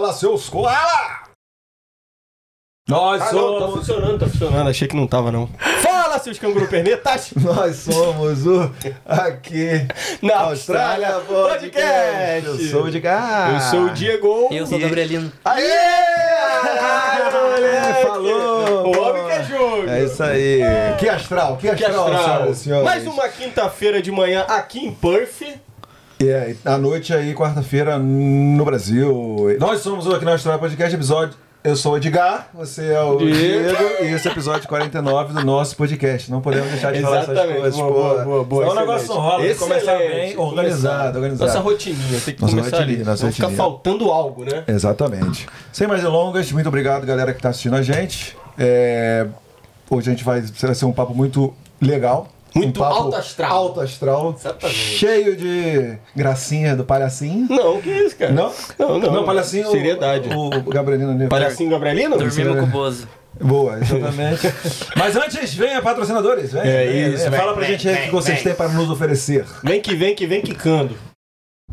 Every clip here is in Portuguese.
Fala, seus koala! Nós Ah, não, somos. tá funcionando, tá funcionando. Achei que não tava, não. Fala, seus canguru pernetas! Nós somos o aqui Na Austrália Austrália Podcast. Eu sou o de cá. Eu sou o Diego. Eu sou o Gabrielino. Aê! Falou! O homem que é jogo. É isso aí. Que astral, que Que astral, astral. senhoras e senhores. Mais uma quinta-feira de manhã aqui em Perth. E é, à noite aí, quarta-feira, no Brasil. Nós somos o Aqui na Austrália Podcast, episódio. Eu sou o Edgar, você é o Diego. E esse é o episódio 49 do nosso podcast. Não podemos deixar de falar essas Exatamente. coisas, Boa, boa, boa, boa. Senão o negócio não rola, tem que começar bem, Organizado, organizado. Nossa rotininha, tem que Nossa começar rotininha, ali. nossa Não ficar faltando algo, né? Exatamente. Sem mais delongas, muito obrigado, galera, que está assistindo a gente. É, Hoje a gente vai, vai ser um papo muito legal. Muito um alto astral. Alto astral. Exatamente. Cheio de gracinha do palhacinho. Não, que isso, cara? Não? Não, não. Não, palhacinho. Seriedade. O, o Gabrielino. Palhacinho Gabrielino? Dormimos com o Bozo. Boa, exatamente. Mas antes, venha, patrocinadores. Venha, É isso, vem, Fala pra vem, gente aí o que vem, vocês vem. têm para nos oferecer. Vem que vem que vem quicando.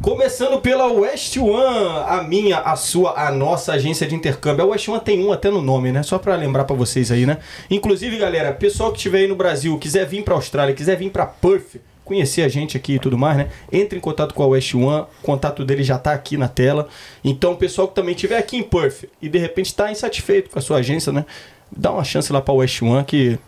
Começando pela West One, a minha, a sua, a nossa agência de intercâmbio. A West One tem um até no nome, né? Só pra lembrar pra vocês aí, né? Inclusive, galera, pessoal que estiver aí no Brasil, quiser vir pra Austrália, quiser vir pra Perth, conhecer a gente aqui e tudo mais, né? Entre em contato com a West One, o contato dele já tá aqui na tela. Então, pessoal que também estiver aqui em Perth e de repente tá insatisfeito com a sua agência, né? Dá uma chance lá pra West One que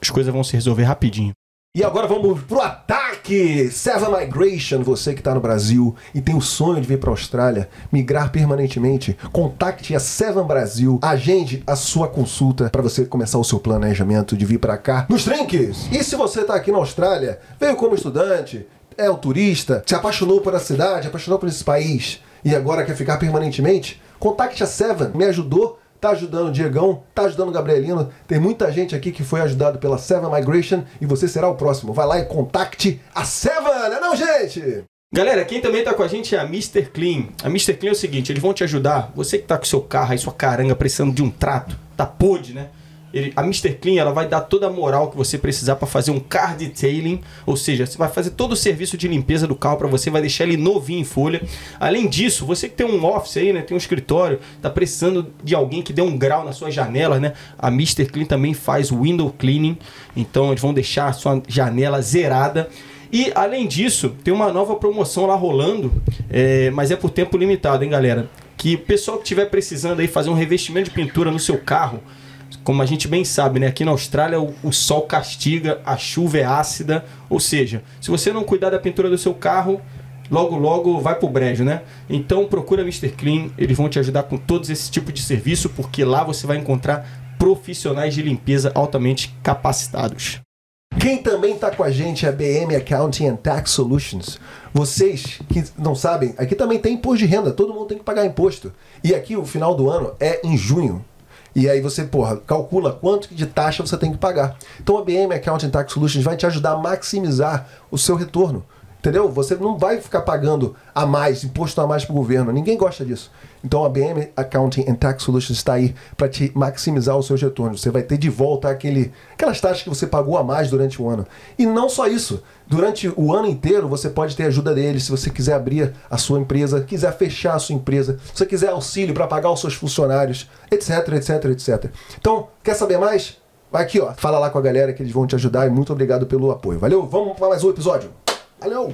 as coisas vão se resolver rapidinho. E agora vamos pro ataque! Seven Migration, você que está no Brasil e tem o sonho de vir para a Austrália, migrar permanentemente, contacte a Seven Brasil, agende a sua consulta para você começar o seu planejamento de vir para cá nos trinques. E se você está aqui na Austrália, veio como estudante, é o turista, se apaixonou por a cidade, apaixonou por esse país e agora quer ficar permanentemente, contacte a Seven, me ajudou tá ajudando o Diegão, tá ajudando o Gabrielino. Tem muita gente aqui que foi ajudado pela Seven Migration e você será o próximo. Vai lá e contacte a Seven, não é não, gente? Galera, quem também tá com a gente é a Mr. Clean. A Mr. Clean é o seguinte, eles vão te ajudar. Você que tá com seu carro aí, sua caranga, precisando de um trato, tá podre, né? Ele- a Mr. Clean, ela vai dar toda a moral que você precisar para fazer um car detailing, ou seja, você vai fazer todo o serviço de limpeza do carro para você, vai deixar ele novinho em folha. Além disso, você que tem um office aí, né, tem um escritório, tá precisando de alguém que dê um grau na sua janela, né? A Mr. Clean também faz window cleaning, então eles vão deixar a sua janela zerada. E além disso, tem uma nova promoção lá rolando, é, mas é por tempo limitado, hein, galera? Que o pessoal que estiver precisando aí fazer um revestimento de pintura no seu carro, como a gente bem sabe, né? Aqui na Austrália o, o sol castiga, a chuva é ácida, ou seja, se você não cuidar da pintura do seu carro, logo logo vai pro brejo, né? Então procura Mr. Clean, eles vão te ajudar com todos esse tipo de serviço, porque lá você vai encontrar profissionais de limpeza altamente capacitados. Quem também está com a gente é a BM Accounting and Tax Solutions. Vocês que não sabem, aqui também tem imposto de renda, todo mundo tem que pagar imposto. E aqui o final do ano é em junho. E aí você, porra, calcula quanto de taxa você tem que pagar. Então a BM Accounting Tax Solutions vai te ajudar a maximizar o seu retorno. Entendeu? Você não vai ficar pagando a mais, imposto a mais para o governo. Ninguém gosta disso. Então a BM Accounting and Tax Solutions está aí para te maximizar os seus retornos. Você vai ter de volta aquele, aquelas taxas que você pagou a mais durante o ano. E não só isso. Durante o ano inteiro você pode ter ajuda deles se você quiser abrir a sua empresa, quiser fechar a sua empresa, se você quiser auxílio para pagar os seus funcionários, etc, etc, etc. Então, quer saber mais? Vai aqui, ó. Fala lá com a galera que eles vão te ajudar e muito obrigado pelo apoio. Valeu? Vamos para mais um episódio. Valeu!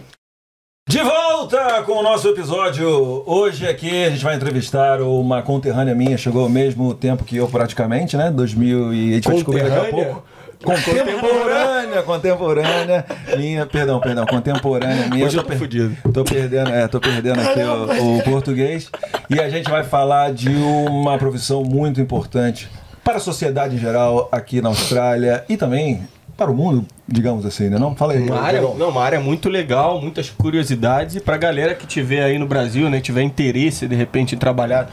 De volta com o nosso episódio. Hoje aqui a gente vai entrevistar uma conterrânea minha, chegou ao mesmo tempo que eu praticamente, né? 2000 e a gente vai descobrir daqui a pouco. Contemporânea, contemporânea, minha, perdão, perdão, contemporânea minha. Hoje eu tô per- fudido. Tô perdendo, é, tô perdendo aqui o, o português. E a gente vai falar de uma profissão muito importante para a sociedade em geral aqui na Austrália e também para o mundo, digamos assim, né? Não fala aí. Uma área, não, uma área muito legal, muitas curiosidades. E pra galera que tiver aí no Brasil, né, tiver interesse de repente em trabalhar,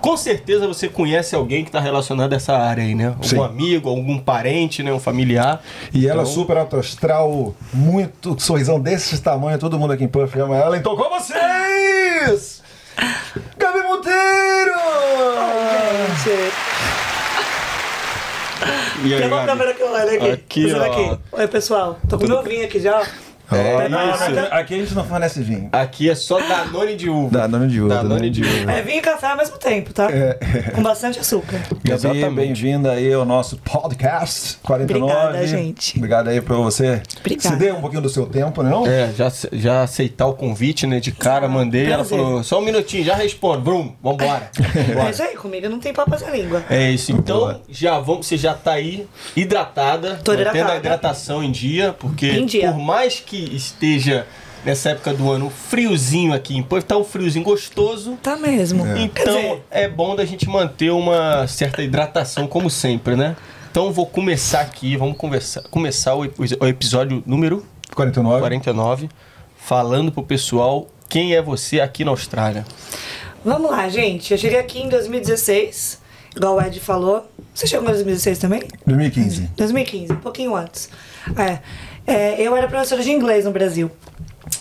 com certeza você conhece alguém que está relacionado a essa área aí, né? Algum Sim. amigo, algum parente, né, um familiar. E ela Então- super alto astral, muito sorrisão desse tamanho, todo mundo aqui em Puff ama ela. Então com vocês, Gabi Monteiro! E aí, Tem uma câmera que eu olho aqui. Aqui, ó. aqui. Oi, pessoal. Tô com meu vinho aqui já. É Não, isso. aqui, aqui a gente não fornece vinho. Aqui é só Danone de uva. Danone de uva. Danone de uva. É vinho e café ao mesmo tempo, tá? Com bastante açúcar. Gabi, bem-vinda aí ao nosso podcast 49. Obrigada, gente. Obrigado aí pra você. Obrigada. Se dê um pouquinho do seu tempo, não? É, já, já aceitar o convite, né? De cara, mandei. Ela prazer. falou, só um minutinho, já respondo. Brum, vambora. É isso aí, comigo não tem papas na língua. É isso, então Boa. já vamos, você já tá aí hidratada, Tô hidratada. a hidratação em dia, porque Em dia. por mais que esteja nessa época do ano friozinho aqui em Porto, tá um friozinho gostoso. Tá mesmo. Quer Então dizer, é bom da gente manter uma certa hidratação, como sempre, né? Então vou começar aqui, vamos conversar, começar o, o episódio número 49. 49, falando pro pessoal quem é você aqui na Austrália. vamos lá, gente. Eu cheguei aqui em 2016, igual o Ed falou. Você chegou em 2016 também? 2015. 2015, um pouquinho antes. É, é, eu era professora de inglês no Brasil,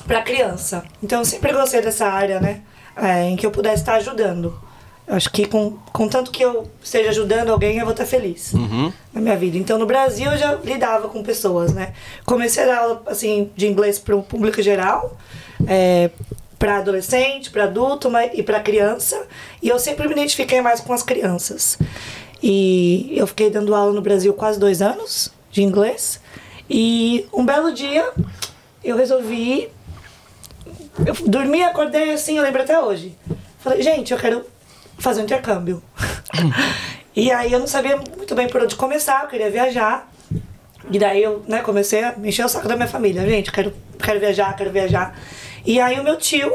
para criança. Então eu sempre gostei dessa área, né? é, em que eu pudesse estar ajudando. Eu acho que com, com tanto que eu esteja ajudando alguém, eu vou estar feliz na minha vida. Então no Brasil eu já lidava com pessoas, né? Comecei a dar aula assim, de inglês para o público geral. É, para adolescente, para adulto mas- e para criança. E eu sempre me identifiquei mais com as crianças. E eu fiquei dando aula no Brasil quase dois anos de inglês. E um belo dia eu resolvi. Eu dormi, acordei assim, eu lembro até hoje. Falei, gente, eu quero fazer um intercâmbio. e aí eu não sabia muito bem por onde começar, eu queria viajar. E daí eu né, comecei a encher o saco da minha família. Gente, quero, quero viajar, quero viajar. E aí o meu tio,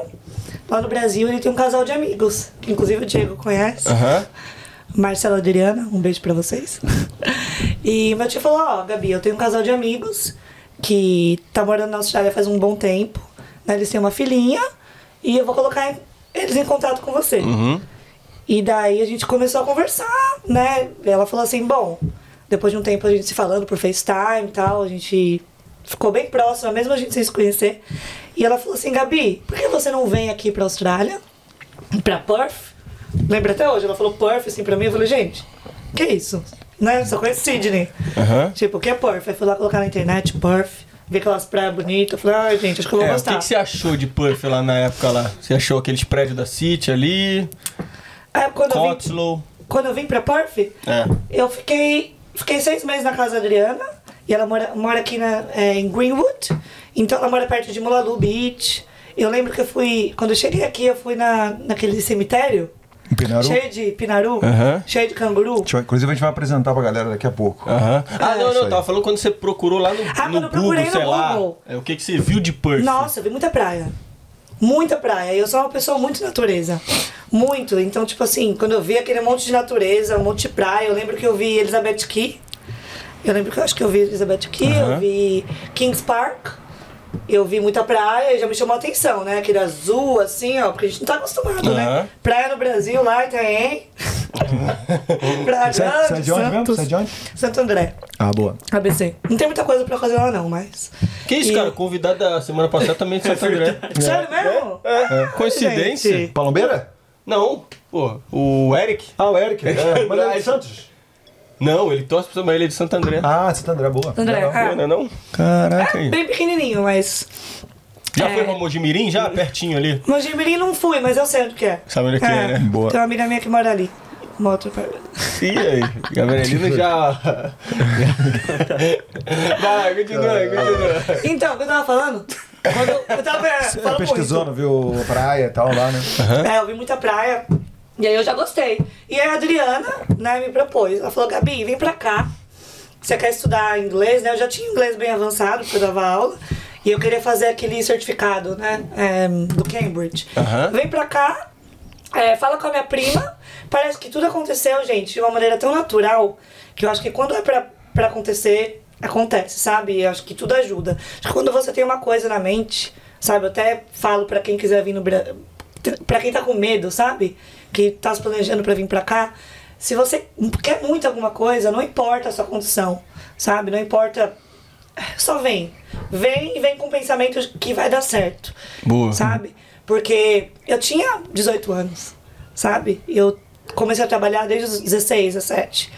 lá no Brasil, ele tem um casal de amigos. Que inclusive o Diego conhece. Aham. Marcela Adriana, um beijo pra vocês. e meu tio falou, ó, Gabi, eu tenho um casal de amigos que tá morando na Austrália faz um bom tempo. Né? Eles têm uma filhinha e eu vou colocar eles em contato com você. Uhum. E daí a gente começou a conversar, né? Ela falou assim, bom, depois de um tempo a gente se falando por FaceTime e tal, a gente ficou bem próxima, mesmo a gente sem se conhecer. E ela falou assim, Gabi, por que você não vem aqui pra Austrália? Pra Perth? Lembra até hoje, ela falou Perth assim pra mim, eu falei, gente, que isso? Né? Só conheço Sydney. Aham. Tipo, o que é Perth? Aí fui lá colocar na internet, Perth, ver aquelas praias bonitas, eu falei, ai gente, acho que eu vou É, o gostar. que, que você achou de Perth lá na época lá? Você achou aqueles prédios da City ali? Aí, quando, eu vim, Cotslow? quando eu vim pra Perth, É. Eu fiquei, fiquei seis meses na casa da Adriana. E ela mora, mora aqui na, é, em Greenwood. Então ela mora perto de Mulalu Beach. Eu lembro que eu fui. Quando eu cheguei aqui, eu fui na, naquele cemitério. Em Pinaru. Cheio de pinaru, cheio de canguru. Deixa Inclusive a gente vai apresentar pra galera daqui a pouco. Aham. Ah, não, não, tava falando quando você procurou lá no, Ah, no quando eu procurei Google, no sei lá. Google. É, o que, que você viu de Perth? Nossa, eu vi muita praia. Muita praia. Eu sou uma pessoa muito natureza. Muito. Então, tipo assim, quando eu vi aquele monte de natureza, um monte de praia, eu lembro que eu vi Elizabeth Key. Eu lembro que eu acho que eu vi Elizabeth Key, eu vi Kings Park. Eu vi muita praia e já me chamou a atenção, né? Aquele azul, assim, ó, porque a gente não tá acostumado, né? Praia no Brasil, lá tem. praia Você é- Grande, você é de onde mesmo? Santos. Você é de onde? Santo André, Ah, boa. ABC. Não tem muita coisa pra fazer lá, não, mas. Que isso, E- cara? Convidado da semana passada também de Santo André. Sério mesmo? É. Coincidência? Gente. Palombeira? Não, pô. O Eric? Ah, o Eric. É, mas é de Santos. Não, ele torce pra mas ele é de Santo André. Ah, Santo André, boa. André, Legal. é. Não, é não? Caraca. aí. Bem pequenininho, mas. Já É. foi pra Mojimirim? Já? Pertinho ali. Mojimirim não fui, mas eu sei onde que é. Sabe onde que é, né? Boa. Tem uma amiga minha que mora ali. Uma outra... E aí? Gabrielina já... Vai, continua, continua. Então, o que eu tava falando? Quando eu tava é, Você não viu praia e tal lá, né? muito. É, eu vi muita praia. E aí eu já gostei. E aí a Adriana, né, me propôs. Ela falou, Gabi, vem pra cá. Você quer estudar inglês, né? Eu já tinha inglês bem avançado, porque eu dava aula. E eu queria fazer aquele certificado, né? é, do Cambridge. Aham. Vem pra cá, é, fala com a minha prima. Parece que tudo aconteceu, gente, de uma maneira tão natural que eu acho que quando é pra, pra acontecer, acontece, sabe? Eu acho que tudo ajuda. Acho que quando você tem uma coisa na mente, sabe? Eu até falo pra quem quiser vir no Brasil. Pra quem tá com medo, sabe? Que tá se planejando pra vir pra cá. Se você quer muito alguma coisa, não importa a sua condição, sabe? Não importa. Só vem. Vem e vem com o pensamento que vai dar certo Boa. sabe? Porque eu tinha 18 anos, sabe? Eu comecei a trabalhar desde os 16, 17.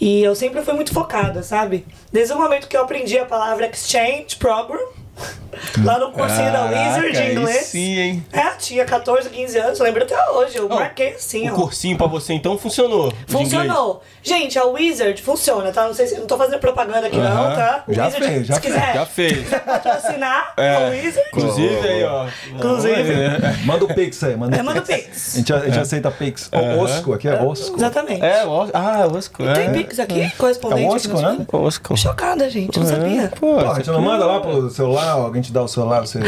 E eu sempre fui muito focada, sabe? Desde o momento que eu aprendi a palavra exchange program, Lá no cursinho da Caraca, Wizard de inglês. sim, hein? É, tinha 14, 15 anos, lembro até hoje. Eu Não, marquei assim, O ó. cursinho pra você então funcionou. de Funcionou. Gente, a Wizard funciona, tá? Não sei se. Não tô fazendo propaganda aqui, não, Aham. tá? Já Wizard, fez, já se fez. quiser inglês. Já fez. patrocinar É. a Wizard. Inclusive aí, ó. Inclusive. Manda o Pix aí, manda É, o manda o Pix. Pix. A gente, a gente aceita Pix. O Osco, aqui é Osco. Exatamente. É, o- ah, o Osco. Tem é. Pix aqui? Correspondente. É o aqui Osco, né? O Osco. Chocada, gente, não sabia. Pô, Pô, a gente não manda lá pro celular, alguém te dá o celular, você,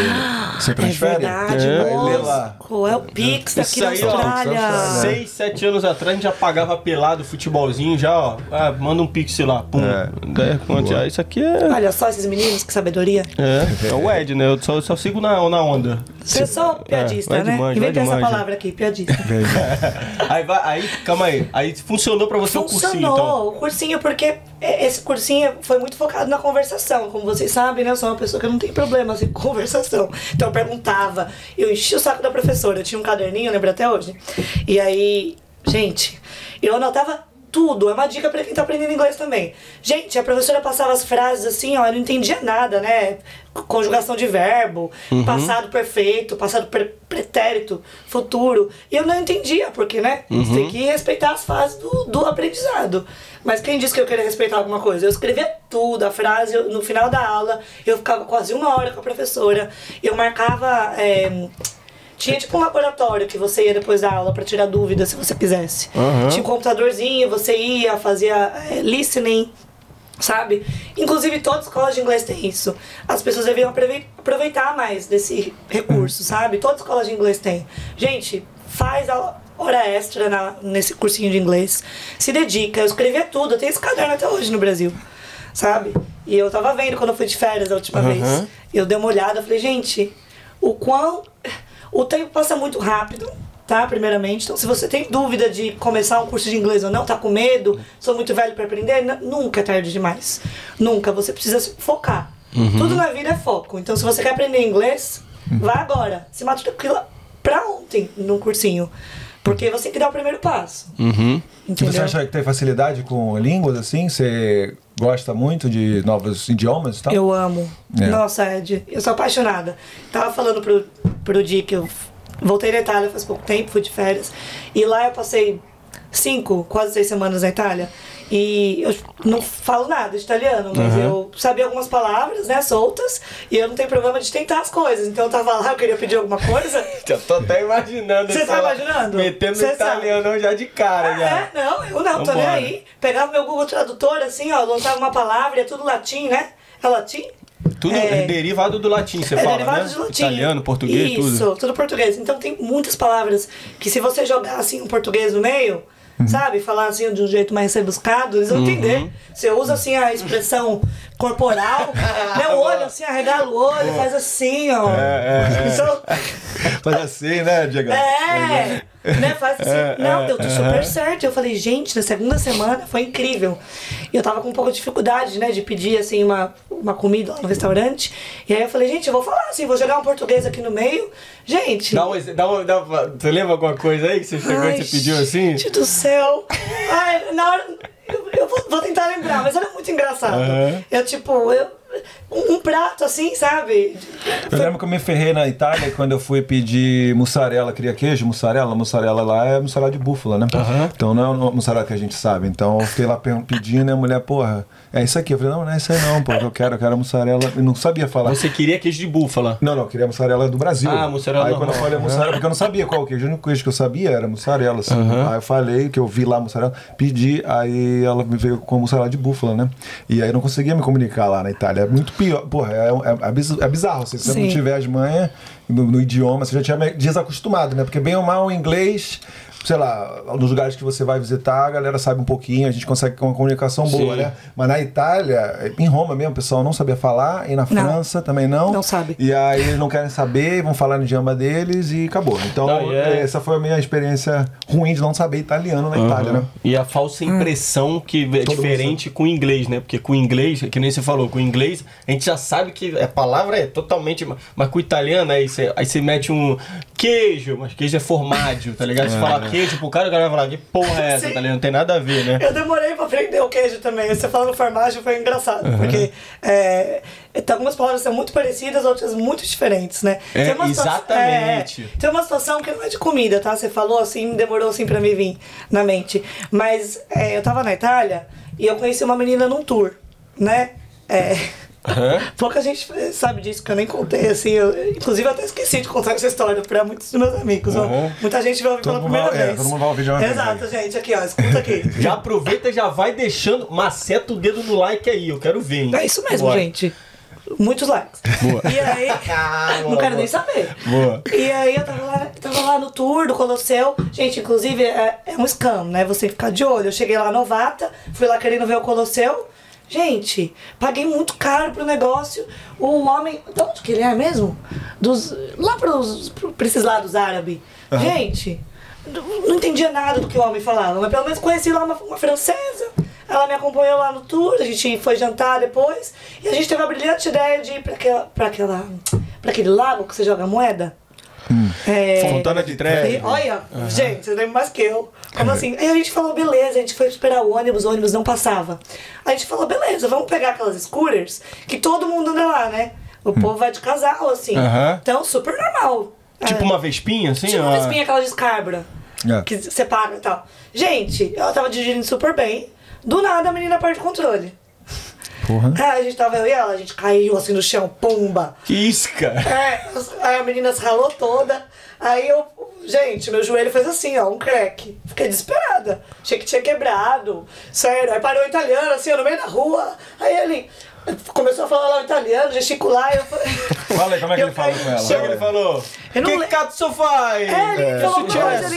você É transfere? verdade, É. Aí lê lá. Osco. É o Pix daqui da aí, ó, Austrália. Seis, sete anos atrás a gente já pagava pelado futebolzinho, já, ó. Ah, manda um pix lá, pum. É. É, quanto já, isso aqui é. Olha só esses meninos, que sabedoria. É, é o Ed, né? Eu só, eu só sigo na, na onda. Você é só piadista, vai né? vai Inventei essa demais, palavra aqui, piadista. Aí, vai, aí, calma aí. Aí funcionou pra você o cursinho, Funcionou então. o cursinho, porque esse cursinho foi muito focado na conversação. Como vocês sabem, né? Eu sou uma pessoa que não tem problema assim, com conversação. Então eu perguntava, eu enchi o saco da professora. Eu tinha um caderninho, lembro até hoje. E aí, gente, eu anotava tudo. É uma dica pra quem tá aprendendo inglês também. Gente, a professora passava as frases assim, ó, eu não entendia nada, né? Conjugação de verbo, passado perfeito, passado pre- pretérito, futuro. E eu não entendia, porque, né? Você tem que respeitar as fases do, do aprendizado. Mas quem disse que eu queria respeitar alguma coisa? Eu escrevia tudo, a frase, eu- no final da aula, eu ficava quase uma hora com a professora. Eu marcava. é, tinha tipo um laboratório que você ia depois da aula pra tirar dúvidas se você quisesse. Tinha um computadorzinho, você ia, fazia é, listening, sabe? Inclusive todas as escolas de inglês têm isso. As pessoas deviam aprove- aproveitar mais desse recurso, sabe? Todas as escolas de inglês têm. Gente, faz a hora extra na- nesse cursinho de inglês. Se dedica. Eu escrevia tudo. Eu tenho esse caderno até hoje no Brasil. Sabe? E eu tava vendo quando eu fui de férias a última vez. Eu dei uma olhada, falei, gente, o quão. O tempo passa muito rápido, tá? Primeiramente. Então, se você tem dúvida de começar um curso de inglês ou não, tá com medo, sou muito velho para aprender, nunca é tarde demais. Nunca. Você precisa se focar. Tudo na vida é foco. Então, se você quer aprender inglês, vá agora. Se matricula pra ontem num cursinho. Porque você tem que dar o primeiro passo. Uhum. Você acha que tem facilidade com línguas assim? Você gosta muito de novos idiomas e tal? Eu amo. É. Nossa, Ed, eu sou apaixonada. Tava falando pro, pro Di que eu voltei da Itália faz pouco tempo, fui de férias. E lá eu passei cinco, quase seis semanas na Itália. E eu não falo nada de italiano, mas eu sabia algumas palavras, né, soltas. E eu não tenho problema de tentar as coisas. Então eu tava lá, eu queria pedir alguma coisa. Já tô até imaginando. Você tá imaginando? Metendo Cê italiano já de cara, já. É, não, eu não, tô nem Vambora. aí. Pegava meu Google Tradutor, assim, ó, lançava uma palavra, é tudo latim, né? É latim? Tudo É. é derivado do latim, você é fala, derivado né? de latim. Italiano, português, Isso, tudo. tudo português. Então tem muitas palavras que se você jogar assim um português no meio, Uhum. sabe, falar assim de um jeito mais rebuscado, eles vão entender. Você usa assim a expressão corporal, né, o olho assim, arregala o olho, faz assim, ó. É, Então, Mas assim, né, Diego? é, né? Faz assim. É, não, é, deu tudo super certo. Eu falei, gente, na segunda semana foi incrível. E eu tava com um pouco de dificuldade, né, de pedir, assim, uma, uma comida lá no restaurante. E aí eu falei, gente, eu vou falar assim, vou jogar um português aqui no meio. Gente. Dá um, exe- dá um, dá uma- você lembra alguma coisa aí que você chegou ai, e você pediu assim? Gente do céu. Ai, na hora. Eu, eu vou, vou tentar lembrar, mas era muito engraçado. Aham. Eu, tipo, eu, um, um prato assim, sabe? Eu lembro que eu me ferrei na Itália quando eu fui pedir mussarela, queria queijo, mussarela. Mussarela lá é mussarela de búfala, né? Então não é o mussarela que a gente sabe. Então eu fiquei lá pedindo e a mulher, porra, é isso aqui. Eu falei, não, não é isso aí não, pô, eu quero, eu quero mussarela. Eu não sabia falar. Você queria queijo de búfala. Não, não, eu queria mussarela do Brasil. Ah, mussarela Aí quando eu falei mussarela, porque eu não sabia qual queijo. O único queijo que eu sabia era mussarela, assim. Aí eu falei que eu vi lá mussarela, pedi, aí ela me veio com mussarela de búfala, né? E aí eu não conseguia me comunicar lá na Itália. É muito pior. Porra, é, é, é é bizarro. Se você não tiver as manhas no, no idioma, você já tinha desacostumado, né? Porque bem ou mal o inglês. Sei lá, nos lugares que você vai visitar, a galera sabe um pouquinho, a gente consegue ter uma comunicação boa, Sim. né? Mas na Itália, em Roma mesmo, o pessoal não sabia falar, e na Não. França também não. Não sabe. E aí eles não querem saber, vão falar no idioma deles e acabou. Então, Não, e é- essa foi a minha experiência ruim de não saber italiano na Itália, né? E a falsa impressão que é Todo diferente com o inglês, né? Porque com o inglês, que nem você falou, com o inglês, a gente já sabe que a palavra é totalmente. Mas com o italiano, aí você, aí você mete um queijo, mas queijo é formaggio, tá ligado? Você fala queijo pro cara, o cara vai falar, que porra é essa, Sim. tá ligado? Não tem nada a ver, né? Eu demorei pra aprender o queijo também. Você falando farmácia foi engraçado, porque é, tem algumas palavras são muito parecidas, outras muito diferentes, né? É, Tem uma exatamente. é, tem uma situação que não é de comida, tá? Você falou assim, demorou assim pra me vir na mente. Mas é, eu tava na Itália e eu conheci uma menina num tour, né? É. Pouca gente sabe disso, que eu nem contei, assim. Eu, inclusive, eu até esqueci de contar essa história pra muitos dos meus amigos. Uhum. Muita gente vai ouvir Todo pela primeira vai- é, vez. todo mundo vai ouvir uma vez, Exato, gente. Aqui, ó, escuta aqui. Já aproveita e já vai deixando, maceta o dedo no like aí, eu quero ver, hein? É isso mesmo, Bora. gente. Muitos likes. Boa. E aí, Ah, não boa, quero nem boa. saber. Boa. E aí eu tava lá, tava lá no tour do Colosseu. Gente, inclusive é, é um scam, né? Você ficar de olho. Eu cheguei lá novata, fui lá querendo ver o Colosseu. Gente, paguei muito caro pro negócio. O homem. De onde que ele é mesmo? Dos, lá pros, pro- pra esses lados árabes. Gente, não não entendia nada do que o homem falava, mas pelo menos conheci lá uma, uma francesa. Ela me acompanhou lá no tour, a gente foi jantar depois. E a gente teve a brilhante ideia de ir pra, aquela, pra, aquela, pra aquele lago que você joga moeda. É, Fontana de Trevi. Olha, gente, você lembra mais que eu. Como assim? Aí a gente falou, beleza, a gente foi esperar o ônibus, o ônibus não passava. A gente falou, beleza, vamos pegar aquelas scooters que todo mundo anda lá, né? O povo vai de casal, assim. Aham. Então, super normal. Tipo É. uma vespinha, assim? Tipo uma vespinha, aquela de escabra. É. Que você paga e tal. Gente, ela tava dirigindo super bem. Do nada a menina perde o controle. Porra. Aí a gente tava eu e ela, a gente caiu assim no chão, pumba. Que isso, cara? É, aí a menina se ralou toda. Aí eu, gente, meu joelho fez assim, ó, um crack. Fiquei desesperada. Achei que tinha quebrado. Sério. Aí parou o italiano, assim, no meio da rua. Aí ele começou a falar lá o italiano, gesticular. E eu falei. Fala aí, como é que Eu ele fala caí- com ela? Chega, ele falou. Eu não que le- cazzo fai? É, ele falou alguma coisa ali.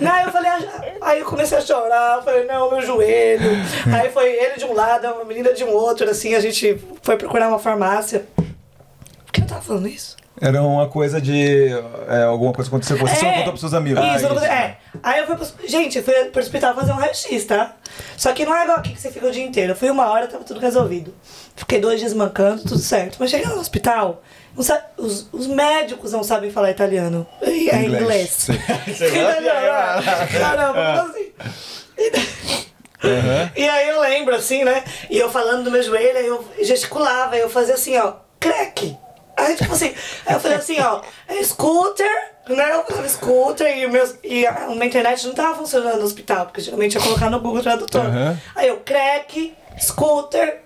Não, eu falei, ah, aí eu comecei a chorar, eu falei, não, meu joelho. aí foi ele de um lado, uma menina de um outro, assim, a gente foi procurar uma farmácia. Por que eu tava falando isso? Era uma coisa de. é, alguma coisa aconteceu com você, você não contou pros seus amigos. Isso, Ah, contei- é. Aí eu fui pro, gente, eu fui pro hospital fazer um raio-x, tá? Só que não é igual aqui que você fica o dia inteiro. Eu fui uma hora, tava tudo resolvido. Fiquei dois dias mancando, tudo certo. Mas cheguei no hospital, não sa- os, os médicos não sabem falar italiano. E É Inglês. inglês. Sim. Entendeu? Caramba, como assim? E aí eu lembro, assim, né? E eu falando do meu joelho, aí eu gesticulava, aí eu fazia assim, ó, crack. Aí, tipo assim, aí eu falei assim, ó, scooter, né? Eu falava scooter e, meus, e a minha internet não tava funcionando no hospital, porque geralmente ia colocar no Google Tradutor. Aham. Aí eu, crack, scooter,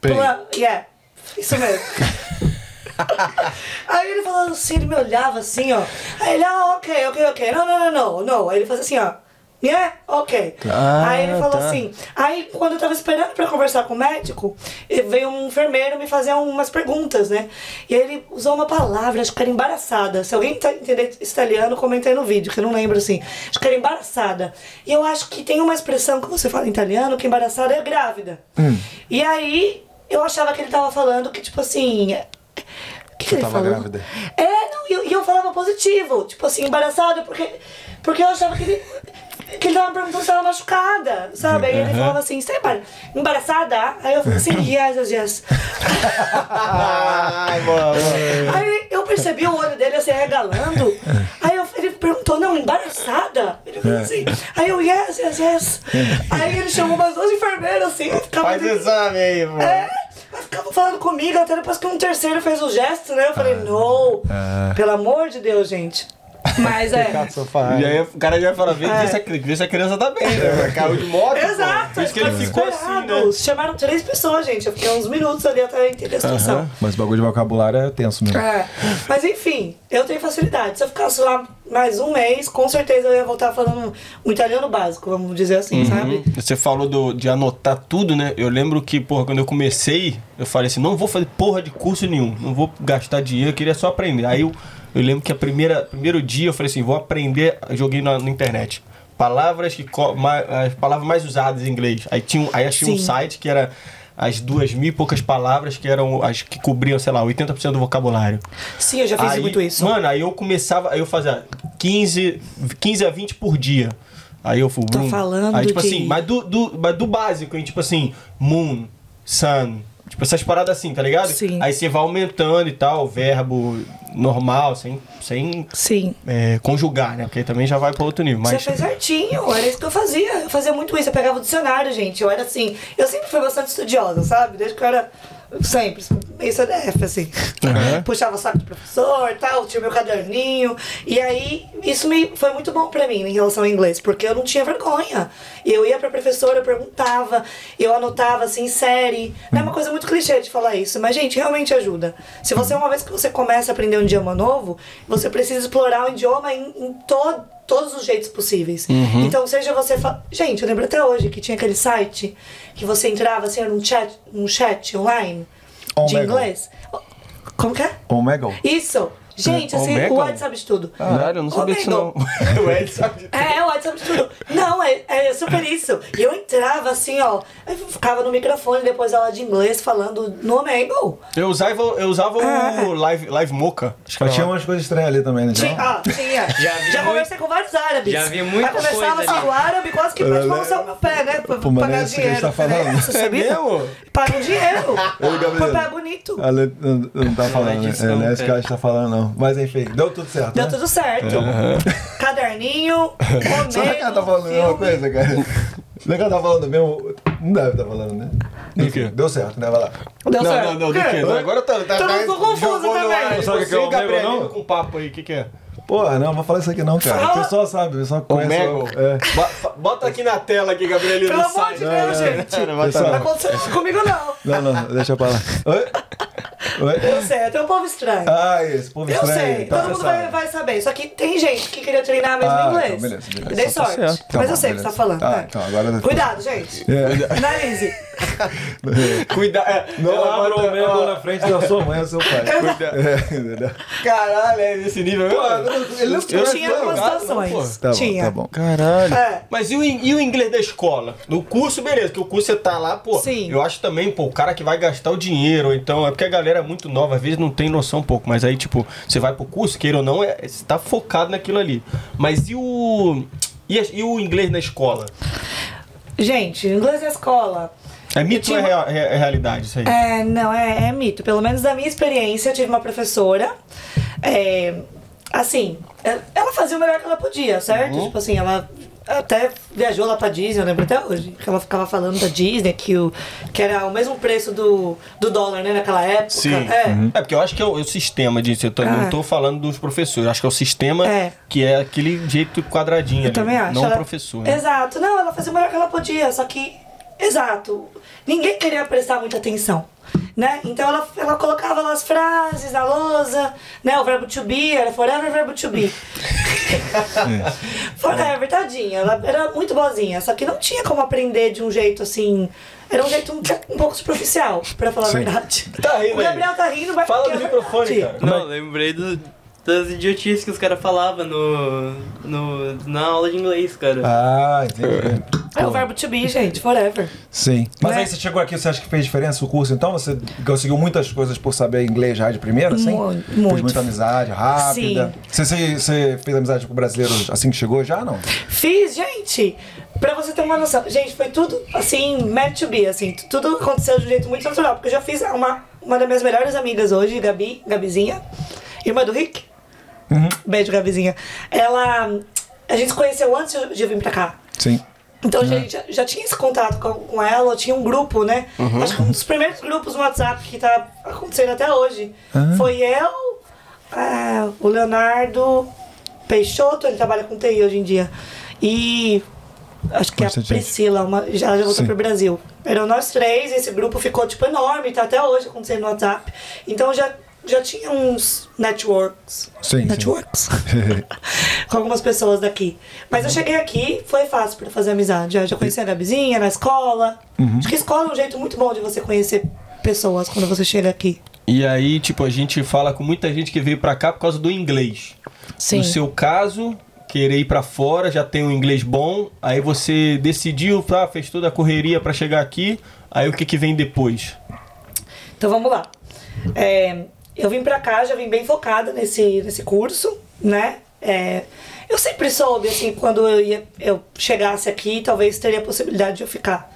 pula- yeah, isso mesmo. Aí ele falando assim, ele me olhava assim, ó. Aí ele, ah, ok, ok, ok. Não, não, não, não, não. Aí ele fazia assim, ó. Yeah, ok. Ah, aí ele falou tá. assim. Aí quando eu tava esperando pra conversar com o médico, veio um enfermeiro me fazer umas perguntas, né? E aí ele usou uma palavra, acho que era embaraçada. Se alguém tá entendendo italiano, comenta aí no vídeo, que eu não lembro assim. Acho que era embaraçada. E eu acho que tem uma expressão que você fala em italiano que embaraçada é grávida. E aí eu achava que ele tava falando que, tipo assim. O que, que ele tava falou? grávida. É, não, e eu, eu falava positivo, tipo assim, embaraçada, porque, porque eu achava que ele. Que ele tava perguntando se ela machucada, sabe? Aí ele falava assim, você é embar- embaraçada? Aí eu falei assim, yes, yes, yes. Ai, mano. Aí eu percebi o olho dele assim, regalando. Aí eu- ele perguntou, não, embaraçada? Ele falou assim. Aí eu, yes, yes, yes. Aí ele chamou umas duas enfermeiras assim, ficava Faz exame aí, mano. é, ficava falando comigo, até depois que um terceiro fez o gesto, né? Eu falei, não, pelo amor de Deus, gente. Mas é. E aí o cara já vai falar, vê, É. vê, se, a, vê se a criança tá bem, né? Caiu de moto. Exato, Por isso que ele ficou assim, né? Chamaram três pessoas, gente. Eu fiquei uns minutos ali até entender a situação. Mas o bagulho de vocabulário é tenso mesmo. É, mas enfim, eu tenho facilidade. Se eu ficasse lá mais um mês, com certeza eu ia voltar falando um italiano básico, vamos dizer assim, sabe? Uhum. Você falou do- de anotar tudo, né? Eu lembro que, porra, quando eu comecei, eu falei assim, não vou fazer porra de curso nenhum, não vou gastar dinheiro, eu queria só aprender. Aí eu, eu lembro que a primeira primeiro dia eu falei assim, vou aprender, joguei na, na internet. Palavras que co- ma- as palavras mais usadas em inglês. Aí tinha, um- aí achei um Sim. site que era as duas mil e poucas palavras que eram as que cobriam, sei lá, 80% do vocabulário. Sim, eu já fiz aí, muito isso. Mano, aí eu começava, aí eu fazia 15, 15 a 20 por dia. Aí eu fui. Tá brum. falando Aí, tipo de- assim, mas do, do, mas do básico, hein? Tipo assim, moon, sun, Tipo, essas paradas assim, tá ligado? Sim. Aí você vai aumentando e tal, o verbo normal, sem, sem Sim. é, conjugar, né? Porque aí também já vai pra outro nível. Você Mas, fez certinho, era isso que eu fazia. Eu fazia muito isso, eu pegava o dicionário, gente. Eu era assim, eu sempre fui bastante estudiosa, sabe? Desde que eu era sempre, meio CDF, assim. Uhum. Puxava o saco do professor tal, tinha o meu caderninho. E aí, isso me foi muito bom pra mim em relação ao inglês, porque eu não tinha vergonha. Eu ia pra professora, eu perguntava, eu anotava assim, série. Não é uma coisa muito clichê de falar isso, mas, gente, realmente ajuda. Se você, uma vez que você começa a aprender um idioma novo, você precisa explorar o idioma em, em todo todos os jeitos possíveis. Então, seja você. Fa... Gente, eu lembro até hoje que tinha aquele site que você entrava assim, era um chat, um chat online de inglês. Como que é? Omegle. Isso! Gente, assim, o Ed sabe de tudo. Caralho, eu não sabia disso não. O Ed sabe. É, o Ed sabe de tudo. Não, é, é super isso. E eu entrava assim, ó, eu ficava no microfone depois da aula de inglês falando no Omegle. Eu usava, eu usava Ah. o Live, live Mocha. Acho que tinha uma- umas coisas estranhas ali também, né? Tinha, ah, tinha. Já vi Já muito- conversei com vários árabes. já vi muita coisa assim, ali. o árabe quase que pode balançar o meu pé, né? Pra Pô, pagar é isso que a gente dinheiro. tá falando. É, você É sabia? mesmo? Paga um dinheiro. Gabriel. Por pé bonito. Não, tá falando, né? disso É, não, é isso que cara. a gente tá falando, não. Mas enfim, deu tudo certo. Deu né? tudo certo. Caderninho, Será que ela tá falando a mesma coisa, cara? Será que ela tá falando mesmo? Não deve estar falando, né? Do quê? Deu certo, né? Vai lá. Deu Não, certo. não, não, do quê? Não, agora tá. tá Todo tá- mundo ficou confuso também. Sabe o que é e o o Gabriel não? com papo aí, o que que é? Porra, não, não vou falar isso aqui não, cara. Fala. O pessoal sabe, o pessoal conhece. Omegle. É. Bo- Bota aqui na tela aqui, Gabriel. Pelo amor de Deus, gente. Não, vai Pessoal. tá- Não aconteceu comigo, não. Não, não, deixa pra lá. Oi? Oi? Eu sei, é um povo estranho. Ah, esse povo Eu estranho. sei, tá, todo mundo vai, vai saber. Só que tem gente que queria treinar mesmo Ah, inglês. então beleza, beleza. Dei Então tá sorte. certo. Tá Mas bom, eu sei o que você tá falando. Ah, né? então agora- Cuidado, gente. É. Analise. Cuida. é, Não ela abra o ó, na frente da sua mãe ou seu pai. Cuida. É, entendeu? Caralho, é nesse nível mesmo? ele não Eu Tinha algumas não, situações. Tá bom, Tinha. tá bom. Caralho. É. Mas e o, e o inglês da escola? No curso, beleza, que o curso você tá lá, pô. Sim. Eu acho também, pô, o cara que vai gastar o dinheiro, ou então é porque a galera é muito nova, às vezes não tem noção um pouco, mas aí, tipo, você vai pro curso, queira ou não, é, você tá focado naquilo ali. Mas e o. E, a- e o inglês na escola? Gente, inglês na escola. É mito Eu ou é, tinha- rea- é- é realidade isso aí? É, não, é, é mito. Pelo menos da minha experiência, eu tive uma professora. é, assim, é- ela fazia o melhor que ela podia, certo? Uhum. Tipo assim, ela até viajou lá pra Disney, eu lembro até hoje. Que ela ficava falando da Disney, que, o, que era o mesmo preço do, do dólar, né, naquela época. Sim. É. É porque eu acho que é o, é o sistema disso. Eu tô- não Ah. tô falando dos professores. Eu acho que é o sistema É. que é aquele jeito quadradinho. Eu ali, também acho. Não o Ela- professor. né? Exato. Não, ela fazia o melhor que ela podia, só que. Exato. Ninguém queria prestar muita atenção. Né? Então ela, ela colocava lá as frases na lousa, né? O verbo to be era forever verbo to be. forever, tadinha. Ela era muito boazinha, só que não tinha como aprender de um jeito assim. Era um jeito um, um pouco superficial, pra falar a verdade. Tá rindo O. Gabriel tá rindo, mas. Fala no microfone, verdade. cara. Não, lembrei do, das idiotices que os caras falavam no, no, na aula de inglês, cara. Ah, entendi. É o verbo to be, gente, forever. Sim. Mas Né? aí você chegou aqui, você acha que fez diferença o curso então? Você conseguiu muitas coisas por saber inglês já de primeira, assim? Muito, Fez muito. muita amizade, rápida. Você, você, você fez amizade com brasileiros assim que chegou já, não? Fiz, gente. Pra você ter uma noção. Gente, foi tudo, assim, meant to be, assim. Tudo aconteceu de um jeito muito natural. Porque eu já fiz uma, uma das minhas melhores amigas hoje, Gabi, Gabizinha, irmã do Rick. Beijo, Gabizinha. Ela... A gente se conheceu antes de eu vir pra cá. Sim. Então a gente já, já tinha esse contato com, com ela, eu tinha um grupo, né? Uhum. Acho que um dos primeiros grupos no WhatsApp que tá acontecendo até hoje. Ah. Foi eu, ah, o Leonardo Peixoto, ele trabalha com TI hoje em dia. E acho que Bastante a. Priscila, uma, já, já voltou Sim. pro Brasil. Eram nós três, esse grupo ficou tipo enorme, tá até hoje acontecendo no WhatsApp. Então já, já tinha uns networks. Sim, sim. Networks. com algumas pessoas daqui. Mas eu cheguei aqui, foi fácil pra fazer amizade. Eu já conheci a Gabizinha na escola. Uhum. Acho que escola é um jeito muito bom de você conhecer pessoas quando você chega aqui. E aí, tipo, a gente fala com muita gente que veio pra cá por causa do inglês. Sim. No seu caso, querer ir pra fora, já tem um inglês bom, aí você decidiu, ah, fez toda a correria pra chegar aqui, aí o que que vem depois? Então vamos lá. É, eu vim pra cá, já vim bem focada nesse, nesse curso, né? É, eu sempre soube, assim, quando eu, ia, eu chegasse aqui, talvez teria a possibilidade de eu ficar.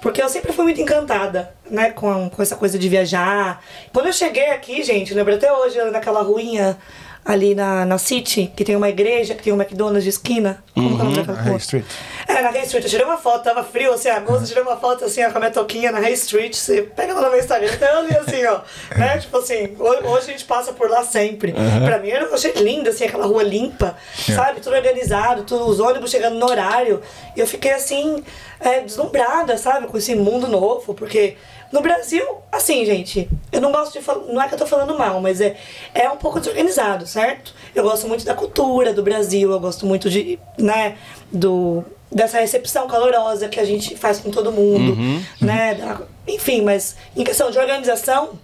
Porque eu sempre fui muito encantada, né, com, com essa coisa de viajar. Quando eu cheguei aqui, gente, lembro até hoje, naquela ruinha ali na, na City, que tem uma igreja, que tem um McDonald's de esquina. Como que é o nome High rua? Street. É, na High Street. Eu tirei uma foto, tava frio, assim, agosto, eu tirei uma foto, assim, ó, com a minha toquinha na High Street. Você pega lá no meu Instagram, então eu ali, assim, ó. né? Tipo assim, ho- hoje a gente passa por lá sempre. Pra mim, eu achei lindo, assim, aquela rua limpa, sabe? Tudo organizado, tudo, os ônibus chegando no horário. E eu fiquei, assim, é, deslumbrada, sabe? Com esse mundo novo, porque... No Brasil, assim, gente, eu não gosto de falar. Não é que eu tô falando mal, mas é, é um pouco desorganizado, certo? Eu gosto muito da cultura do Brasil, eu gosto muito de, né, do, dessa recepção calorosa que a gente faz com todo mundo, né? da- enfim, mas em questão de organização,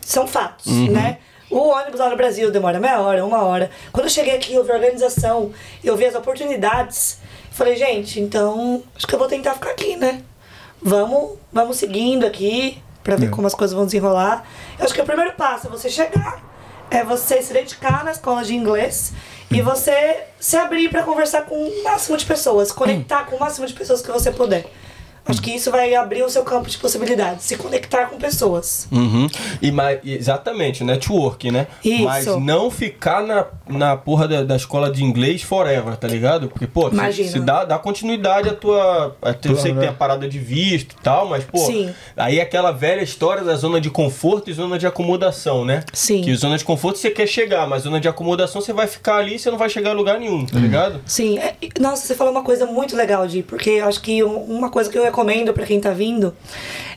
são fatos, né? O ônibus lá no Brasil demora meia hora, uma hora. Quando eu cheguei aqui, eu vi a organização, eu vi as oportunidades. Falei, gente, então acho que eu vou tentar ficar aqui, né? Vamos, vamos seguindo aqui pra ver como as coisas vão desenrolar. Eu acho que o primeiro passo é você chegar, é você se dedicar na escola de inglês e você se abrir pra conversar com o máximo de pessoas, conectar com o máximo de pessoas que você puder. Acho que isso vai abrir o seu campo de possibilidades, se conectar com pessoas. Uhum. E, mas, exatamente, network, né? Isso. Mas não ficar na, na porra da, da escola de inglês forever, tá ligado? Porque, pô, se, Imagina. se dá, dá continuidade à tua. a- Eu sei que tem a parada de visto e tal, mas, pô, Sim. aí é aquela velha história da zona de conforto e zona de acomodação, né? Sim. Que zona de conforto você quer chegar, mas zona de acomodação você vai ficar ali e você não vai chegar a lugar nenhum, tá ligado? Sim, é- nossa, você falou uma coisa muito legal, Di, porque eu acho que um- uma coisa que eu recomendo pra quem tá vindo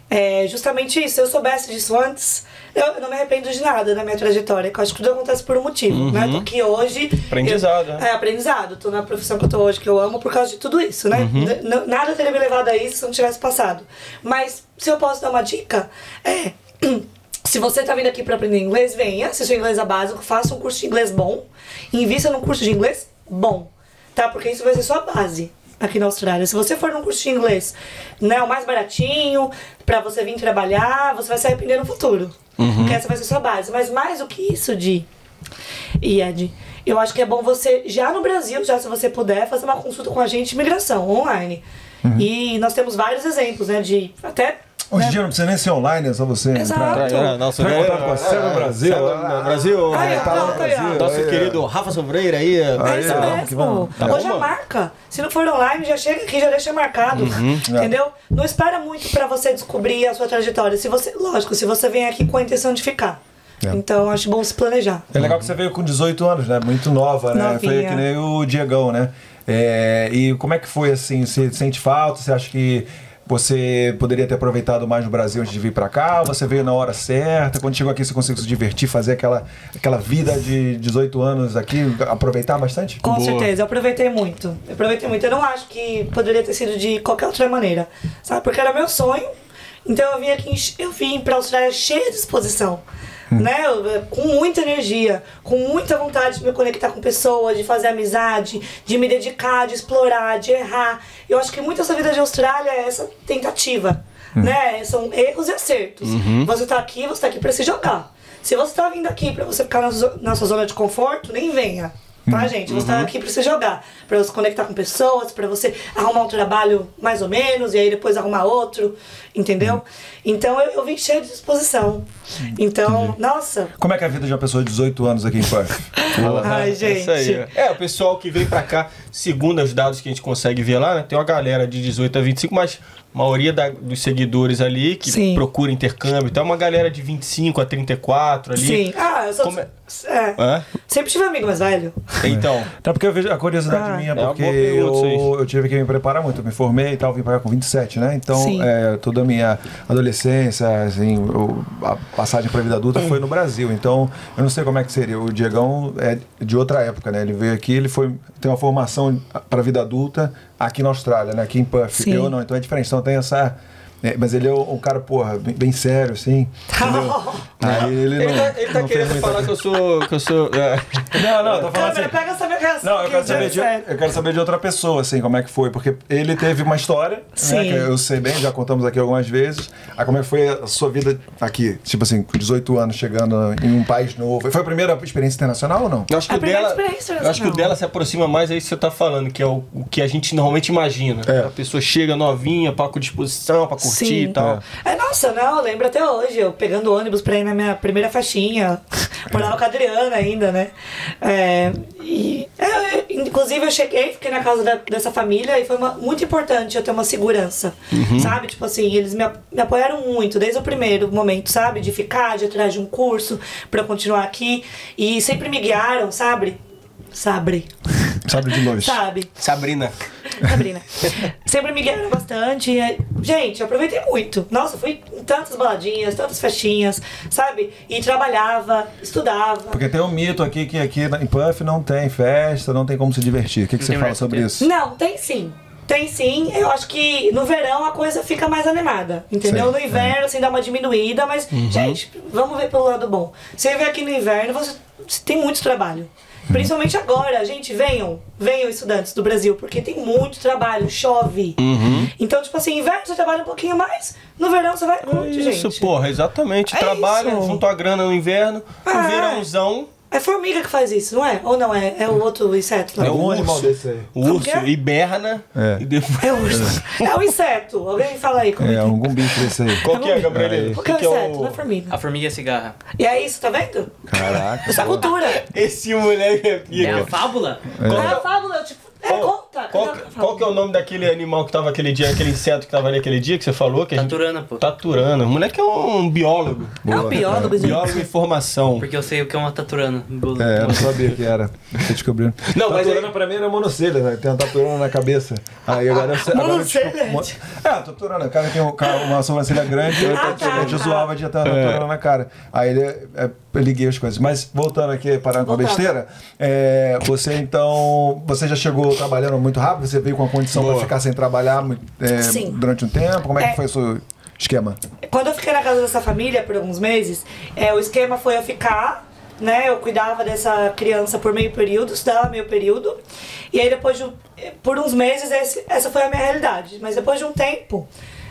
é justamente isso. Se eu soubesse disso antes, eu eu não me arrependo de nada na minha trajetória, que eu acho que tudo acontece por um motivo, né? Tô aqui hoje. Aprendizado, eu- né? É, aprendizado. Tô na profissão que eu tô hoje, que eu amo, por causa de tudo isso, né? N- nada teria me levado a isso se não tivesse passado. Mas, se eu posso dar uma dica, é. Se você tá vindo aqui para aprender inglês, venha, se seu inglês é básico, faça um curso de inglês bom, invista num curso de inglês bom, tá? Porque isso vai ser sua base aqui na Austrália. Se você for num curso de inglês, né, o mais baratinho, pra você vir trabalhar, você vai se arrepender no futuro. Porque essa vai ser sua base. Mas mais do que isso, Di e Ed, eu acho que é bom você, já no Brasil, já se você puder, fazer uma consulta com a gente de imigração online. E nós temos vários exemplos, né, de até... Hoje em né, dia não precisa nem ser online, é só você Exato. entrar. É, Vai é, contar com a Brasil. Céu Brasil. Aí, é, ó, pronto, aí, ó. Nosso ó. querido Rafa Sobreira aí. É isso mesmo. Tá Hoje mano? marca. Se não for online, já chega aqui, já deixa marcado. Entendeu? Não espera muito pra você descobrir a sua trajetória. Se você, lógico, se você vem aqui com a intenção de ficar. É. Então, acho bom se planejar. É legal que você veio com 18 anos, né? Muito nova, né? Novinha. Foi que nem o Diegão, né? É, e como é que foi assim? Você sente falta? Você acha que você poderia ter aproveitado mais no Brasil antes de vir pra cá? Você veio na hora certa? Quando chegou aqui, você conseguiu se divertir, fazer aquela, aquela vida de 18 anos aqui, aproveitar bastante? Com certeza, eu aproveitei muito. Eu aproveitei muito. Eu não acho que poderia ter sido de qualquer outra maneira. Sabe? Porque era meu sonho. Então eu vim aqui, eu vim pra Austrália cheia de disposição. Né? Com muita energia, com muita vontade de me conectar com pessoas, de fazer amizade, de me dedicar, de explorar, de errar. Eu acho que muito essa vida de Austrália é essa tentativa. Né? São erros e acertos. Você tá aqui, você tá aqui pra se jogar. Se você tá vindo aqui pra você ficar na, na sua zona de conforto, nem venha. Tá, gente? Você tá aqui pra você jogar. Pra você conectar com pessoas, pra você arrumar um trabalho mais ou menos, e aí depois arrumar outro. Entendeu? Então eu, eu vim cheio de disposição. Então, nossa. Como é que é a vida de uma pessoa de 18 anos aqui em Perth? Ai, gente. Isso aí. É, o pessoal que vem pra cá, segundo os dados que a gente consegue ver lá, né, tem uma galera de 18 a 25, mas a maioria da- dos seguidores ali que Sim. procura intercâmbio, então é uma galera de 25 a 34 ali. Sim. Ah, eu sou. Como é- é. Hã? Sempre tive amigo mais velho. Então, Até porque eu vejo a curiosidade Ah. minha, É porque aí. eu, eu tive que me preparar muito. Eu me formei e tal, vim pra cá com 27, né? Então, é, toda a minha adolescência, assim, o- a passagem pra vida adulta foi no Brasil. Então, eu não sei como é que seria. O Diegão é de outra época, né? Ele veio aqui, ele foi tem uma formação pra vida adulta aqui na Austrália, né? Aqui em Perth. Sim. Eu não, então é diferente. Então tem essa. É, mas ele é um cara, porra, bem, bem sério, assim. entendeu? Aí ele não. ele tá, ele tá querendo falar que eu sou. Que eu sou é. Não, não, tô falando Câmera, assim. pega essa minha reação. Não, eu quero, saber de, eu quero saber de outra pessoa, assim, como é que foi. Porque ele teve uma história, Sim. né, que eu sei bem, já contamos aqui algumas vezes. Aí como é que foi a sua vida aqui? Tipo assim, com 18 anos, chegando em um país novo. Foi a primeira experiência internacional ou não? Eu acho que A o primeira dela. experiência Eu acho que o dela se aproxima mais aí que você tá falando, que é o, o que a gente normalmente imagina. É. A pessoa chega novinha, pra, com disposição, pra curtir Sim. e tal. É, nossa, não, eu lembro até hoje, eu pegando ônibus pra ir na minha primeira faixinha. Morava com a Adriana ainda, né? É, e, é, inclusive, eu cheguei, fiquei na casa da- dessa família e foi uma- muito importante eu ter uma segurança, sabe? Tipo assim, eles me, me apoiaram muito desde o primeiro momento, sabe? De ficar, de atrás de um curso pra eu continuar aqui. E sempre me guiaram, sabe? Sabe? Sabe de luz. Sabe? Sabrina. Sabrina. Sempre me guiaram bastante. e, Gente, aproveitei muito. Nossa, fui em tantas baladinhas, tantas festinhas, sabe? E trabalhava, estudava. Porque tem um mito aqui que aqui em Puff não tem festa, não tem como se divertir. O que, que você fala sobre isso? Não, tem sim. Tem sim. Eu acho que no verão a coisa fica mais animada. Entendeu? Sim, no inverno, assim, dá uma diminuída, mas, gente, vamos ver pelo lado bom. Você vê aqui no inverno, você, você tem muito trabalho. Principalmente agora, gente, venham, venham estudantes do Brasil, porque tem muito trabalho, chove. Então, tipo assim, inverno você trabalha um pouquinho mais, no verão você vai curte, Isso, gente. porra, exatamente. É Trabalha, isso. junto a grana no inverno, no Ah, verãozão, É formiga que faz isso, não é? Ou não, é, é o outro inseto lá. É o Algum urso. animal desse aí. o urso é? hiberna É. e depois. É o urso. É o inseto. Alguém fala aí como É, é algum bicho desse aí. Qual que é, Gabriel? O que é o inseto? Não é formiga. A formiga cigarra. E é isso, tá vendo? Caraca. Essa cultura. Esse moleque é É pica. a fábula? Qual, É a é- fábula, tipo, é, qual- conta. qual, fábula. qual que é o nome daquele animal que tava aquele dia, aquele inseto que tava ali aquele dia que você falou? Que a gente- Taturana, pô. Taturana. O moleque é um biólogo. É um biólogo, gente. Biólogo em formação. Porque eu sei o que é uma taturana. Boa. É, eu não sabia que era. Tô descobrindo. Não, mas taturana aí- pra mim era monocelha, né? Tem uma taturana na cabeça. Aí agora você. agora eu Monocelha, gente. É, taturana. O cara tem um- uma sobrancelha grande, eu, Ah, tá, a gente tá. zoava de ter uma taturana na cara. Aí ele, é, liguei as coisas. Mas voltando aqui, parando com a besteira, é, você então. Você já chegou trabalhando muito rápido? Você veio com a condição Boa. pra ficar sem trabalhar é, durante um tempo? Como é que É. foi o seu esquema? Quando eu fiquei na casa dessa família por alguns meses, é, o esquema foi eu ficar, né? Eu cuidava dessa criança por meio período, estudava meio período. E aí depois de um- por uns meses esse- essa foi a minha realidade. Mas depois de um tempo,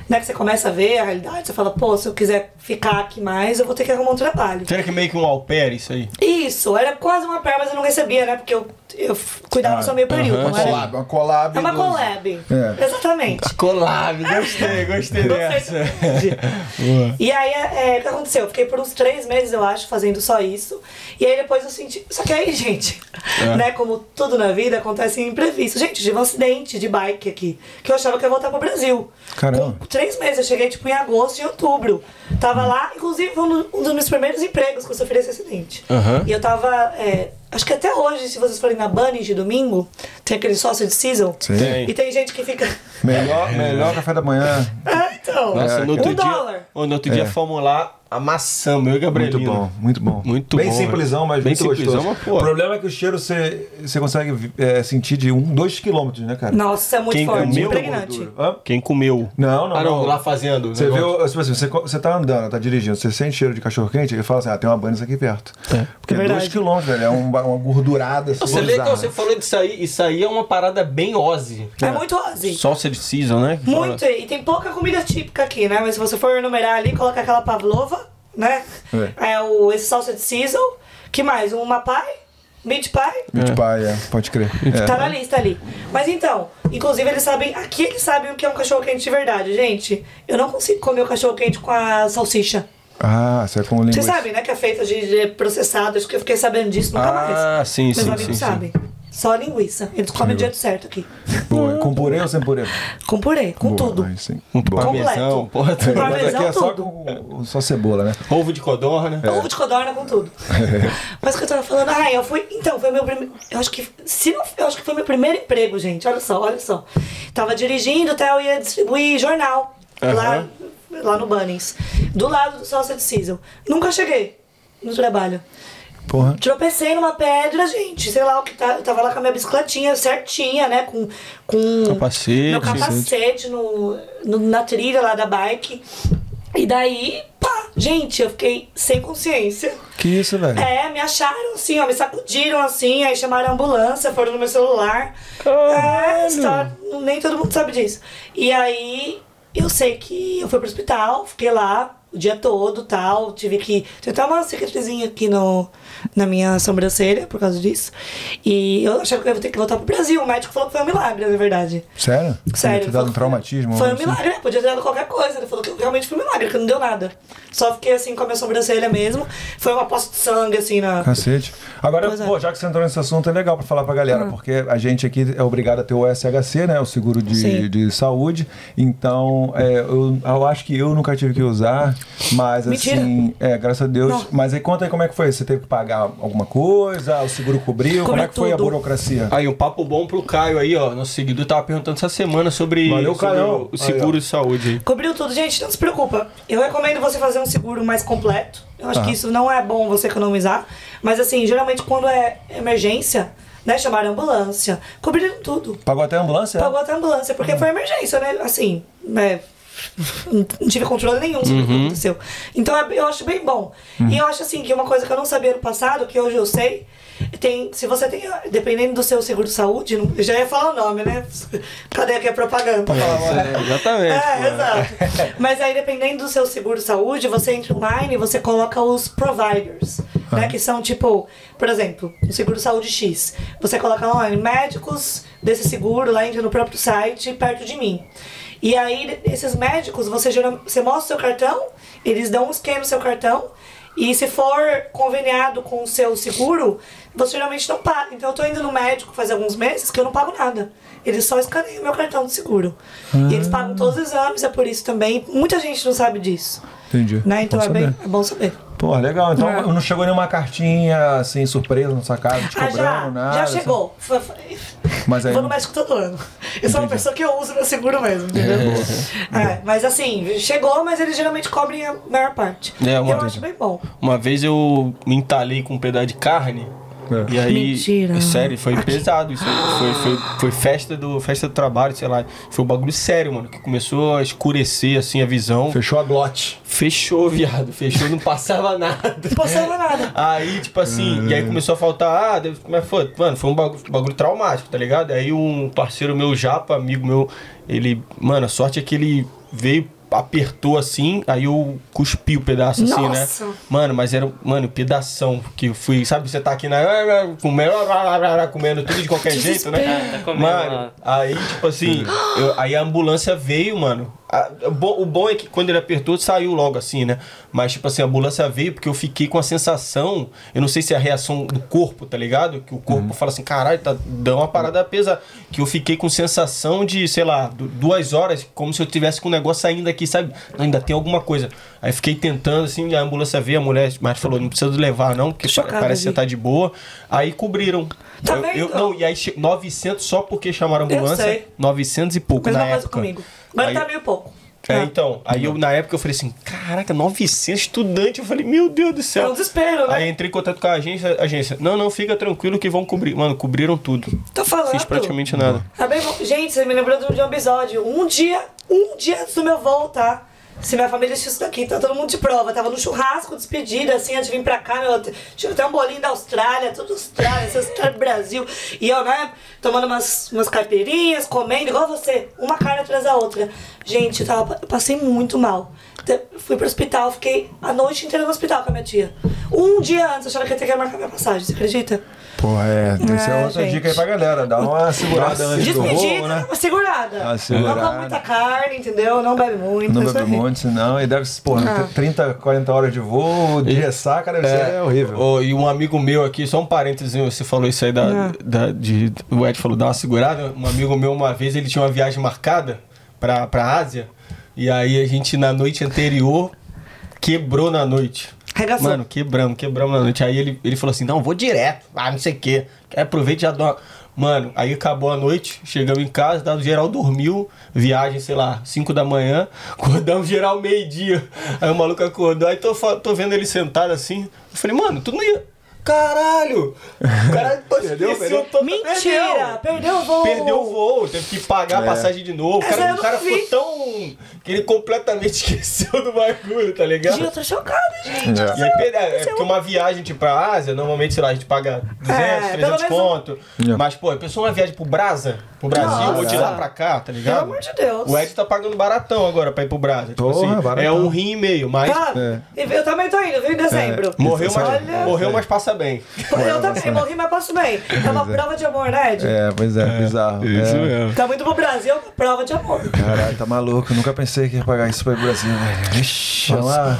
né, que você começa a ver a realidade, você fala, pô, se eu quiser ficar aqui mais, eu vou ter que arrumar um trabalho. Será que é meio que um au pair isso aí? Isso, era quase uma perna, mas eu não recebia, né? Porque eu, eu cuidava só meio período. era- Collab, uma collab. É uma collab. É. Exatamente. Collab, gostei, gostei dessa. E aí, é, é, o que aconteceu? Eu fiquei por uns três meses, eu acho, fazendo só isso. E aí depois eu senti. Só que aí, gente, É. né, como tudo na vida, acontece em imprevisto. Gente, tive um acidente de bike aqui, que eu achava que ia voltar pro Brasil. Caramba. Com três meses, eu cheguei tipo em agosto e outubro. Tava lá, inclusive foi um dos meus primeiros empregos que eu sofri esse acidente. Aham. E eu tava. é, acho que até hoje, se vocês forem na Bunny de domingo, tem aquele sócio de season. Sim. Tem. E tem gente que fica. Melhor, melhor café da manhã. Ah, então. Nossa, no outro um dia. dólar. No outro dia É. fomos lá, amassamos, eu e Gabrielino. Muito bom, muito bom. Muito Bem bom, simplesão, mas Bem muito simplesão, gostoso. mas, pô. O problema é que o cheiro você, você consegue é, sentir de um, dois quilômetros, né, cara? Nossa, isso é muito Quem forte, comeu impregnante. Quem comeu? Não, não, Ah, não, não. lá fazendo. Você negócio. viu, tipo assim, você, você tá andando, tá dirigindo, você sente cheiro de cachorro quente e fala assim, ah, tem uma banha aqui perto. Porque É é dois quilômetros, velho, é um ba- uma gordurada assim. Você vê que você falou disso aí, isso aí é uma parada bem Ozzy. É muito Ozzy. Sausage season, né? que fala. Muito, e tem pouca comida típica aqui, né? Mas se você for enumerar ali, coloca aquela pavlova, né? É, o, esse salsa de sizzle. Que mais? Um mapai? Meat pie? Meat pie, é, pode crer. É. Tá na lista ali. Mas então, inclusive eles sabem, aqui eles sabem o que é um cachorro quente de verdade, gente. Eu não consigo comer o cachorro quente com a salsicha. Ah, você é com língua. Vocês sabem, né? Que é feito de, de processado, acho que eu fiquei sabendo disso nunca mais. Ah, sim, Meus sim, amigos sim, sim. Só linguiça. Eles comem do jeito certo aqui. Boa. Com purê ou sem purê? Com purê, com Boa, tudo. aí sim. Um parmesão, porra. Com Mas aqui é só, tudo. com, só cebola, né? Ovo de codorna. Ovo de codorna com tudo. Mas o que eu tava falando, ah, eu fui. Então, foi meu primeiro. Eu acho que. Se não, eu acho que foi meu primeiro emprego, gente. Olha só, olha só. Tava dirigindo, até eu ia distribuir jornal lá, lá no Bunnings. Do lado do Sausage Sizzle. Nunca cheguei no trabalho. Porra. Tropecei numa pedra, gente. Sei lá o que tá. Eu tava lá com a minha bicicletinha certinha, né? Com. com Capacete. meu capacete no, no- na trilha lá da bike. E daí, pá, gente, eu fiquei sem consciência. Que isso, velho? É, me acharam assim, ó, me sacudiram assim, aí chamaram a ambulância, foram no meu celular. É, história, nem todo mundo sabe disso. E aí, eu sei que eu fui pro hospital, fiquei lá, o dia todo tal. Tive que. Tem até uma cicatrizinha aqui no, na minha sobrancelha por causa disso. E eu achava que eu ia ter que voltar pro Brasil. O médico falou que foi um milagre, na verdade. Sério? Sério. Ter dado um traumatismo? Foi um assim? milagre, né? Podia ter dado qualquer coisa. Ele falou que realmente foi um milagre, que não deu nada. Só fiquei assim com a minha sobrancelha mesmo. Foi uma poça de sangue, assim, na. Cacete. Agora, é. pô, já que você entrou nesse assunto, é legal pra falar pra galera, porque a gente aqui é obrigado a ter o SHC, né? O seguro de, Sim. de saúde. Então, é, eu, eu acho que eu nunca tive que usar, mas Mentira. assim, é, graças a Deus. Não. Mas aí conta aí como é que foi. Você teve que pagar alguma coisa? O seguro cobriu? como Cobriu é que foi a tudo. burocracia? Aí, um papo bom pro Caio aí, ó. Nosso seguidor tava perguntando essa semana sobre, Valeu, sobre o seguro Aí, de saúde aí. Cobriu tudo, gente, não se preocupa. Eu recomendo você fazer um seguro mais completo. Eu acho Tá. que isso não é bom você economizar. Mas assim, geralmente quando é emergência, né? Chamaram ambulância. Cobriram tudo. Pagou até a ambulância? Pagou até a ambulância, porque foi emergência, né? Assim, né? Não tive controle nenhum sobre o que aconteceu. Então é- eu acho bem bom. E eu acho assim que uma coisa que eu não sabia no passado, que hoje eu sei, tem. Se você tem. Dependendo do seu seguro de saúde, não- eu já ia falar o nome, né? Cadê aqui a propaganda? É, exatamente. É, exato. Mas aí, dependendo do seu seguro saúde, você entra online e você coloca os providers, né? Que são tipo, por exemplo, o seguro saúde X. Você coloca online médicos desse seguro, lá entra no próprio site, perto de mim. E aí, esses médicos, você, geral- você mostra o seu cartão, eles dão um scan no seu cartão, e se for conveniado com o seu seguro, você geralmente não paga. Então eu tô indo no médico faz alguns meses que eu não pago nada. Eles só escaneiam meu cartão de seguro. E eles pagam todos os exames, é por isso também. Muita gente não sabe disso. Entendi. Né? Então é, bem, é bom saber. Pô, legal. Então É. não chegou nenhuma cartinha assim, surpresa na sua casa, te Ah, cobrando, já, nada? já assim? chegou. Foi- Mas aí- Vou no médico todo ano. Eu sou uma pessoa que eu uso meu seguro mesmo, entendeu? É, mas assim, chegou, mas eles geralmente cobrem a maior parte. É, uma eu vez. acho bem bom. Uma vez eu me entalei com um pedaço de carne. É. E aí, Mentira. sério, foi pesado isso. aí. Foi, foi, foi festa do festa do trabalho, sei lá. Foi um bagulho sério, mano, que começou a escurecer assim a visão. Fechou a glote. Fechou, viado, fechou, não passava nada. Não passava nada. Aí, tipo assim, e aí começou a faltar, ah, deve- mas foi, mano, foi um bagulho, bagulho traumático, tá ligado? Aí um parceiro meu, Japa, amigo meu, ele, mano, a sorte é que ele veio, apertou assim, aí eu cuspi o pedaço assim, Nossa. né? Mano, mas era, mano, pedação que eu fui, sabe, você tá aqui na, comendo, comendo tudo de qualquer jeito, né? Ah, tá comendo Mano, aí, tipo assim, eu- aí a ambulância veio, mano. A- o, bom, o bom é que quando ele apertou, saiu logo assim, né? Mas, tipo assim, a ambulância veio porque eu fiquei com a sensação, eu não sei se é a reação do corpo, tá ligado? Que o corpo fala assim, caralho, tá dando uma parada pesada. Que eu fiquei com sensação de, sei lá, du- duas horas, como se eu tivesse com um negócio saindo aqui, sabe? Ainda tem alguma coisa. Aí fiquei tentando, assim, a ambulância veio, a mulher mas falou, não precisa levar não, porque Chocada, parece que você tá de boa. Aí cobriram. Tá eu, eu- não, e aí che- 900 só porque chamaram a Eu ambulância. sei. 900 e pouco Mesma na coisa época. comigo. Agora Aí- tá meio pouco. É, Ah. então, aí eu na época eu falei assim, caraca, 900 estudante, eu falei, meu Deus do É céu. um desespero, né? Aí entrei em contato com a agência, a agência, não, não, fica tranquilo que vão cobrir. Mano, cobriram tudo. Tô falando. Fiz praticamente nada. É bem. Gente, você me lembrou de um episódio. Um dia, um dia antes do meu voo, tá? Se minha família assistiu isso daqui, tá todo mundo de prova. Tava no churrasco, despedida, assim, antes de vir pra cá, meu. Tinha até um bolinho da Austrália, tudo Austrália, essa Austrália Brasil. E eu, né, tomando umas, umas caipirinhas, comendo, igual você, uma carne atrás da outra. Gente, eu, tava, eu passei muito mal. Te- Fui pro hospital, fiquei a noite inteira no hospital com a minha tia. Um dia antes, achava que eu ia ter que marcar minha passagem, você acredita? Porra, é. Essa é É, outra gente. dica aí pra galera. Dá uma segurada antes do Despedida, voo, né? uma segurada. Uma Não segurada. come muita carne, entendeu? Não bebe muito. Não é bebe muito, senão. E deve ser, porra, Ah. 30, 40 horas de voo, de ressaca, deve ser horrível. Ô, e um amigo meu aqui, só um parênteses, você falou isso aí da, Ah. da- de, o Ed falou, dá uma segurada. Um amigo meu, uma vez, ele tinha uma viagem marcada pra, pra Ásia. E aí a gente, na noite anterior, quebrou na noite. Mano, quebramos, quebramos na noite. Aí ele, ele falou assim: não, vou direto, ah, não sei o quê. Aproveita e já uma... Mano, aí acabou a noite, chegamos em casa, dado geral dormiu, viagem, sei lá, 5 da manhã, acordamos geral meio-dia. Aí o maluco acordou, aí tô, tô vendo ele sentado assim. Eu falei, mano, tu não ia. Caralho! O cara Perdeu, esqueceu todo- Mentira! Perdeu o voo! Perdeu o voo, teve que pagar a É. passagem de novo. Essa cara, o cara vi. ficou tão. que ele completamente esqueceu do bagulho, tá ligado? Gente, eu tô chocada, gente. É. E aí, perde- é porque uma viagem tipo pra Ásia, normalmente, sei lá, a gente paga 200, É, 300 pelo menos um- conto. É. Mas, pô, a pessoa uma viagem pro Brasa, pro Brasil, Nossa. ou de lá pra cá, tá Pelo ligado? amor de Deus. O Ed tá pagando baratão agora pra ir pro Brasa. Tipo Porra, assim, baratão. é um rim e meio, mas Tá, eu também tô indo, viu, em dezembro. morreu, mas, Olha. morreu, mas passa bem. Eu também, morri, mas passo bem. É uma prova de amor, né, Ed? É, pois é, bizarro. é. mesmo. Tá muito pro Brasil, prova de amor. Caralho, tá maluco. Nunca pensei que ia pagar isso pro Brasil, velho. Ixi, é uma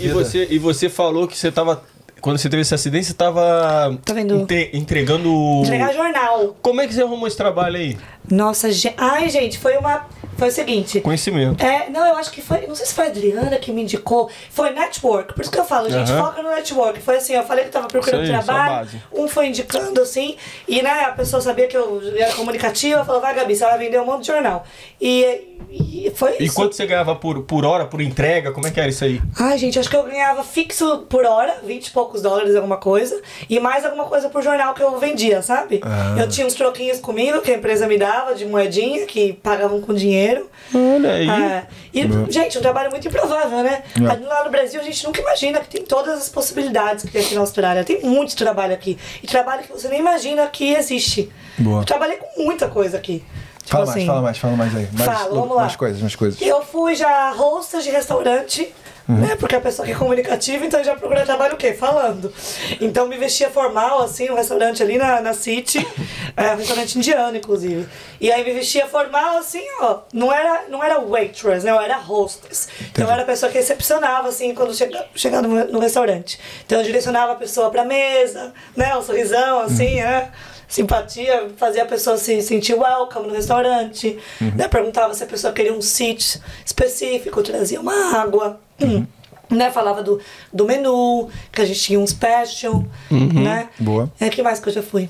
e, e você, e você falou que você tava. Quando você teve esse acidente, você tava Tá vendo? entre- entregando. Entregar jornal. Como é que você arrumou esse trabalho aí? Nossa, gente. Ai, gente, foi uma. Foi o seguinte. Conhecimento. É, não, eu acho que foi. Não sei se foi a Adriana que me indicou. Foi network. Por isso que eu falo, gente, Aham. foca no network. Foi assim, eu falei que tava procurando aí, trabalho. Um foi indicando, assim. E, né, a pessoa sabia que eu era comunicativa. Falou, vai, Gabi, você vai vender um monte de jornal. E, e foi E isso. quanto você ganhava por, por hora, por entrega? Como é que era isso aí? Ai, gente, acho que eu ganhava fixo por hora, 20 e poucos dólares, alguma coisa, e mais alguma coisa por jornal que eu vendia, sabe? Eu tinha uns troquinhos comigo que a empresa me dava de moedinha, que pagavam com dinheiro. Olha aí. É, e, gente, um trabalho muito improvável, né? Lá no Brasil a gente nunca imagina que tem todas as possibilidades que tem aqui na Austrália. Tem muito trabalho aqui. E trabalho que você nem imagina que existe. Boa. Eu trabalhei com muita coisa aqui. Tipo Fala mais, assim, fala mais, fala mais aí. Mais, Fala, vamos lá. mais coisas, mais coisas. eu fui já hostess de restaurante, né? Porque a pessoa que é comunicativa, então já procura trabalho o quê? Falando. Então me vestia formal, assim, um restaurante ali na, na City, é, um restaurante indiano, inclusive. E aí me vestia formal, assim, ó. Não era, não era waitress, né? Eu era hostess. Então eu era a pessoa que recepcionava, assim, quando chega, chegava no, no restaurante. Então eu direcionava a pessoa pra mesa, né? Um sorrisão, assim, né? Simpatia, fazia a pessoa se sentir welcome no restaurante. Né? Perguntava se a pessoa queria um seat específico, trazia uma água. Hum. Né? Falava do, do menu, que a gente tinha um special, né? Boa. É, que mais que eu já fui?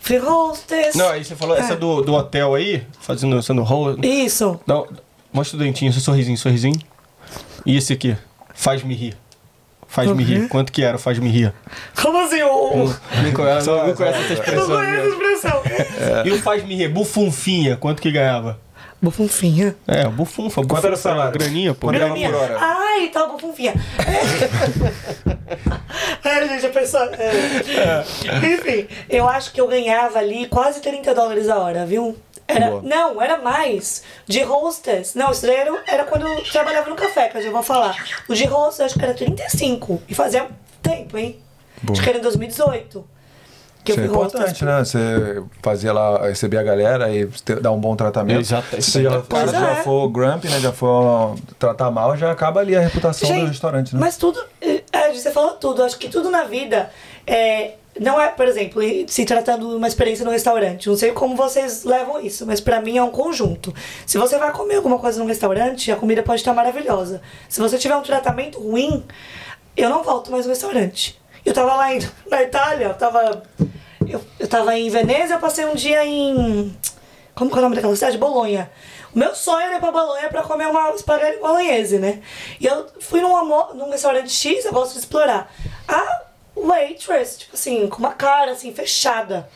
Fui hostess. Não, aí você falou essa É. do, do hotel aí, fazendo, sendo hold. Isso. Dá, mostra o dentinho, seu sorrisinho, sorrisinho. E esse aqui? Faz-me rir. Faz-me rir. Quanto que era? Faz-me rir. Como assim? O... Não conhece, não conhece essa Eu não expressão. conheço a né? expressão. E o faz-me rir, bufunfinha, quanto que ganhava? Bufunfinha. É, bufunfa. Quanto era o salário? Graninha, pô. Graninha. por hora? Ai, tá bufunfinha. É. Ai, gente, a pessoa. é. Enfim, eu acho que eu ganhava ali quase 30 dólares a hora, viu? Era, Boa. não, era mais. De hostess. Não, isso daí era, era quando eu trabalhava no café, que eu já vou falar. O de hostess acho que era 35. E fazia tempo, hein? Boa. Acho que era em 2018. Que Isso é importante, né? Você fazia lá, receber a galera e ter- dar um bom tratamento. Exato, Se já, é- o cara já é. for grumpy, né? Já for tratar mal, já acaba ali a reputação Gente, do restaurante, né? Mas tudo. É, você falou tudo. Acho que tudo na vida é. Não é, por exemplo, se tratando de uma experiência no restaurante. Não sei como vocês levam isso, mas pra mim é um conjunto. Se você vai comer alguma coisa num restaurante, a comida pode estar maravilhosa. Se você tiver um tratamento ruim, eu não volto mais no restaurante. Eu tava lá em, na Itália, eu tava. Eu, eu tava em Veneza, eu passei um dia em. Como que é o nome daquela cidade? Bolonha. O meu sonho era ir pra Bolonha pra comer uma espaguete bolonhese, né? E eu fui num, num restaurante X, eu gosto de explorar. A waitress, tipo assim, com uma cara assim, fechada,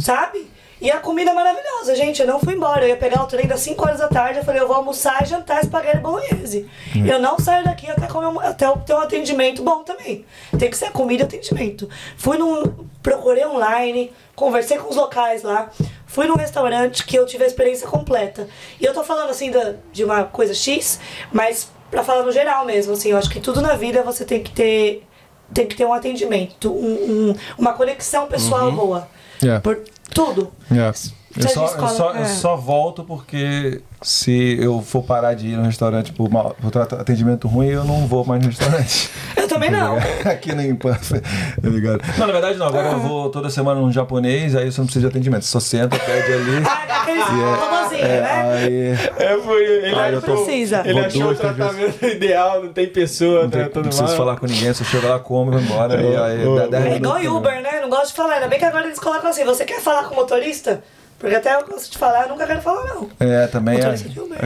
sabe? E a comida maravilhosa, gente. Eu não fui embora. Eu ia pegar o trem das 5 horas da tarde. Eu falei, eu vou almoçar e jantar espaguete bolonhese. Eu não saio daqui até, comer até ter um atendimento bom também. Tem que ser comida e atendimento. Fui num. Procurei online, conversei com os locais lá. Fui num restaurante que eu tive a experiência completa. E eu tô falando assim da, de uma coisa X, mas pra falar no geral mesmo, assim, eu acho que tudo na vida você tem que ter. Tem que ter um atendimento, um- um- uma conexão pessoal boa. Yeah. Por tudo. Yeah. Eu só, eu, escola- só, eu é. só volto porque se eu for parar de ir no restaurante por, mal, por atendimento ruim, eu não vou mais no restaurante. Eu também não. Aqui no Impuff, tá ligado? Não, na verdade não. Agora eu vou toda semana num japonês, aí você não precisa de atendimento. Você só senta, pede ali. Ah, aqueles e robozinhos, é, né? aí É, foi, ele, Aí eu tô- Precisa. ele Vou achou o tratamento ideal, não tem pessoa, não, tem, tratando não preciso mal. falar com ninguém, você chega lá, come, vai embora. e aí dá ô, 10 É igual Uber, né? Não gosto de falar. Ainda bem que agora eles colocam assim: você quer falar com o motorista? Porque até eu gosto de falar, eu nunca quero falar, não. É, também é. Às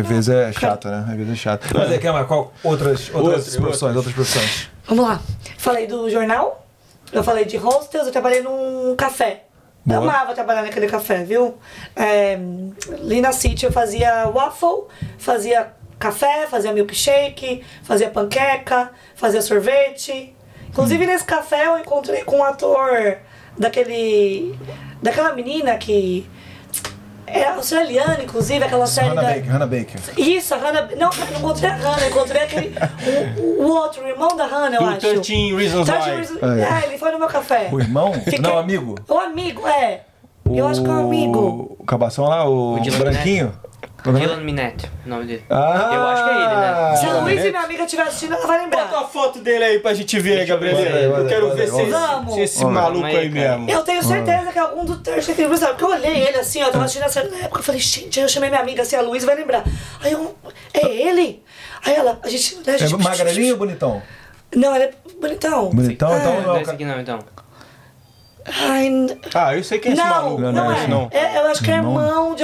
vezes é chato, né? Às vezes é chato. Mas aí, quer mais qual? Outras, outras Outras, profissões, outras. outras profissões. Vamos lá. Falei do jornal, eu falei de hostels, eu trabalhei num café. Eu Boa. amava trabalhar naquele café, viu? É, ali na City eu fazia waffle, fazia café, fazia milkshake, fazia panqueca, fazia sorvete. Inclusive nesse café eu encontrei com um ator daquele. daquela menina que. É australiana, inclusive, aquela série Hannah da. Baker, Hannah Baker. Isso, a Hannah. Não, não encontrei a Hannah, encontrei aquele. O, o outro, o irmão da Hannah, eu acho. 13 Reasons 13 Why. Reasons- Ah, é. É, ele foi no meu café. O irmão? Fiquei- Não, amigo. O amigo, é. Eu acho que é um amigo. O cabação lá, o, O Dylan branquinho. Dylan Minette, o nome dele. Ah, Eu acho que é ele, né? Se a Luísa e minha amiga estiver assistindo, ela vai Bota lembrar. a foto dele aí pra gente ver, Gabriel. Eu quero ver se, se esse maluco aí, mesmo. Eu tenho certeza que é algum do Thursday Film sabe? Porque eu olhei ele assim, ó, eu tava assistindo a série na época, eu falei, gente, aí eu chamei minha amiga assim, a Luísa vai lembrar. Aí eu, é ele? Aí ela, a gente. né, a É gente magrelinho ou bonitão? Não, ele é bonitão. Bonitão, É. então Não não é é o esse aqui não, então. Ai, Ah, eu sei quem é esse não, maluco. não, não, é. esse não. É, Eu acho que é Irmão. de.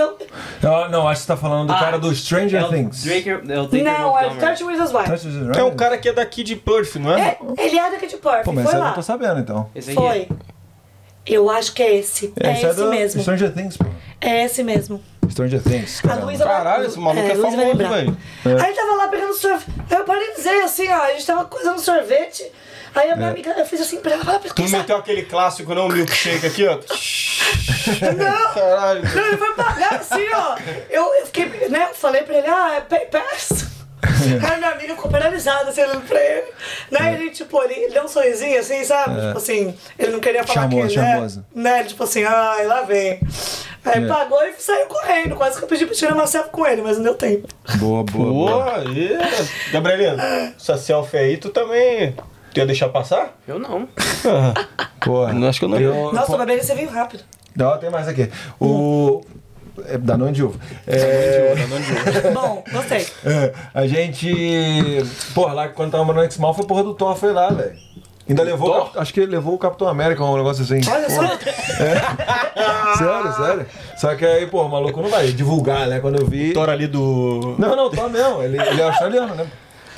Não, não, acho que você tá falando do Ah, cara do Stranger É o Things. Draker, é o Draker Não, é. 30 Reasons Why. É um cara que é daqui de Perth, não é? É, ele é daqui de Perth, Pô, mas foi esse eu lá. não tô sabendo, então. Esse aí Foi. Eu acho que é esse. É, Esse esse do mesmo. Stranger Things, pô. É esse mesmo. Stranger Things. A caramba. Luísa vai- Caralho, esse maluco é vai famoso, velho. Aí ele tava lá pegando sorvete. Aí eu parei de dizer assim, ó, a gente tava coisando sorvete. Aí a É. minha amiga, eu fiz assim pra ela, vai Tu meteu aquele clássico, não, o milkshake aqui, ó. Não! Caralho. Não, ele foi pagar assim, ó. Eu, eu fiquei, né? eu Falei pra ele, ah, é pay pass. Aí minha amiga ficou paralisada, assim, olhando pra ele. Né? Ele, tipo, ele, ele deu um sorrisinho assim, sabe? Tipo assim, ele não queria falar Charmoso, que né? charmoso. né? Ele, tipo assim, ai, lá vem. Aí É. pagou e saiu correndo. Quase que eu pedi pra tirar uma selfie com ele, mas não deu tempo. Boa, boa, boa. Boa, aí. Gabrielino, essa selfie aí, tu também. Tu ia deixar passar? Eu não. Porra. Não, acho que eu não. Eu, Nossa, mas você veio rápido. não, tem mais aqui. O. É Danone de uva. É, Bom, gostei. é, a gente. Porra, lá quando tava morando no X-Mal foi porra do Thor, foi lá, velho. Ainda levou, Thor? Acho que ele levou o Capitão América, um negócio assim. Olha só. Sério, sério. Só que aí, pô, o maluco não vai divulgar, né? Quando eu vi. Tora ali do. Não, não, Thor mesmo. Ele, ele é australiano, né?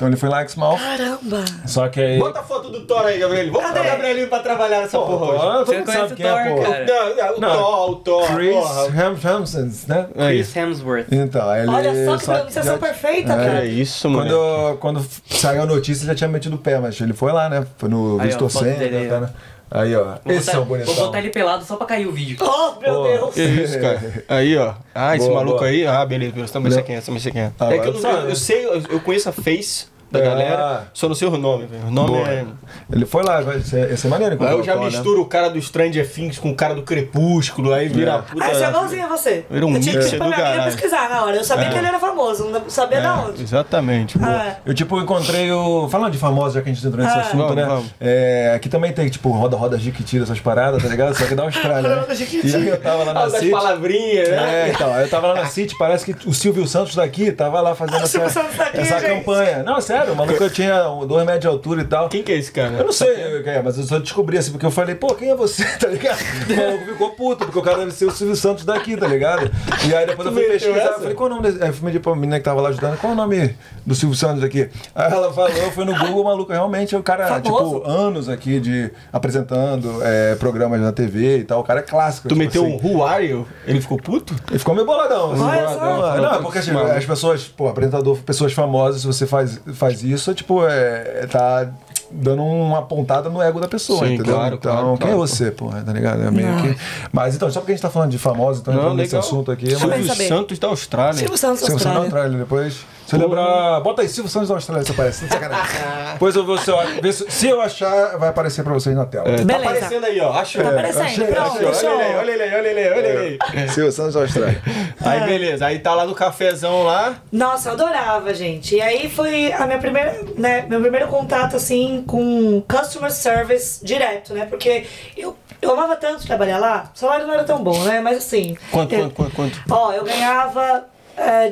Então ele foi lá em X-Mal. Caramba. Só que aí. Bota a foto do Thor aí, Gabrielino. Vamos botar o Gabrielino pra trabalhar nessa porra hoje. Todo mundo conhece sabe o quem é, Thor, pô. cara? Não, não, o Não. Thor, o Thor. Chris porra. Hem- Hemsworth, né? Chris Hemsworth. Então, ele. Olha só que já- perfeita, É. cara. É isso, mano. Quando, quando saiu a notícia, já tinha metido o pé, mas ele foi lá, né? Foi no foto Center. dele aí, ó. né? Aí, ó. Vou Esse botar, é o bonitão. Vou botar ele pelado só pra cair o vídeo. Oh, meu Pô. Deus. Que isso, cara? Aí, ó. Ah, esse Boa, maluco boa. aí. Ah, beleza, beleza. Também sei quem é, também sei quem é. Ah, é que eu, não, eu, eu sei, eu, eu conheço a face da Ah. galera, só não sei o nome, velho. O nome Boa. é. Ele foi lá, vai ser, ia ser maneiro. Aí eu já né? misturo o cara do Stranger Things com o cara do Crepúsculo, aí vira É. puta. Ah, isso é igualzinho a você. Vira um eu tinha que ir pra minha amiga pesquisar na hora. Eu sabia É. que ele era famoso, não sabia É, da onde. Exatamente. Ah, Eu, tipo, encontrei o. Falando de famosos, já que a gente entrou nesse Ah. assunto, Vamos, né? vamos. É, aqui também tem, tipo, roda-roda Jiquitira, essas paradas, tá ligado? Só que da Austrália, né? E aí eu tava lá na Ah, das City. palavrinhas, né? É, então, eu tava lá na City, parece que o Silvio Santos daqui tava lá fazendo Ah, o essa, Silvio Santos tá aqui, essa campanha. Não, sério, o maluco eu tinha dois metros de altura e tal. Quem que é esse cara? Eu não sei quem é, mas eu só descobri assim, porque eu falei, pô, quem é você, tá ligado? O maluco ficou puto, porque o cara deve ser o Silvio Santos daqui, tá ligado? E aí depois eu fui pesquisar, eu falei, qual o nome desse. Aí eu fui medir pra menina que tava lá ajudando, qual o nome do Silvio Santos aqui? Aí ela falou, eu fui no Google, o maluco realmente é o cara, Famoso. tipo, anos aqui de apresentando é, programas na TV e tal. O cara é clássico. Tu tipo meteu assim. um Who Are You? Ele ficou puto? Ele ficou meio boladão. assim, boladão. só. Não, é porque assim, as pessoas, pô, apresentador, pessoas famosas, se você faz, faz isso, é tipo, é, tá dando uma pontada no ego da pessoa, Sim, entendeu? claro, então, claro, quem claro. é você, porra, tá ligado? É meio Não. que... Mas então, só porque a gente tá falando de famosos, então entrando nesse assunto aqui. Silvio Mas... Santos da Austrália. Silvio Santos Silvio Santos da Austrália. Austrália, depois. Se eu lembrar. Bota aí, Silvio Santos da Austrália, se aparece. Sacanagem. Depois eu vou se se, se eu achar, vai aparecer pra vocês na tela. É, tá Beleza. aparecendo aí, ó. Achou. Tá aparecendo, achei, pronto, achei. Olha ele aí, olha ele aí, olha ele aí, olha ele aí. Silvio Santos da Austrália. Aí beleza, aí tá lá no cafezão lá. Nossa, eu adorava, gente. E aí foi a minha primeira, né, meu primeiro contato assim com customer service direto, né? Porque eu, eu amava tanto trabalhar lá, o salário não era tão bom, né? Mas assim. Quanto, eu, quanto, quanto, quanto? Ó, eu ganhava. é,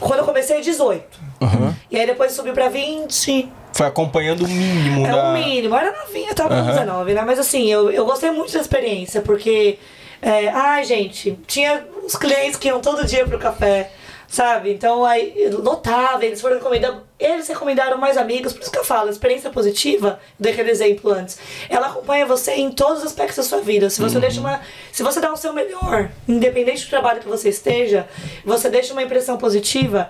quando eu comecei 18. Aham. E aí depois subi pra 20. Foi acompanhando o mínimo É da... o mínimo, eu era novinha, tava com Aham. 19, né? Mas assim, eu, eu gostei muito da experiência, porque. É, ai, gente, tinha os clientes que iam todo dia pro café. Sabe? Então aí lotava, eles foram recomendando. Eles recomendaram mais amigos, por isso que eu falo, experiência positiva, dei aquele exemplo antes. Ela acompanha você em todos os aspectos da sua vida. Se você deixa uma. Se você dá o seu melhor, independente do trabalho que você esteja, você deixa uma impressão positiva,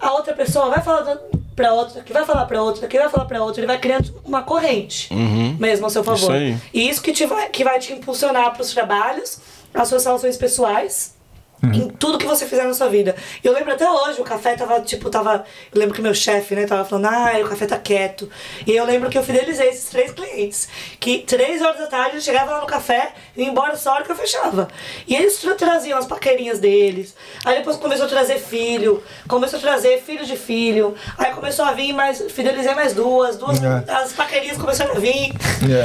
a outra pessoa vai falar do- pra outra, que vai falar pra outra, que vai falar pra outra, ele vai criando uma corrente mesmo ao seu favor. Isso aí. E isso que, te vai, que vai te impulsionar pros trabalhos, as suas relações pessoais. Em tudo que você fizer na sua vida. E eu lembro até hoje, o café tava, tipo, tava. Eu lembro que meu chefe, né, tava falando, ah, o café tá quieto. E eu lembro que eu fidelizei esses três clientes. Que três horas da tarde eu chegava lá no café e ia embora só a hora que eu fechava. E eles tra- traziam as paquerinhas deles. Aí depois começou a trazer filho, começou a trazer filho de filho. Aí começou a vir mais. Fidelizei mais duas, duas. É. As paquerinhas começaram a vir.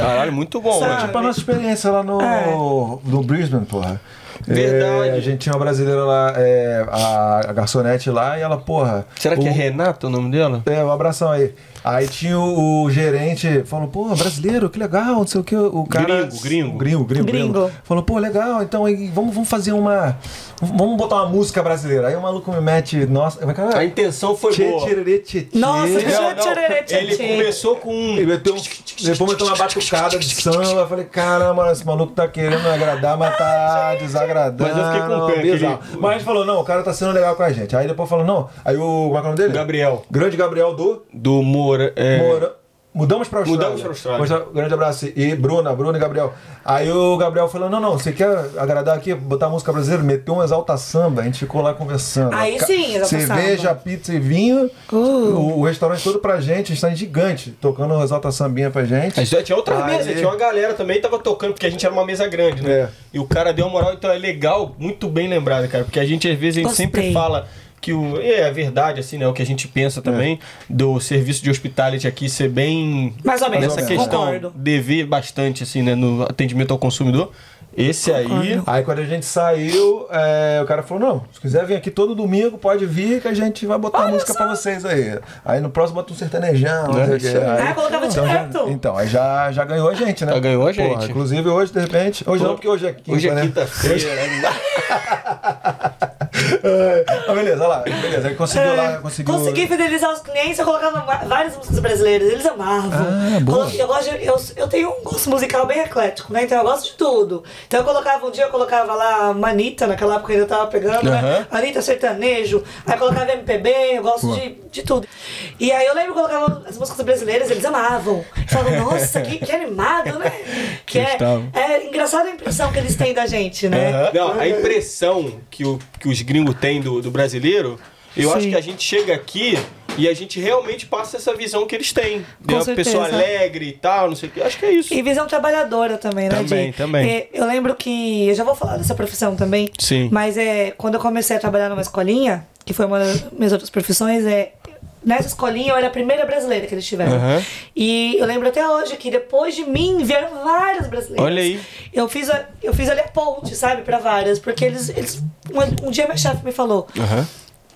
Caralho, muito bom, Sabe? Tipo a nossa experiência lá no, É. no Brisbane, porra. Verdade. É, a gente tinha uma brasileira lá, é, a, a garçonete lá, e ela, porra. Será que o, é Renata o nome dela? É, um abração aí. Aí tinha o, o gerente, falou, pô, brasileiro, que legal, não sei o que. O cara. Gringo, gringo. Gringo, gringo, Gringo. gringo. Falou, pô, legal, então aí, vamos, vamos fazer uma. Vamos botar uma música brasileira. Aí o maluco me mete, nossa, como é que? A intenção foi Tchê, boa. tchê, tchê, tchê. Nossa, Tchê, não. tchê, tchê, Ele tchê. começou com um. Ele meteu, depois meteu uma batucada de samba. Eu falei, caramba, esse maluco tá querendo agradar, mas tá desagradando. Mas eu fiquei com pena, bizarro. aquele- Mas a gente falou, não, o cara tá sendo legal com a gente. Aí depois falou, não. Aí o. Como é que é o nome dele? Gabriel. Grande Gabriel do. Do Moura. É... Moura. Mudamos pra Austrália. Mudamos pra Austrália. Mostra- Grande abraço. E Bruna, Bruna e Gabriel. Aí o Gabriel falou: não, não, você quer agradar aqui, botar música brasileira? Meteu um exalta samba, a gente ficou lá conversando. Aí sim, exalta Cerveja, samba. pizza e vinho. Uh. O, o restaurante todo pra gente, está gigante, tocando um exalta sambinha pra gente. Mas tinha outra Aí- mesa, tinha uma galera também tava tocando, porque a gente era uma mesa grande, né? É. E o cara deu uma moral, então é legal, muito bem lembrado, cara, porque a gente às vezes a gente Gostei. sempre fala que o, é a verdade, assim, né? O que a gente pensa também do serviço de hospitality aqui ser bem. Mais ou menos, Nessa questão, concordo. dever bastante, assim, né? No atendimento ao consumidor. Esse aí. Concordo. Aí quando a gente saiu, é, o cara falou, não, se quiser vir aqui todo domingo, pode vir que a gente vai botar Olha música só. pra vocês aí. Aí no próximo bota um sertanejão, não É, sei o aí. Aí- Ah, colocava então, já, então, aí já, já ganhou a gente, né? Já ganhou a gente. Porra, inclusive hoje, de repente. Hoje não, porque hoje é quinta, Hoje é né? quinta-feira. Ai, Mas beleza, olha lá. Beleza, aí conseguiu lá, conseguiu. Consegui fidelizar os clientes, eu colocava várias músicas brasileiras, eles amavam. Ah, boa. Eu, gosto de- eu, eu tenho um gosto musical bem eclético, né? Então eu gosto de tudo. Então eu colocava, um dia eu colocava lá Manita, naquela época eu ainda tava pegando, né? Aham. Anitta sertanejo, aí colocava MPB, eu gosto de, de tudo. E aí eu lembro que eu colocava as músicas brasileiras, eles amavam. Falavam, nossa, que, que animado, né? Que é, é engraçada a impressão que eles têm da gente, né? Não, a impressão que, o, que os gringos têm do, do brasileiro, eu Sim. acho que a gente chega aqui e a gente realmente passa essa visão que eles têm. De Com uma pessoa alegre e tal, não sei o que. Acho que é isso. E visão trabalhadora também, né? Também, Di? também. É, eu lembro que. Eu já vou falar dessa profissão também. Sim. Mas é, quando eu comecei a trabalhar numa escolinha, que foi uma das minhas outras profissões, é. Nessa escolinha eu era a primeira brasileira que eles tiveram. Aham. E eu lembro até hoje que depois de mim vieram várias brasileiras. Olha aí. Eu fiz, a, eu fiz ali a ponte, sabe, pra várias. Porque eles. eles um, um dia minha chefe me falou: Aham.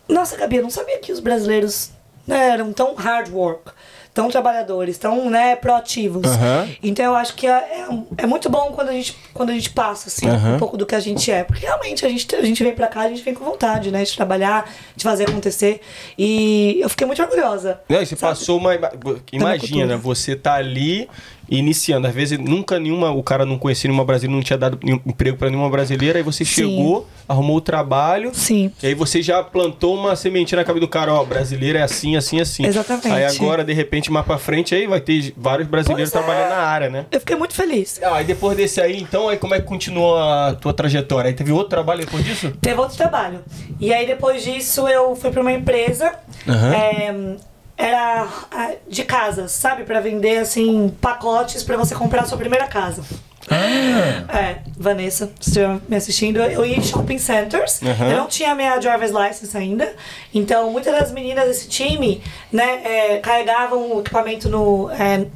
nossa, Gabi, eu não sabia que os brasileiros né, eram tão hard work, tão trabalhadores, tão né, proativos. Aham. Então eu acho que é, é, é muito bom quando a gente, quando a gente passa assim, Aham. um pouco do que a gente é. Porque realmente a gente, a gente vem pra cá, a gente vem com vontade, né? De trabalhar, de fazer acontecer. E eu fiquei muito orgulhosa. Não, e você sabe? passou uma. ima- Imagina, né? Você tá ali iniciando. Às vezes nunca nenhuma. O cara não conhecia nenhuma brasileira, não tinha dado emprego pra nenhuma brasileira. Aí você Sim. chegou, arrumou o trabalho. Sim. E aí você já plantou uma sementinha na cabeça do cara, ó, brasileiro é assim, assim, assim. Exatamente. Aí agora, de repente, mais pra frente, aí vai ter vários brasileiros Pois é. trabalhando na área, né? Eu fiquei muito feliz. Ah, e depois desse aí, então, aí como é que continuou a tua trajetória? Aí teve outro trabalho depois disso? Teve outro trabalho. E aí depois disso eu fui pra uma empresa. Aham. é, era ah, de casas, sabe? Pra vender assim pacotes pra você comprar a sua primeira casa. É, Vanessa, se estiver me assistindo, eu ia em shopping centers. Aham. Eu não tinha minha driver's license ainda. Então, muitas das meninas desse time, né, é, carregavam o equipamento no, é,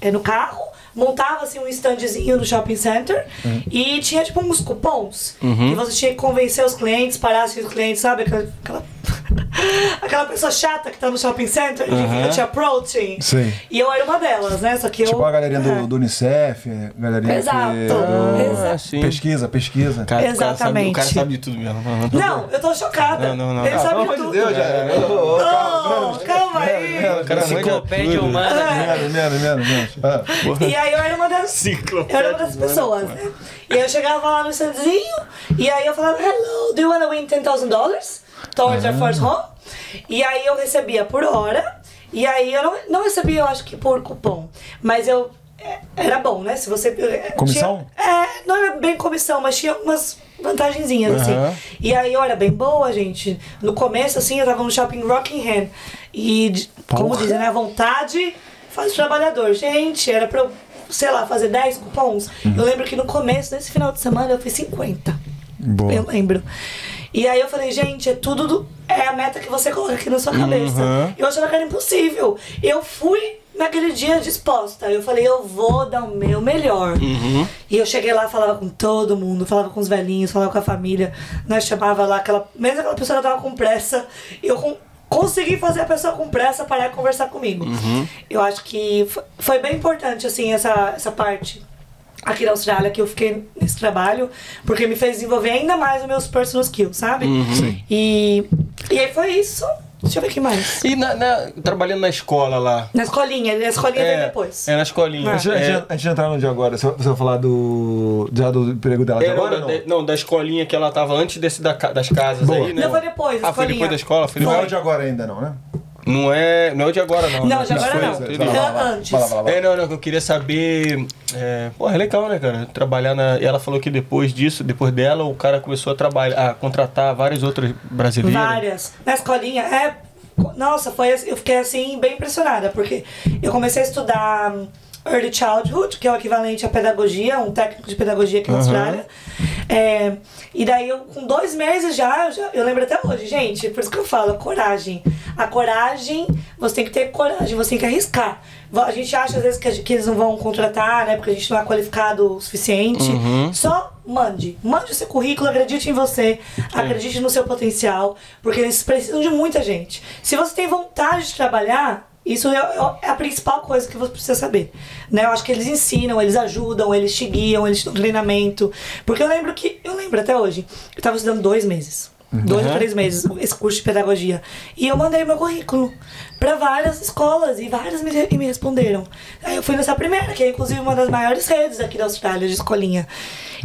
é, no carro, montava assim um standzinho no shopping center e tinha tipo uns cupons. E você tinha que convencer os clientes, parar os clientes, sabe? Aquela, aquela Aquela pessoa chata que tá no shopping center que fica te approaching. Sim. E eu era uma delas, né? Só que eu. Tipo a galerinha do, do Unicef, galerinha Exato. que... Exato. sim. Pesquisa, pesquisa. Cara, O cara, sabe, o cara Exatamente. sabe de tudo mesmo. Não, eu tô chocada. Não, não, não. Ele Ah, sabe de tudo. Deus, já. Não, calma aí. Cara, Enciclopédia humana. Menos, menos, menos, menos. Ah. E aí eu era uma das. Eu era uma das pessoas, né? E aí eu chegava lá no standzinho, e aí eu falava, hello, do you wanna win $10,000 towards your first home? E aí eu recebia por hora, e aí eu não, não recebia, eu acho que por cupom, mas eu. é, Era bom, né? Se você. é, Comissão? Tinha, é, não era bem comissão, mas tinha algumas vantagenzinhas, Aham. assim. E aí eu era bem boa, gente. No começo, assim, eu tava no shopping Rockingham. E, de- como Porra. dizem, né? A vontade faz o trabalhador. Gente, era pra eu, sei lá, fazer 10 cupons. Eu lembro que no começo, nesse final de semana, eu fiz 50. Boa. Eu lembro. E aí eu falei, gente, é tudo do, é a meta que você coloca aqui na sua cabeça. Uhum. Eu achava que era impossível. Eu fui naquele dia disposta. Eu falei, eu vou dar o meu melhor. E eu cheguei lá, falava com todo mundo, falava com os velhinhos, falava com a família. Nós chamava lá aquela. Mesmo aquela pessoa que tava com pressa, eu com- consegui fazer a pessoa com pressa parar e conversar comigo. Eu acho que fo- foi bem importante, assim, essa, essa parte aqui na Austrália que eu fiquei nesse trabalho, porque me fez desenvolver ainda mais os meus personal skills, sabe? Sim. E, e aí foi isso. Deixa eu ver o que mais. E na, na- trabalhando na escola lá. Na escolinha, na escolinha veio depois. É, na escolinha. Antes, antes, É, antes de entrar no de agora, você vai falar do, já do emprego dela de é, não, agora da, não? de- não, da escolinha que ela tava antes desse da das casas Boa. aí, né? Não, foi depois, Ah, foi escolinha. depois da escola? Foi Não é o de agora ainda não, né? Não é, não é o de agora, não. Não, né? de agora não. foi- lá. Antes. É, não, não, que eu queria saber. É, pô, é legal, né, cara? Trabalhar na. E ela falou que depois disso, depois dela, o cara começou a trabalhar, a contratar várias outras brasileiras. Várias. Na escolinha, é. Nossa, foi, assim- eu fiquei assim, bem impressionada, porque eu comecei a estudar hum, Early Childhood, que é o equivalente à pedagogia, um técnico de pedagogia aqui na Aham. Austrália. É, e daí, eu, com dois meses já, eu já, eu lembro até hoje, gente, por isso que eu falo, coragem. A coragem, você tem que ter coragem, você tem que arriscar. A gente acha às vezes que, eles não vão contratar, né? Porque a gente não é qualificado o suficiente. Só mande. Mande o seu currículo, acredite em você, acredite no seu potencial, porque eles precisam de muita gente. Se você tem vontade de trabalhar, isso é, é a principal coisa que você precisa saber. Né? Eu acho que eles ensinam, eles ajudam, eles te guiam, eles te dão treinamento. Porque eu lembro que, eu lembro até hoje, eu estava estudando dois meses. Dois ou três meses, esse curso de pedagogia. E eu mandei meu currículo para várias escolas e várias me, e me responderam. Aí eu fui nessa primeira, que é inclusive uma das maiores redes aqui da Austrália de escolinha.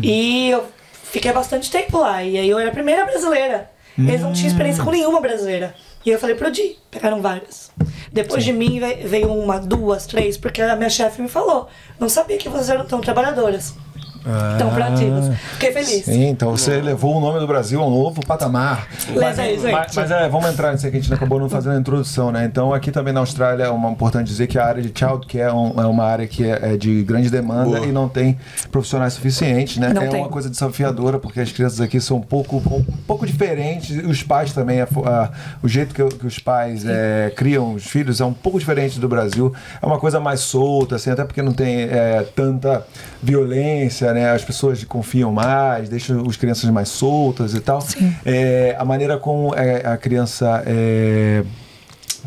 E eu fiquei bastante tempo lá. E aí eu era a primeira brasileira. Eles não tinham experiência com nenhuma brasileira. E eu falei pro Di, pegaram várias. Depois de mim ve- veio uma, duas, três, porque a minha chefe me falou. Não sabia que vocês eram tão trabalhadoras, tão proativas. Fiquei feliz. Sim, então você levou o nome do Brasil a um novo patamar. Gente. Mas, mas é, vamos entrar nisso aqui, a gente acabou não fazendo a introdução, né? Então, aqui também na Austrália é uma, importante dizer que a área de childcare é, um- é uma área que é, é de grande demanda Boa. e não tem profissionais suficientes, né? Não é tem. uma coisa desafiadora, porque as crianças aqui são um pouco, um pouco diferentes, e os pais também, a a- o jeito que, que os pais é, criam os filhos é um pouco diferente do Brasil. É uma coisa mais solta, assim, até porque não tem é, tanta violência, né? As pessoas confiam mais, deixam as crianças mais soltas e tal. É, a maneira como é, a criança é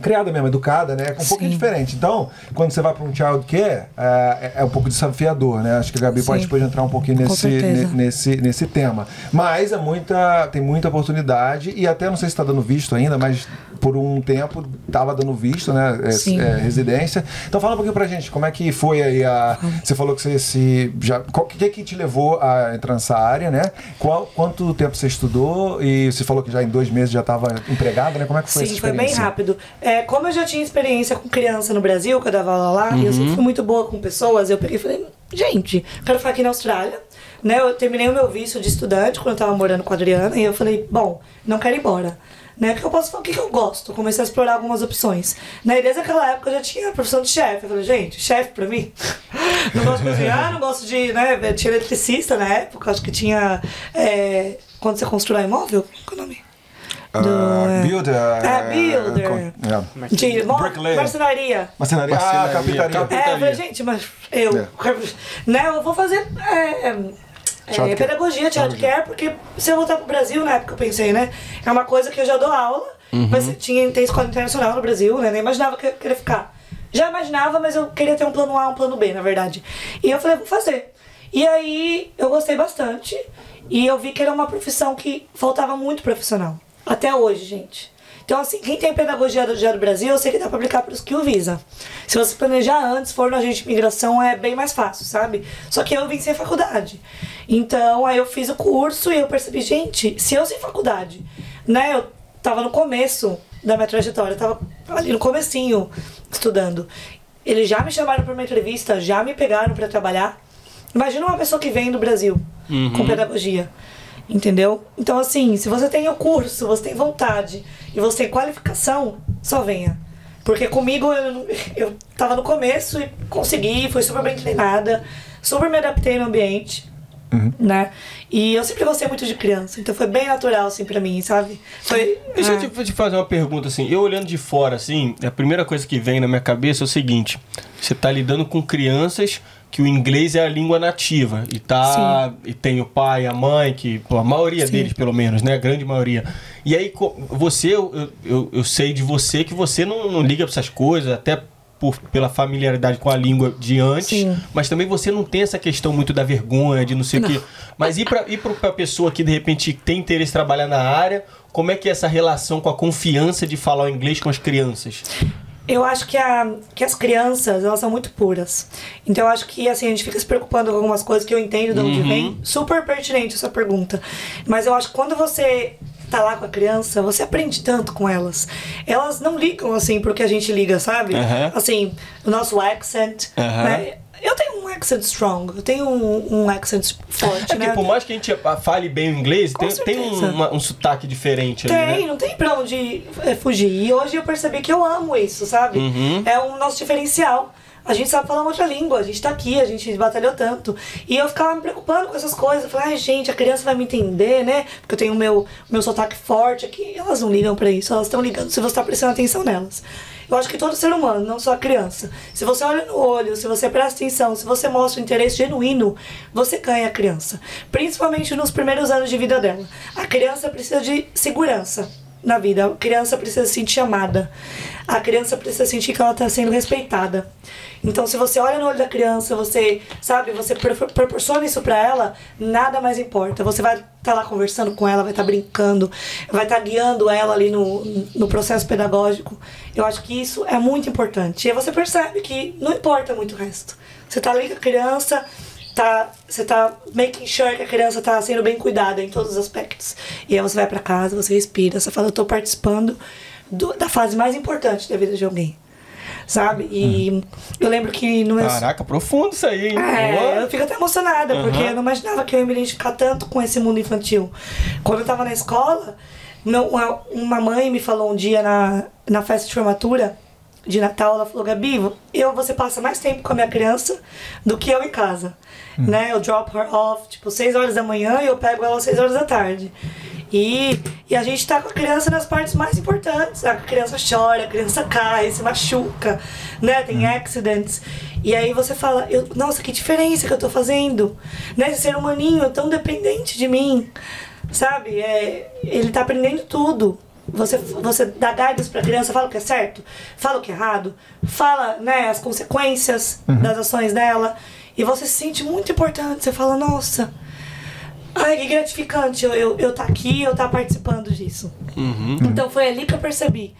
criada mesmo, educada, né? É um pouquinho diferente. Então, quando você vai para um child care, é, é um pouco desafiador, né? Acho que a Gabi pode Sim. depois entrar um pouquinho nesse, nesse, nesse tema. Mas é muita, tem muita oportunidade e até não sei se está dando visto ainda, mas por um tempo estava dando visto, né? É, é, residência. Então fala um pouquinho pra gente, como é que foi aí a. Você falou que você se. Já, o que, que te levou a entrar nessa área, né? Qual, quanto tempo você estudou? E você falou que já em dois meses já estava empregada, né? Como é que foi Sim, essa foi bem rápido. É, como eu já tinha experiência com criança no Brasil, que eu dava aula lá, e eu sempre fui muito boa com pessoas, eu peguei e falei, gente, quero ficar aqui na Austrália. Né, eu terminei o meu visto de estudante quando eu tava morando com a Adriana, e eu falei, bom, não quero ir embora. Né, que eu posso fazer? O que, que eu gosto? Comecei a explorar algumas opções. Né, e desde aquela época eu já tinha a profissão de chefe. Eu falei, gente, chefe pra mim? não gosto de cozinhar, não gosto de. Né, tinha eletricista na época, acho que tinha. é, quando você constrói imóvel? Qual é o nome? Ah, Do- builder. É, builder. com- é. De marcenaria. Marcenaria. Ah, Marcenaria, carpintaria. carpintaria. É, gente, mas eu. É. Né, eu vou fazer. É, é, pedagogia, childcare, porque se eu voltar pro Brasil, na época eu pensei, né? É uma coisa que eu já dou aula Mas tinha, tem escola internacional no Brasil, né? Nem imaginava que eu queria ficar. Já imaginava, mas eu queria ter um plano A, um plano B, na verdade. E eu falei, vou fazer. E aí eu gostei bastante. E eu vi que era uma profissão que faltava muito profissional. Até hoje, gente. Então, assim, quem tem pedagogia do Dia do Brasil, eu sei que dá pra aplicar para os que o visa. Se você planejar antes, for no agente de migração, é bem mais fácil, sabe? Só que eu vim sem faculdade. Então, aí eu fiz o curso e eu percebi, gente, se eu sem faculdade, né? Eu tava no começo da minha trajetória, eu tava ali no comecinho estudando. Eles já me chamaram para uma entrevista, já me pegaram para trabalhar. Imagina uma pessoa que vem do Brasil com pedagogia. Entendeu? Então, assim, se você tem o curso, você tem vontade e você tem qualificação, só venha. Porque comigo eu, eu tava no começo e consegui, fui super bem treinada, super me adaptei no ambiente, né? E eu sempre gostei muito de criança, então foi bem natural, assim, pra mim, sabe? Foi. Deixa ah, eu te, te fazer uma pergunta assim. Eu olhando de fora, assim, a primeira coisa que vem na minha cabeça é o seguinte: você tá lidando com crianças que o inglês é a língua nativa e tá e tem o pai, a mãe, que a maioria Sim. deles pelo menos, né, a grande maioria. E aí você, eu, eu, eu sei de você que você não, não liga pra essas coisas, até por, pela familiaridade com a língua de antes, Sim. mas também você não tem essa questão muito da vergonha, de não sei o quê. Mas e pra, e pra pessoa que de repente tem interesse em trabalhar na área, como é que é essa relação com a confiança de falar o inglês com as crianças? Eu acho que, a, que as crianças, elas são muito puras. Então eu acho que assim, a gente fica se preocupando com algumas coisas que eu entendo de onde vem. Super pertinente essa pergunta. Mas eu acho que quando você tá lá com a criança, você aprende tanto com elas. Elas não ligam assim pro que a gente liga, sabe? Aham. Assim, o nosso accent. Aham. né? Eu tenho um accent strong, eu tenho um, um accent forte, É né? que por mais que a gente fale bem o inglês, Com tem, tem um, uma- um sotaque diferente ali, Tem, né? não tem pra onde é, fugir. E hoje eu percebi que eu amo isso, sabe? Uhum. É um nosso diferencial. A gente sabe falar uma outra língua, a gente tá aqui, a gente batalhou tanto. E eu ficava me preocupando com essas coisas. Eu falei, ai gente, a criança vai me entender, né? Porque eu tenho o meu, meu sotaque forte aqui. Elas não ligam pra isso, elas estão ligando se você tá prestando atenção nelas. Eu acho que todo ser humano, não só a criança. Se você olha no olho, se você presta atenção, se você mostra um interesse genuíno, você ganha a criança. Principalmente nos primeiros anos de vida dela. A criança precisa de segurança na vida. A criança precisa se sentir amada. A criança precisa sentir que ela está sendo respeitada. Então, se você olha no olho da criança, você, sabe, você pro- proporciona isso pra ela, nada mais importa. Você vai estar lá conversando com ela, vai estar brincando, vai estar guiando ela ali no, no processo pedagógico. Eu acho que isso é muito importante. E você percebe que não importa muito o resto. Você tá ali com a criança, tá, você tá making sure que a criança tá sendo bem cuidada em todos os aspectos. E aí você vai pra casa, você respira, você fala, eu tô participando do- da fase mais importante da vida de alguém. Sabe? E eu lembro que no meu. Caraca, profundo isso aí, hein? É, eu fico até emocionada, porque eu não imaginava que eu ia me identificar tanto com esse mundo infantil. Quando eu tava na escola, uma mãe me falou um dia na, na festa de formatura de Natal, ela falou, Gabi, eu, você passa mais tempo com a minha criança do que eu em casa. Né? Eu drop her off, tipo, 6 horas da manhã e eu pego ela às 6 horas da tarde. E, e a gente tá com a criança nas partes mais importantes. A criança chora, a criança cai, se machuca, né? Tem accidents. E aí você fala, eu, nossa, que diferença que eu tô fazendo. Né? Esse ser humaninho tão dependente de mim. Sabe? É, ele tá aprendendo tudo. Você, você dá guidance pra criança, fala o que é certo, fala o que é errado, fala né, as consequências das ações dela. E você se sente muito importante. Você fala, nossa, Ai, que gratificante eu, eu, eu tá aqui, eu tá participando disso. Então foi ali que eu percebi.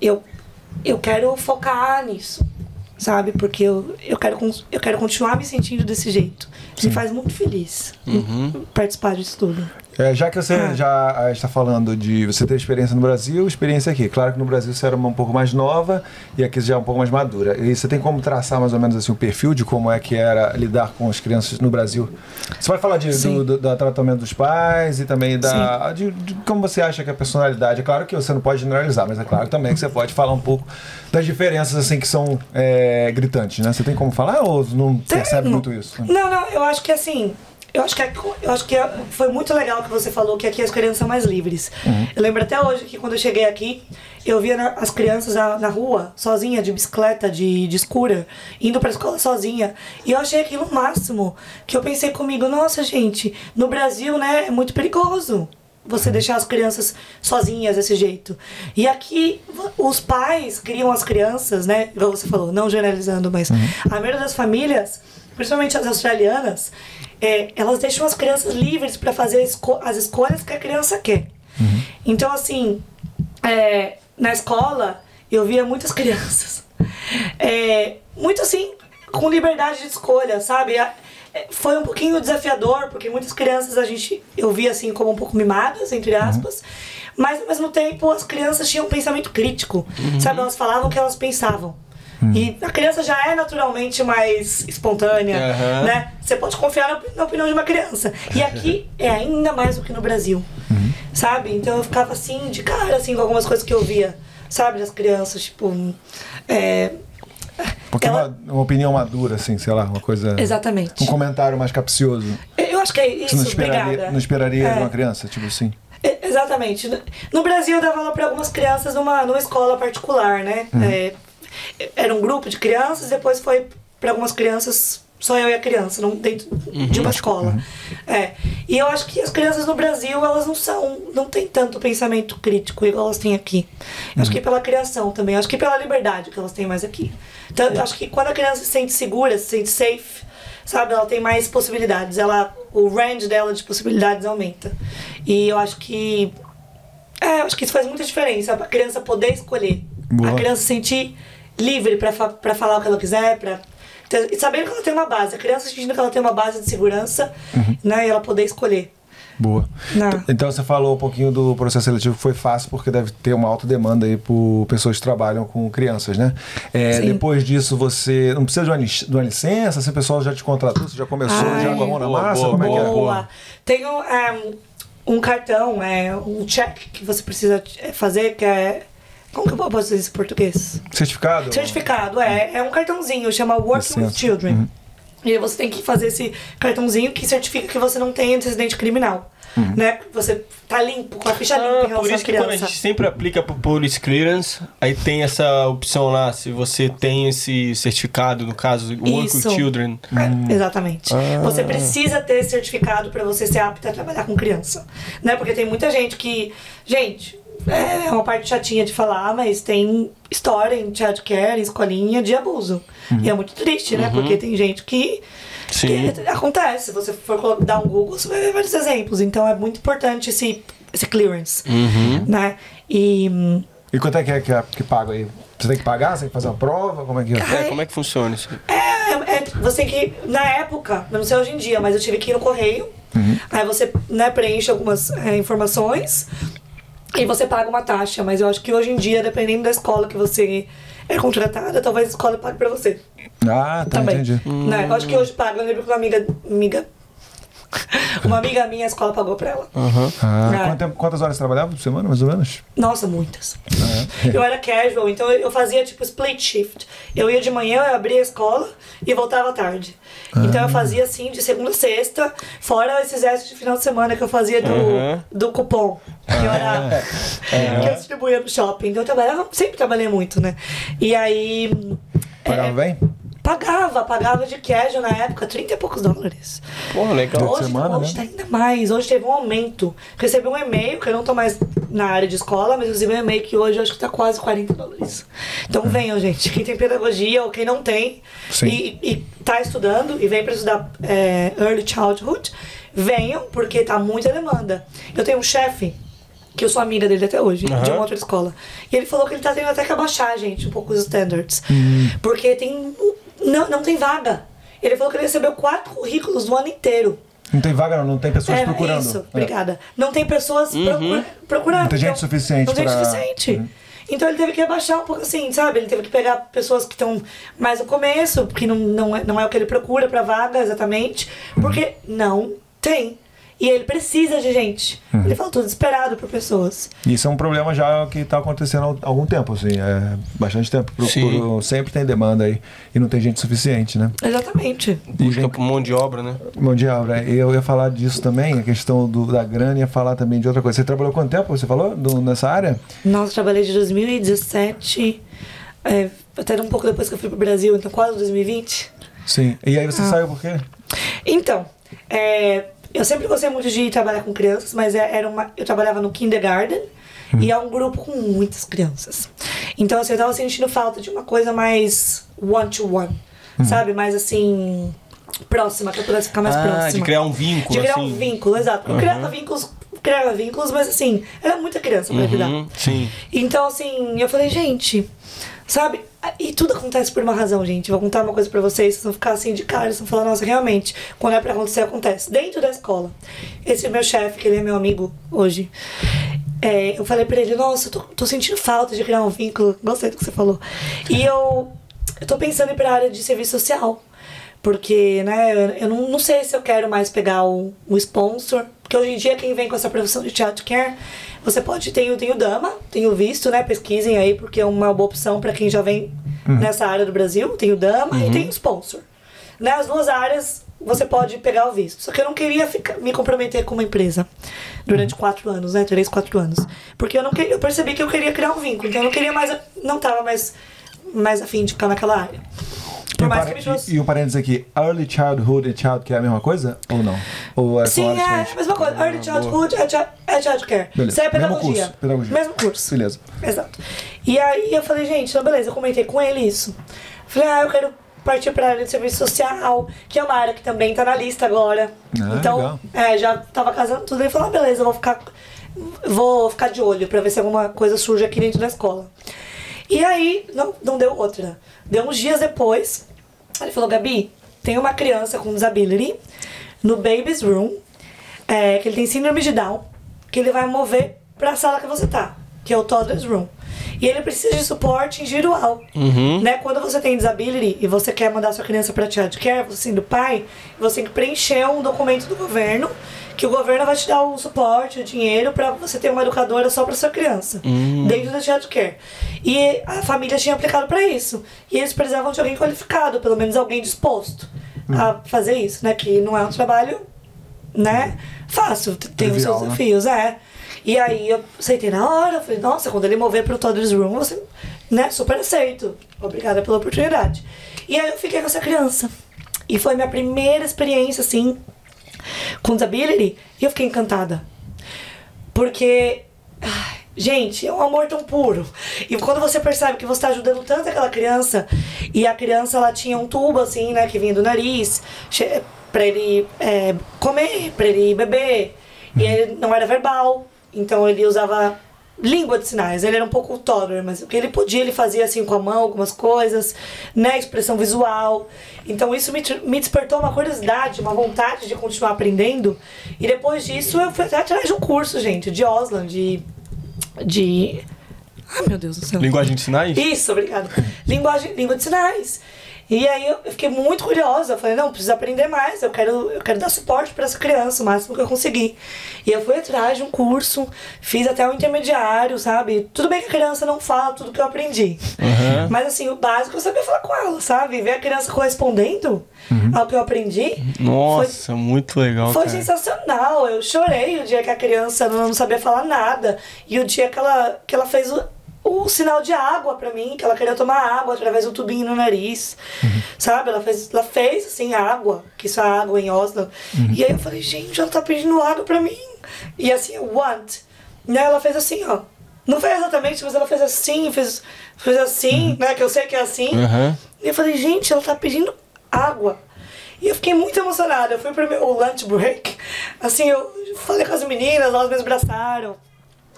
Eu, eu quero focar nisso, sabe? Porque eu, eu, quero, eu quero continuar me sentindo desse jeito. Me faz muito feliz participar disso tudo. É, já que você Ah. já ah, está falando de você ter experiência no Brasil, experiência aqui. Claro que no Brasil você era uma um pouco mais nova e aqui já é um pouco mais madura. E você tem como traçar mais ou menos assim o perfil de como é que era lidar com as crianças no Brasil? Você vai falar de, do, do- do tratamento dos pais e também da de, de como você acha que a personalidade. É claro que você não pode generalizar, mas é claro também que você pode falar um pouco das diferenças assim que são é, gritantes, né? Você tem como falar ou não percebe Tenho. muito isso? Não, não, eu acho que assim. Eu acho que, é- eu acho que é- foi muito legal que você falou que aqui as crianças são mais livres. Eu lembro até hoje que quando eu cheguei aqui, eu via na- as crianças na, na rua, sozinha, de bicicleta, de, de scooter, indo pra escola sozinha. E eu achei aquilo o máximo. Que eu pensei comigo, nossa, gente, no Brasil, né, é muito perigoso você deixar as crianças sozinhas desse jeito. E aqui os pais criam as crianças, né? Igual você falou, não generalizando, mas a maioria das famílias, principalmente as australianas, é, elas deixam as crianças livres para fazer esco- as escolhas que a criança quer. Então, assim, é, na escola, eu via muitas crianças. é, muito assim, com liberdade de escolha, sabe? É, Foi um pouquinho desafiador, porque muitas crianças a gente eu via assim como um pouco mimadas, entre aspas. Mas ao mesmo tempo as crianças tinham um pensamento crítico, sabe? Elas falavam o que elas pensavam. E a criança já é naturalmente mais espontânea, Aham. né? Você pode confiar na, na opinião de uma criança. E aqui é ainda mais do que no Brasil, sabe? Então eu ficava assim, de cara, assim, com algumas coisas que eu via, sabe? Das crianças, tipo... é, Porque ela- uma, uma opinião madura, assim, sei lá, uma coisa. Exatamente. Um comentário mais capcioso. Eu acho que é Você isso, não esperaria, obrigada. não esperaria É. de uma criança, tipo assim. É, Exatamente. No- Brasil eu dava aula para algumas crianças numa, numa escola particular, né? É, era um grupo de crianças, depois foi para algumas crianças, só eu e a criança, não dentro de uma escola. É. E eu acho que as crianças no Brasil, elas não são, não tem tanto pensamento crítico igual elas têm aqui. Eu Acho que pela criação também, acho que pela liberdade que elas têm mais aqui. Então, acho que quando a criança se sente segura, se sente safe, sabe, ela tem mais possibilidades, ela o range dela de possibilidades aumenta. E eu acho que é, eu acho que isso faz muita diferença, a criança poder escolher. Boa. A criança se sentir livre pra, fa pra falar o que ela quiser, pra ter- e sabendo que ela tem uma base, a criança sentindo que ela tem uma base de segurança, né, e ela poder escolher. Boa. Não. T- Então você falou um pouquinho do processo seletivo que foi fácil porque deve ter uma alta demanda aí por pessoas que trabalham com crianças, né? É, Sim. depois disso você não precisa de uma, de uma licença, se o pessoal já te contratou, você já começou Ai. já com a mão na Boa, massa, boa, como é que é? Boa. Tenho é, um cartão, é, um check que você precisa é, fazer, que é. Como que eu posso dizer isso em português? Certificado? Certificado, é. É um cartãozinho, chama Working with. Children. E aí você tem que fazer esse cartãozinho que certifica que você não tem antecedente criminal. Né? Você tá limpo, com a ficha limpa em Ah, relação por isso que quando a gente sempre aplica pro Police Clearance, aí tem essa opção lá, se você tem esse certificado, no caso, Work Isso. with Children. É, exatamente. Você precisa ter certificado para você ser apta a trabalhar com criança. Né? Porque tem muita gente que. Gente, é uma parte chatinha de falar, mas tem história em childcare, em escolinha de abuso. E é muito triste, né? Porque tem gente que. Sim. que acontece. Se você for dar um Google, você vai ver vários exemplos. Então é muito importante esse, esse clearance. Né? E. E quanto é que é que, é- que paga aí? Você tem que pagar? Você tem que fazer uma prova? Como é que é? É, como é que funciona isso? É, é, você tem que. Na época, não sei hoje em dia, mas eu tive que ir no correio. Aí você né, preenche algumas é, informações e você paga uma taxa. Mas eu acho que hoje em dia, dependendo da escola que você é contratada, talvez a escola pague pra você. Ah, tá, também. entendi. Né? Eu acho que hoje paga. Eu lembro que uma amiga. amiga uma amiga minha, a escola pagou pra ela. Ah, É. quanto tempo- quantas horas você trabalhava por semana, mais ou menos? Nossa, muitas. Eu era casual, então eu fazia tipo split shift. Eu ia de manhã, eu abria a escola e voltava à tarde. Então eu fazia assim de segunda a sexta, fora esses extras de final de semana que eu fazia do, Uhum. do cupom. Que eu, era, que eu distribuía no shopping. Então eu trabalhava, sempre trabalhei muito, né? E aí. Pagava é, bem? Pagava, pagava de casual na época, 30 e poucos dólares. Porra, legal. De Hoje, semana, hoje né? tá ainda mais. Hoje teve um aumento. Recebi um e-mail, que eu não tô mais na área de escola, mas eu recebi um e-mail que hoje eu acho que tá quase 40 dólares. Então venham, gente. Quem tem pedagogia ou quem não tem e, e tá estudando e vem pra estudar é, Early Childhood, venham, porque tá muita demanda. Eu tenho um chefe que eu sou amiga dele até hoje, de Aham. uma outra escola. E ele falou que ele tá tendo até que abaixar, gente, um pouco os standards. Hum. Porque tem. Não, não tem vaga. Ele falou que ele recebeu quatro currículos no ano inteiro. Não tem vaga, não, não tem pessoas É, procurando. Isso, É. obrigada. Não tem pessoas procura- procurando. Não tem gente então- suficiente Não tem pra- suficiente. Uhum. Então ele teve que abaixar um pouco assim, sabe? Ele teve que pegar pessoas que estão mais no começo, que não, não, é, não é o que ele procura pra vaga exatamente, Uhum. porque não tem. E ele precisa de gente. Uhum. Ele falou, tô desesperado por pessoas. Isso é um problema já que está acontecendo há algum tempo, assim, é bastante tempo. Pro- Sim. pro- sempre tem demanda aí e não tem gente suficiente, né? Exatamente. E Busca vem por mão de obra, né? mão de obra. Eu ia falar disso também, a questão do, da grana, ia falar também de outra coisa. Você trabalhou quanto tempo, você falou, do- nessa área? Nossa, trabalhei de 2017, é, até um pouco depois que eu fui pro Brasil, então quase 2020. Sim. E aí você Ah. saiu por quê? Então, é, eu sempre gostei muito de trabalhar com crianças, mas é- era uma, eu trabalhava no kindergarten e é um grupo com muitas crianças. Então, assim, eu tava sentindo falta de uma coisa mais one-to-one, sabe? Mais assim, próxima, que eu pudesse ficar mais Ah, próxima. de criar um vínculo, De criar assim. um vínculo, exato. Eu criava vínculos, criava vínculos, mas assim, era muita criança pra. Uhum, sim. Então, assim, eu falei, gente, sabe? E tudo acontece por uma razão, gente. Vou contar uma coisa pra vocês, vocês vão ficar assim de cara, vocês vão falar, nossa, realmente, quando é pra acontecer, acontece. Dentro da escola. Esse meu chefe, que ele é meu amigo hoje, é, eu falei pra ele, nossa, eu tô, tô sentindo falta de criar um vínculo. Gostei do que você falou. E eu, eu tô pensando em ir pra área de serviço social. Porque, né, eu, não, não sei se eu quero mais pegar o, o sponsor. Porque hoje em dia, quem vem com essa profissão de child care, você pode. Tem, o- tem o Dama, tem o visto, né? Pesquisem aí, porque é uma boa opção pra quem já vem nessa área do Brasil. Tem o Dama e tem o sponsor. Né, as duas áreas você pode pegar o visto. Só que eu não queria ficar, me comprometer com uma empresa durante quatro anos, né? Três, quatro anos. Porque eu não queria, eu percebi que eu queria criar um vínculo. Então eu não queria mais. Não tava mais, mais afim de ficar naquela área. E Por o, mais que me e, e o parênteses aqui, early childhood e child care é a mesma coisa? Ou não? Ou é Sim, é a mesma coisa. Early childhood é, chi- é child care. Beleza. Isso é Mesmo pedagogia. curso, pedagogia. Mesmo curso. Beleza. Exato. E aí eu falei, gente, então beleza, eu comentei com ele isso. Falei, ah, eu quero partir para a área de serviço social, que é uma área que também tá na lista agora. Ah, então, é, já tava casando tudo. Ele falou, ah, beleza, eu vou ficar, vou ficar de olho para ver se alguma coisa surge aqui dentro da escola. E aí, não, não deu outra. Deu uns dias depois, ele falou, Gabi, tem uma criança com disability no baby's room, é, que ele tem síndrome de Down, que ele vai mover pra sala que você tá, que é o toddler's room. E ele precisa de suporte individual. Né? Quando você tem disability e você quer mandar sua criança pra child care, você sendo pai, você tem que preencher um documento do governo, que o governo vai te dar o suporte, o dinheiro pra você ter uma educadora só pra sua criança, dentro da child care. E a família tinha aplicado pra isso. E eles precisavam de alguém qualificado, pelo menos alguém disposto a fazer isso, né? Que não é um trabalho né? Fácil, tem os Trivial, seus né? desafios, é. E aí eu aceitei na hora, eu falei, nossa, quando ele mover pro Toddler's Room, você, né, super aceito. Obrigada pela oportunidade. E aí eu fiquei com essa criança. E foi minha primeira experiência, assim, com disability, e eu fiquei encantada. Porque, ai, gente, é um amor tão puro. E quando você percebe que você está ajudando tanto aquela criança, e a criança ela tinha um tubo assim, né, que vinha do nariz, pra ele é, comer, pra ele beber, e ele não era verbal, então ele usava língua de sinais. Ele era um pouco toddler, mas o que ele podia, ele fazia assim com a mão, algumas coisas, né? Expressão visual. Então isso me, me despertou uma curiosidade, uma vontade de continuar aprendendo. E depois disso eu fui até atrás de um curso, gente, de Oslan, de. de. Ai meu Deus do céu. Linguagem de sinais? Isso, obrigada. Linguagem, língua de sinais. E aí eu fiquei muito curiosa. Eu falei, não, preciso aprender mais. Eu quero, eu quero dar suporte para essa criança, o máximo que eu conseguir. E eu fui atrás de um curso, fiz até o intermediário, sabe? Tudo bem que a criança não fala tudo que eu aprendi. Mas assim, o básico eu sabia falar com ela, sabe? Ver a criança correspondendo ao que eu aprendi. Nossa, muito legal, Foi cara. sensacional. Eu chorei o dia que a criança não sabia falar nada. E o dia que ela, que ela fez o, o sinal de água pra mim, que ela queria tomar água através do tubinho no nariz. Sabe? Ela fez, ela fez assim, água, que isso é água em Oslo. E aí eu falei, gente, ela tá pedindo água pra mim. E assim, want. Né? Ela fez assim, ó. Não fez exatamente, mas ela fez assim, fez, fez assim, né? Que eu sei que é assim. Aham. E eu falei, gente, ela tá pedindo água. E eu fiquei muito emocionada. Eu fui pro meu lunch break. Assim, eu falei com as meninas, elas me abraçaram.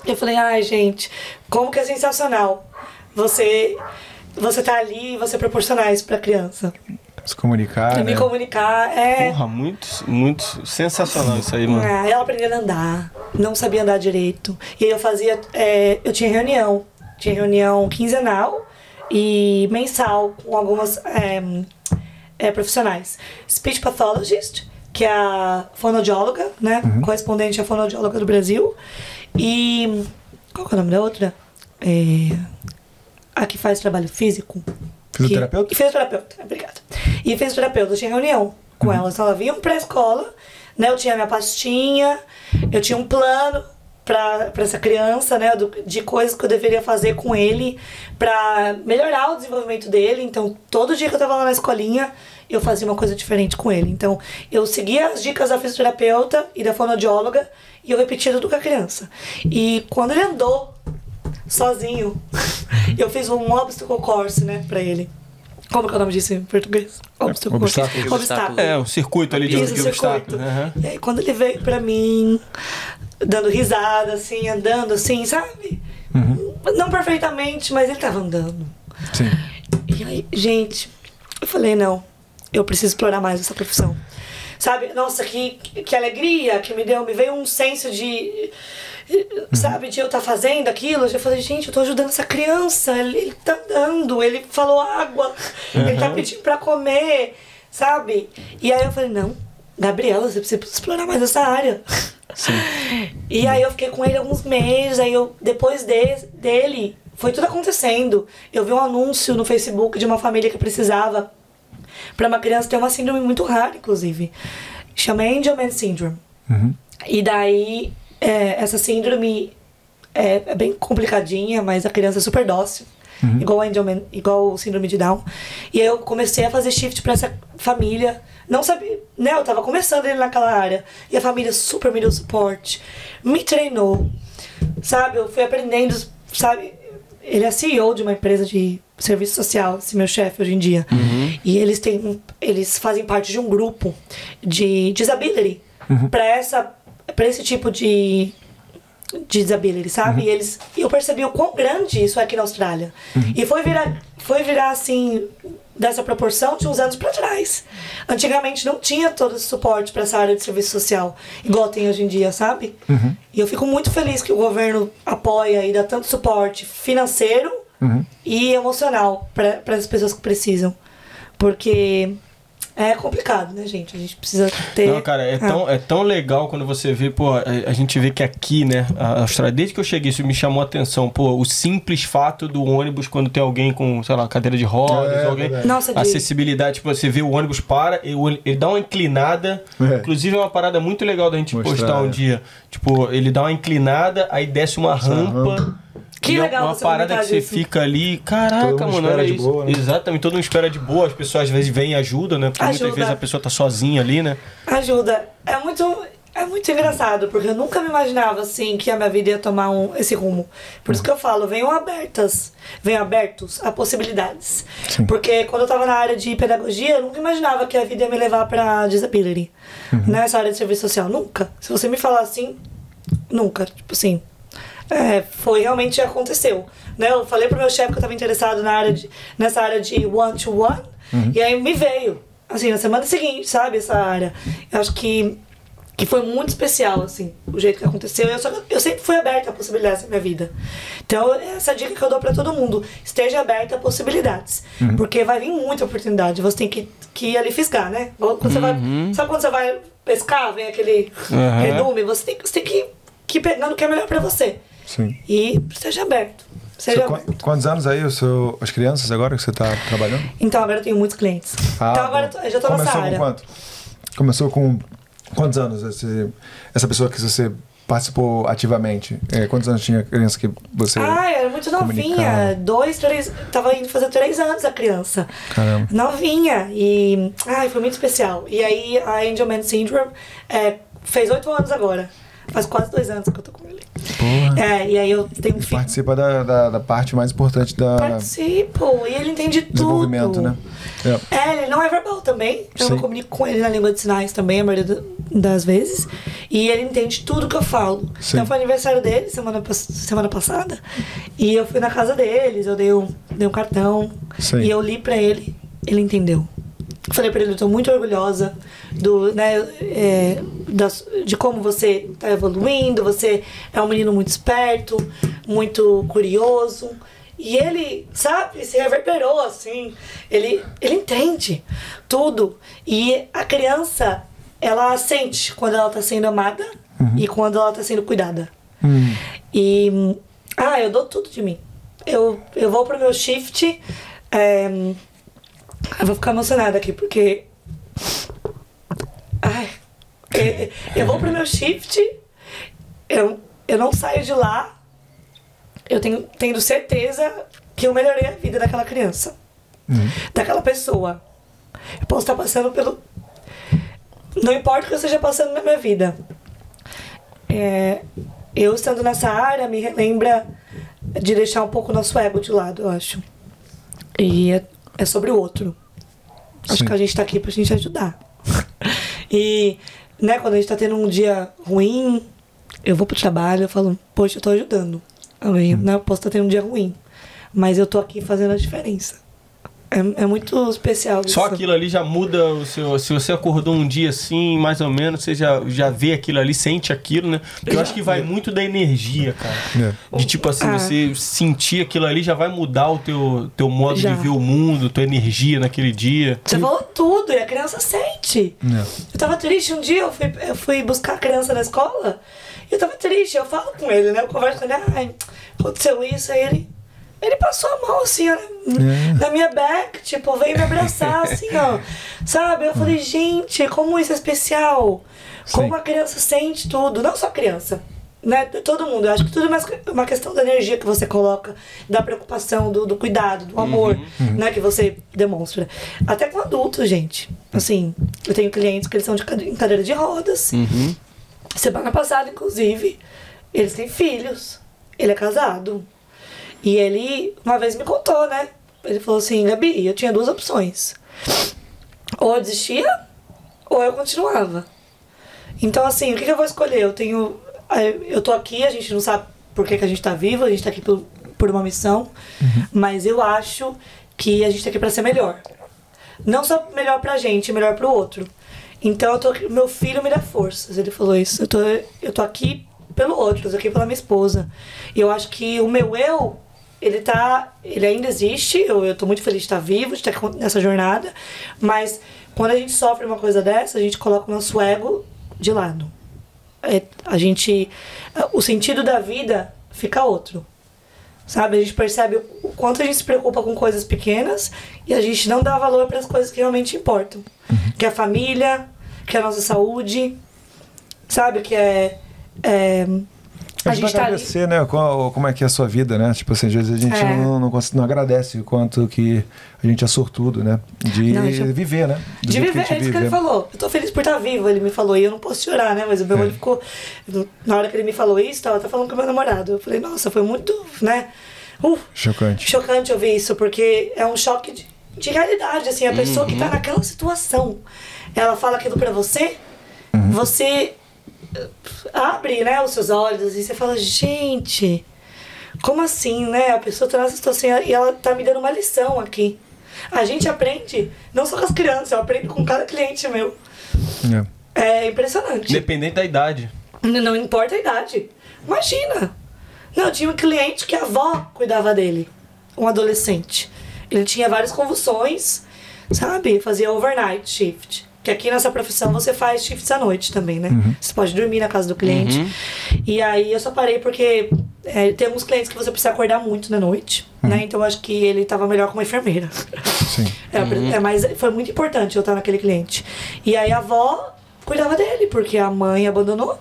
Eu falei, ai, gente, como que é sensacional você, você tá ali e você proporcionar isso pra criança. Se comunicar, E né? me comunicar. É, Porra, muito, muito sensacional isso aí, mano. é, ela aprendendo a andar, não sabia andar direito. E aí eu fazia. é, eu tinha reunião. Tinha reunião quinzenal e mensal com algumas é, é, profissionais. Speech pathologist, que é a fonoaudióloga, né? Correspondente à fonoaudióloga do Brasil. E. Qual que é o nome da outra? É, a que faz trabalho físico. Fisioterapeuta? Que, fisioterapeuta, obrigada. E fisioterapeuta, eu tinha reunião com elas. Elas vinham pra escola, né? Eu tinha minha pastinha, eu tinha um plano, pra essa criança, né? do- de coisas que eu deveria fazer com ele pra melhorar o desenvolvimento dele. Então, todo dia que eu tava lá na escolinha, eu fazia uma coisa diferente com ele. Então, eu seguia as dicas da fisioterapeuta e da fonoaudióloga e eu repetia tudo com a criança. E quando ele andou sozinho, eu fiz um obstacle course, né, pra ele. Como que é o nome disso em português? Obstacle course. Obstáculo. Obstáculo. É, o circuito ali de, Isso, de circuito. obstáculo. Aham. E aí, quando ele veio pra mim, dando risada, assim, andando assim, sabe? Não perfeitamente, mas ele tava andando. Sim. E aí, gente, eu falei, não, eu preciso explorar mais essa profissão. Sabe, nossa, que, que alegria que me deu, me veio um senso de, sabe, de eu estar fazendo aquilo. Eu já falei, gente, eu tô ajudando essa criança, ele, ele tá andando, ele falou água, ele tá pedindo pra comer, sabe? E aí eu falei, não, Gabriela, você precisa explorar mais essa área. E aí eu fiquei com ele alguns meses, aí eu, depois de, dele, foi tudo acontecendo. Eu vi um anúncio no Facebook de uma família que precisava para uma criança ter uma síndrome muito rara, inclusive. Chama Angelman Syndrome. E daí, é, essa síndrome é, é bem complicadinha, mas a criança é super dócil. Igual, Angelman, igual o síndrome de Down. E aí eu comecei a fazer shift pra essa família. Não sabia, né? Eu tava começando ele naquela área. E a família super me deu suporte. Me treinou. Sabe? Eu fui aprendendo, sabe? Ele é CEO de uma empresa de serviço social, esse meu chefe hoje em dia. E eles têm, eles fazem parte de um grupo de disability para essa para esse tipo de de disability, sabe? E eles eu percebi o quão grande isso é aqui na Austrália. E foi virar foi virar assim dessa proporção de uns anos para trás. Antigamente não tinha todo esse suporte para essa área de serviço social, igual tem hoje em dia, sabe? E eu fico muito feliz que o governo apoia e dá tanto suporte financeiro e emocional para as pessoas que precisam. Porque é complicado, né, gente? A gente precisa ter. Não, cara, é, Ah. tão, é tão legal quando você vê, pô, a, a gente vê que aqui, né, a Austrália, desde que eu cheguei, isso me chamou a atenção, pô, o simples fato do ônibus quando tem alguém com, sei lá, cadeira de rodas, É, alguém. verdade. Nossa, de- Acessibilidade, tipo, você vê o ônibus para, e o- ele dá uma inclinada. É. Inclusive, é uma parada muito legal da gente Mostrar, postar um é. dia. Tipo, ele dá uma inclinada, aí desce uma rampa. Que e é legal uma você parada que você disso. fica ali, caraca, Todo mundo mano, espera olha de isso. boa, né? Exatamente, todo mundo espera de boa, as pessoas às vezes vêm e ajudam, né? Porque muitas Ajuda. vezes a pessoa tá sozinha ali, né? Ajuda. É muito, é muito engraçado, porque eu nunca me imaginava assim que a minha vida ia tomar um, esse rumo. Por isso que eu falo, venham abertas, venham abertos a possibilidades. Porque quando eu tava na área de pedagogia, eu nunca imaginava que a vida ia me levar pra disability. Nessa área de serviço social. Nunca. Se você me falar assim, nunca. Tipo assim. É, foi realmente aconteceu. Né? Eu falei pro meu chefe que eu tava interessado na área de, nessa área de one-to-one, e aí me veio, assim, na semana seguinte, sabe, essa área. Eu acho que, que foi muito especial, assim, o jeito que aconteceu. Eu, só, eu sempre fui aberta a possibilidades na minha vida. Então, essa dica que eu dou pra todo mundo: esteja aberta a possibilidades. Porque vai vir muita oportunidade. Você tem que, que ir ali fisgar, né? Quando você vai, sabe quando você vai pescar, vem aquele Uhum. redume? Você tem, você tem que, que ir pegando o que é melhor pra você. Sim. E esteja aberto. Seja qu- quantos anos aí seu, as crianças agora que você tá trabalhando? Então, agora eu tenho muitos clientes. Ah, então, agora eu já nessa Começou área. com quanto? Começou com quantos anos esse, essa pessoa que você participou ativamente? É, quantos anos tinha a criança que você... Ah, era muito novinha. Dois, três. Tava indo fazer três anos a criança. Caramba. Novinha. E. Ai, foi muito especial. E aí a Angelman Syndrome é, fez oito anos agora. Faz quase dois anos que eu tô com ele. Porra. É, e aí eu tenho um filho. Participa da, da, da parte mais importante da Participo. E ele entende tudo. desenvolvimento, né? É. É, ele não é verbal também. Eu Sim. me comunico com ele na língua de sinais também, a maioria das vezes. E ele entende tudo que eu falo. Sim. Então foi aniversário dele semana, semana passada. E eu fui na casa deles, eu dei um, dei um cartão. Sim. E eu li pra ele, ele entendeu. Falei pra ele, eu tô muito orgulhosa do, né, é, das- de como você tá evoluindo, você é um menino muito esperto, muito curioso. E ele, sabe, se reverberou assim. Ele, ele entende tudo. E a criança, ela sente quando ela tá sendo amada e quando ela tá sendo cuidada. Hum. E. Ah, eu dou tudo de mim. Eu, eu vou pro meu shift. é, eu vou ficar emocionada aqui, porque. Ai. Eu, eu vou pro meu shift. Eu, eu não saio de lá, eu tenho tendo certeza que eu melhorei a vida daquela criança, daquela pessoa. Eu posso estar passando pelo. Não importa o que eu esteja passando na minha vida. É, eu estando nessa área me lembra de deixar um pouco o nosso ego de lado, eu acho. E é, sobre o outro. Acho Sim. que a gente tá aqui pra gente ajudar. e, né, quando a gente tá tendo um dia ruim, eu vou pro trabalho, eu falo, poxa, eu tô ajudando. Alguém, né, eu posso estar tendo um dia ruim. Mas eu tô aqui fazendo a diferença. É, é muito especial Só isso. aquilo ali já muda o seu. Se você acordou um dia assim, mais ou menos, você já, já vê aquilo ali, sente aquilo, né? Porque eu acho que vai muito da energia, cara. É. De tipo assim, Ah. você sentir aquilo ali já vai mudar o teu, teu modo Já. de ver o mundo, tua energia naquele dia. Você falou tudo e a criança sente. É. Eu tava triste um dia, eu fui, eu fui buscar a criança na escola e eu tava triste. Eu falo com ele, né? Eu converso com ele, ai, aconteceu isso, aí ele. Ele passou a mão assim, ó, na minha back, tipo, veio me abraçar, assim, ó. Sabe? Eu falei, gente, como isso é especial. Como Sim. a criança sente tudo, não só a criança. Né? Todo mundo. Eu acho que tudo é mais uma questão da energia que você coloca, da preocupação, do, do cuidado, do amor, né? Que você demonstra. Até com adultos, gente. Assim, eu tenho clientes que eles são de em cadeira de rodas. Semana passada, inclusive, eles têm filhos. Ele é casado. E ele, uma vez me contou, né? Ele falou assim, Gabi, eu tinha duas opções. Ou eu desistia, ou eu continuava. Então, assim, o que, que eu vou escolher? Eu tenho. eh, Eu tô aqui, a gente não sabe por que, que a gente tá vivo, a gente tá aqui por, por uma missão. Mas eu acho que a gente tá aqui pra ser melhor. Não só melhor pra gente, melhor pro outro. Então eu tô aqui- meu filho me dá forças. Ele falou isso. Eu tô, eu tô aqui pelo outro, eu tô aqui pela minha esposa. E eu acho que o meu eu, ele tá. Ele ainda existe. Eu, eu tô muito feliz de estar vivo, de estar nessa jornada. Mas quando a gente sofre uma coisa dessa, a gente coloca o nosso ego de lado. É, a gente. O sentido da vida fica outro. Sabe? A gente percebe o quanto a gente se preocupa com coisas pequenas e a gente não dá valor para as coisas que realmente importam. Que é a família, que é a nossa saúde, sabe? Que é. é a Ajuda gente tá ali. agradecer, né? Como é que é a sua vida, né? Tipo assim, às vezes a gente É. não, não, não agradece o quanto que a gente é sortudo, né? De Não, eu- viver, né? Do De viver, que é gente isso que ele falou. Eu tô feliz por estar vivo, ele me falou. E eu não posso chorar, né? Mas o meu É. olho ficou. Na hora que ele me falou isso, tava, tá falando com o meu namorado. Eu falei, nossa, foi muito, né? Uh, Chocante. chocante ouvir isso, porque é um choque de, de realidade, assim, a pessoa que tá Uhum. naquela situação, ela fala aquilo pra você, Uhum. você abre, né, os seus olhos e você fala, gente, como assim, né? A pessoa tá nessa situação e ela tá me dando uma lição aqui. A gente aprende, não só com as crianças, eu aprendo com cada cliente meu. É. É impressionante. Independente da idade. Não, não importa a idade. Imagina. Não, eu tinha um cliente que a avó cuidava dele. Um adolescente. Ele tinha várias convulsões, sabe? Fazia overnight shift. Que aqui nessa profissão você faz shifts à noite também, né? Você pode dormir na casa do cliente. E aí eu só parei porque é, tem alguns clientes que você precisa acordar muito na noite, né? Então eu acho que ele tava melhor com uma enfermeira. Sim. É, é, mas foi muito importante eu estar naquele cliente. E aí a avó cuidava dele, porque a mãe abandonou,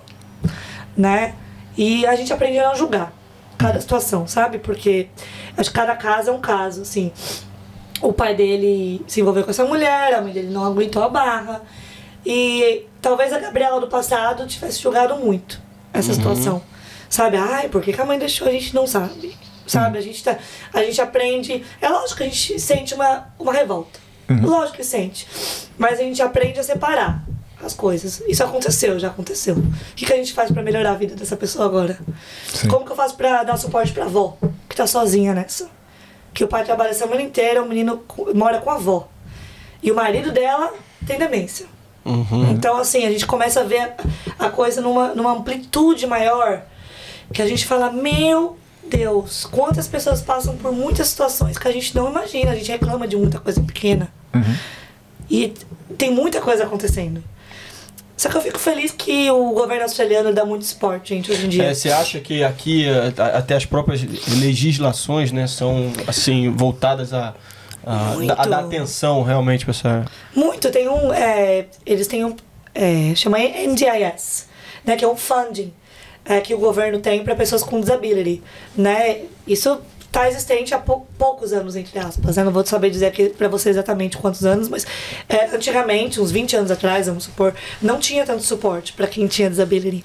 né? E a gente aprende a não julgar cada situação, sabe? Porque acho que cada caso é um caso, assim. O pai dele se envolveu com essa mulher, a mãe dele não aguentou a barra. E talvez a Gabriela do passado tivesse julgado muito essa situação. Sabe? Ai, por que, que a mãe deixou? A gente não sabe. Sabe? A gente, tá, a gente aprende. É lógico que a gente sente uma, uma revolta. Lógico que sente. Mas a gente aprende a separar as coisas. Isso aconteceu, já aconteceu. O que, que a gente faz pra melhorar a vida dessa pessoa agora? Sim. Como que eu faço pra dar suporte pra avó, que tá sozinha nessa? Que o pai trabalha a semana inteira, o menino mora com a avó. E o marido dela tem demência. Então, assim, a gente começa a ver a a coisa numa, numa amplitude maior. Que a gente fala, meu Deus, quantas pessoas passam por muitas situações que a gente não imagina. A gente reclama de muita coisa pequena. E tem muita coisa acontecendo. Só que eu fico feliz que o governo australiano dá muito suporte, gente, hoje em dia. É, você acha que aqui até as próprias legislações, né, são assim voltadas a, a, a dar atenção realmente para essa Muito, tem um. é, eles têm um. É, chama NDIS, né? Que é um funding é, que o governo tem para pessoas com disability, né? Isso está existente há pou- poucos anos, entre aspas. né? Não vou saber dizer aqui para você exatamente quantos anos, mas é, antigamente, uns 20 anos atrás, vamos supor, não tinha tanto suporte para quem tinha disability.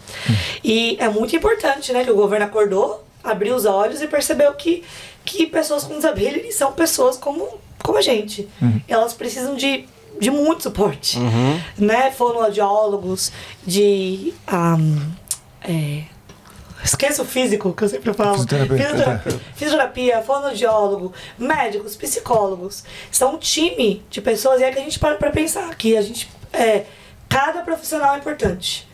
E é muito importante, né, que o governo acordou, abriu os olhos e percebeu que, que pessoas com disability são pessoas como, como a gente. Elas precisam de, de muito suporte, né? Fonoaudiólogos, de... um, é, Esqueça o físico, que eu sempre falo. Fisioterapia. Fisioterapia, fisioterapia, fonoaudiólogo, médicos, psicólogos. São um time de pessoas e é que a gente para pra pensar que a gente. É, cada profissional é importante.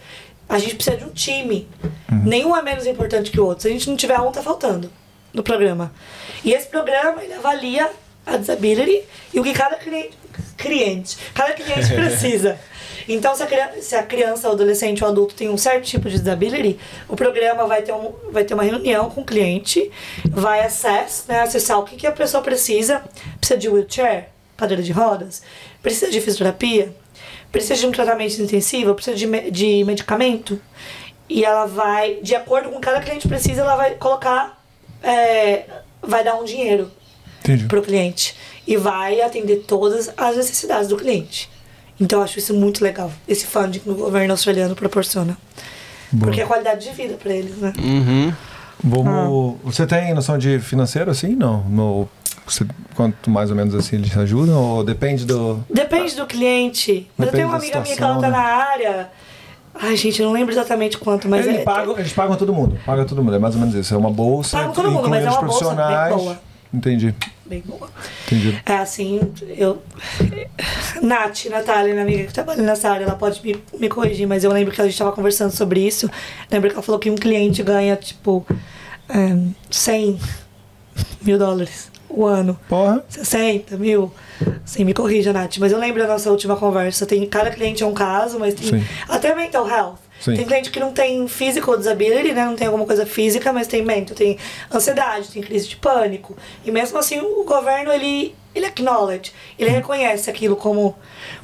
A gente precisa de um time. Nenhum é menos importante que o outro. Se a gente não tiver um, tá faltando no programa. E esse programa, ele avalia a disability e o que cada cliente, cliente cada cliente precisa. Então, se a, criança, se a criança, o adolescente ou adulto tem um certo tipo de disability, o programa vai ter, um, vai ter uma reunião com o cliente, vai acess, né, acessar o que, que a pessoa precisa. Precisa de wheelchair, cadeira de rodas, precisa de fisioterapia, precisa de um tratamento intensivo, precisa de, de medicamento. E ela vai, de acordo com o que cada cliente precisa, ela vai colocar, é, vai dar um dinheiro para o cliente e vai atender todas as necessidades do cliente. Então eu acho isso muito legal, esse funding que o governo australiano proporciona. Porque é qualidade de vida para eles, né? Uhum. Vamos. Você tem noção de financeiro assim? Não. No, você- quanto mais ou menos assim eles ajudam? Ou depende do. Depende do cliente. Mas eu Depende tenho uma amiga minha que situação, ela tá né? na área. Ai, gente, eu não lembro exatamente quanto, mas Eles é. pagam, eles pagam todo mundo. Paga todo mundo. É mais ou menos isso. É uma bolsa. Pagam todo mundo, mas é uma bolsa bem boa. Entendi. Bem boa. Entendi. É assim, eu. Nath, Natália, minha amiga que trabalha nessa área, ela pode me, me corrigir, mas eu lembro que a gente tava conversando sobre isso. Lembro que ela falou que um cliente ganha, tipo, é, 100 mil dólares o ano. Porra. 60 mil. Sim, me corrija, Nath. Mas eu lembro da nossa última conversa. Tem, cada cliente é um caso, mas tem Sim. até mental health. Sim. Tem cliente que não tem physical disability, né? Não tem alguma coisa física, mas tem mental, tem ansiedade, tem crise de pânico. E mesmo assim, o governo, ele, ele acknowledge, ele reconhece aquilo como,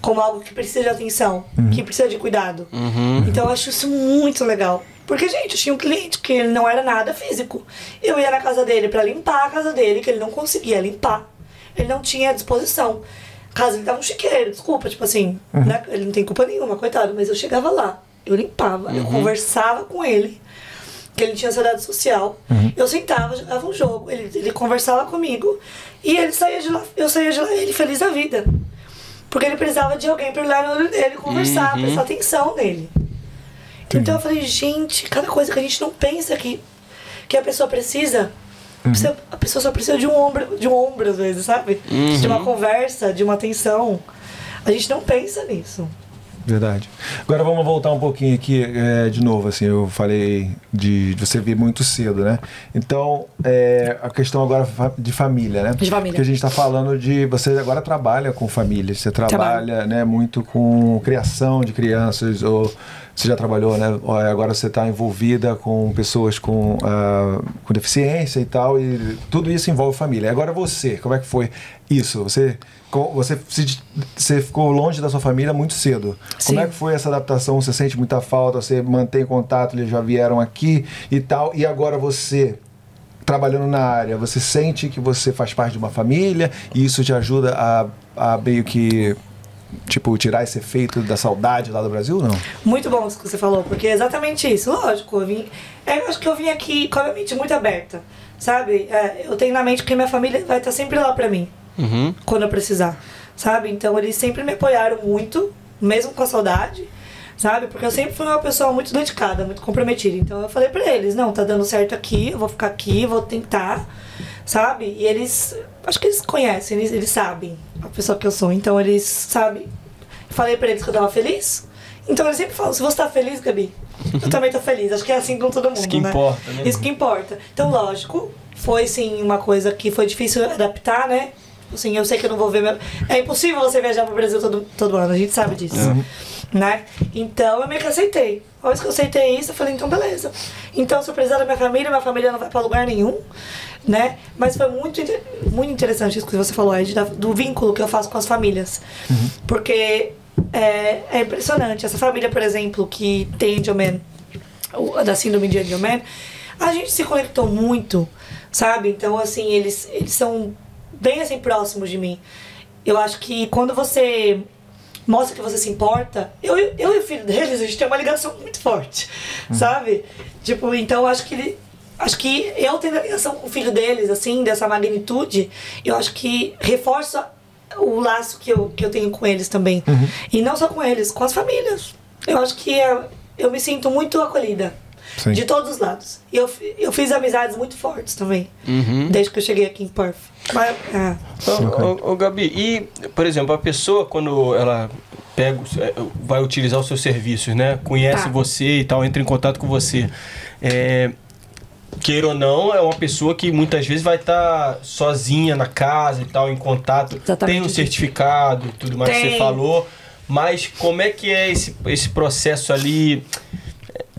como algo que precisa de atenção, que precisa de cuidado. Então eu acho isso muito legal. Porque, gente, eu tinha um cliente que ele não era nada físico. Eu ia na casa dele pra limpar a casa dele, que ele não conseguia limpar. Ele não tinha disposição. Caso ele tava um chiqueiro, desculpa, tipo assim, né? Ele não tem culpa nenhuma, coitado, mas eu chegava lá, eu limpava, eu conversava com ele, que ele tinha ansiedade social. Eu sentava, jogava um jogo, ele, ele conversava comigo e ele saía de lá, eu saía de lá, ele feliz da vida. Porque ele precisava de alguém pra olhar no olho dele, conversar, prestar atenção nele. Então eu falei, gente, cada coisa que a gente não pensa que, que a pessoa precisa, precisa- a pessoa só precisa de um ombro, de um ombro às vezes, sabe? De uma conversa, de uma atenção. A gente não pensa nisso. Verdade. Agora vamos voltar um pouquinho aqui é, de novo, assim, eu falei de, de você vir muito cedo, né? Então, é, a questão agora de família, né? De família. Porque a gente está falando de. Você agora trabalha com família, você trabalha né, muito com criação de crianças, ou você já trabalhou, né? Agora você está envolvida com pessoas com, ah, com deficiência e tal, e tudo isso envolve família. Agora você, como é que foi isso? Você. Co- Você, se- você ficou longe da sua família muito cedo. Como Sim. é que foi essa adaptação? Você sente muita falta? Você mantém contato? Eles já vieram aqui e tal. E agora você, trabalhando na área, você sente que você faz parte de uma família e isso te ajuda a, a meio que, tipo, tirar esse efeito da saudade lá do Brasil? Não. Muito bom isso que você falou, porque é exatamente isso. Lógico, eu vim. é, Eu acho que eu vim aqui com a minha mente muito aberta. Sabe? É, eu tenho na mente que minha família vai estar sempre lá pra mim. Uhum. quando eu precisar, sabe? Então eles sempre me apoiaram muito, mesmo com a saudade, sabe? Porque eu sempre fui uma pessoa muito dedicada, muito comprometida. Então eu falei pra eles, não, tá dando certo aqui, eu vou ficar aqui, vou tentar, sabe? E eles, acho que eles conhecem, eles, eles sabem a pessoa que eu sou. Então eles, sabe? Falei pra eles que eu tava feliz. Então eles sempre falam, se você tá feliz, Gabi, eu também tô feliz. Acho que é assim com todo mundo, Isso que né? importa, né? Isso que importa. Então, lógico, foi sim uma coisa que foi difícil adaptar, né? Assim, eu sei que eu não vou ver. Meu... É impossível você viajar pro Brasil todo, todo ano, a gente sabe disso. Né? Então eu meio que aceitei. A vez que eu aceitei isso, eu falei, então beleza. Então, precisar da minha família, minha família não vai pra lugar nenhum. Né? Mas foi muito, muito interessante isso que você falou, Ed, do vínculo que eu faço com as famílias. Porque é, é impressionante. Essa família, por exemplo, que tem Angelman, da síndrome de Angelman, a gente se conectou muito, sabe? Então, assim, eles, eles são bem assim próximos de mim. Eu acho que quando você mostra que você se importa, eu, eu e o filho deles, a gente tem uma ligação muito forte, sabe? Tipo, então eu acho que ele. Acho que eu tendo a ligação com o filho deles, assim, dessa magnitude, eu acho que reforça o laço que eu, que eu tenho com eles também. E não só com eles, com as famílias. Eu acho que é- eu me sinto muito acolhida. Sim. De todos os lados. E eu, eu fiz amizades muito fortes também. Desde que eu cheguei aqui em Perth. Mas, é. Ô, ô, ô, Gabi, e, por exemplo, a pessoa quando ela pega, é, vai utilizar os seus serviços, né? Conhece Tá. você e tal, entra em contato com você. É, queira ou não, é uma pessoa que muitas vezes vai estar sozinha na casa e tal, em contato. Exatamente Tem um certificado, tudo mais que você Tem. falou. Mas como é que é esse, esse processo ali?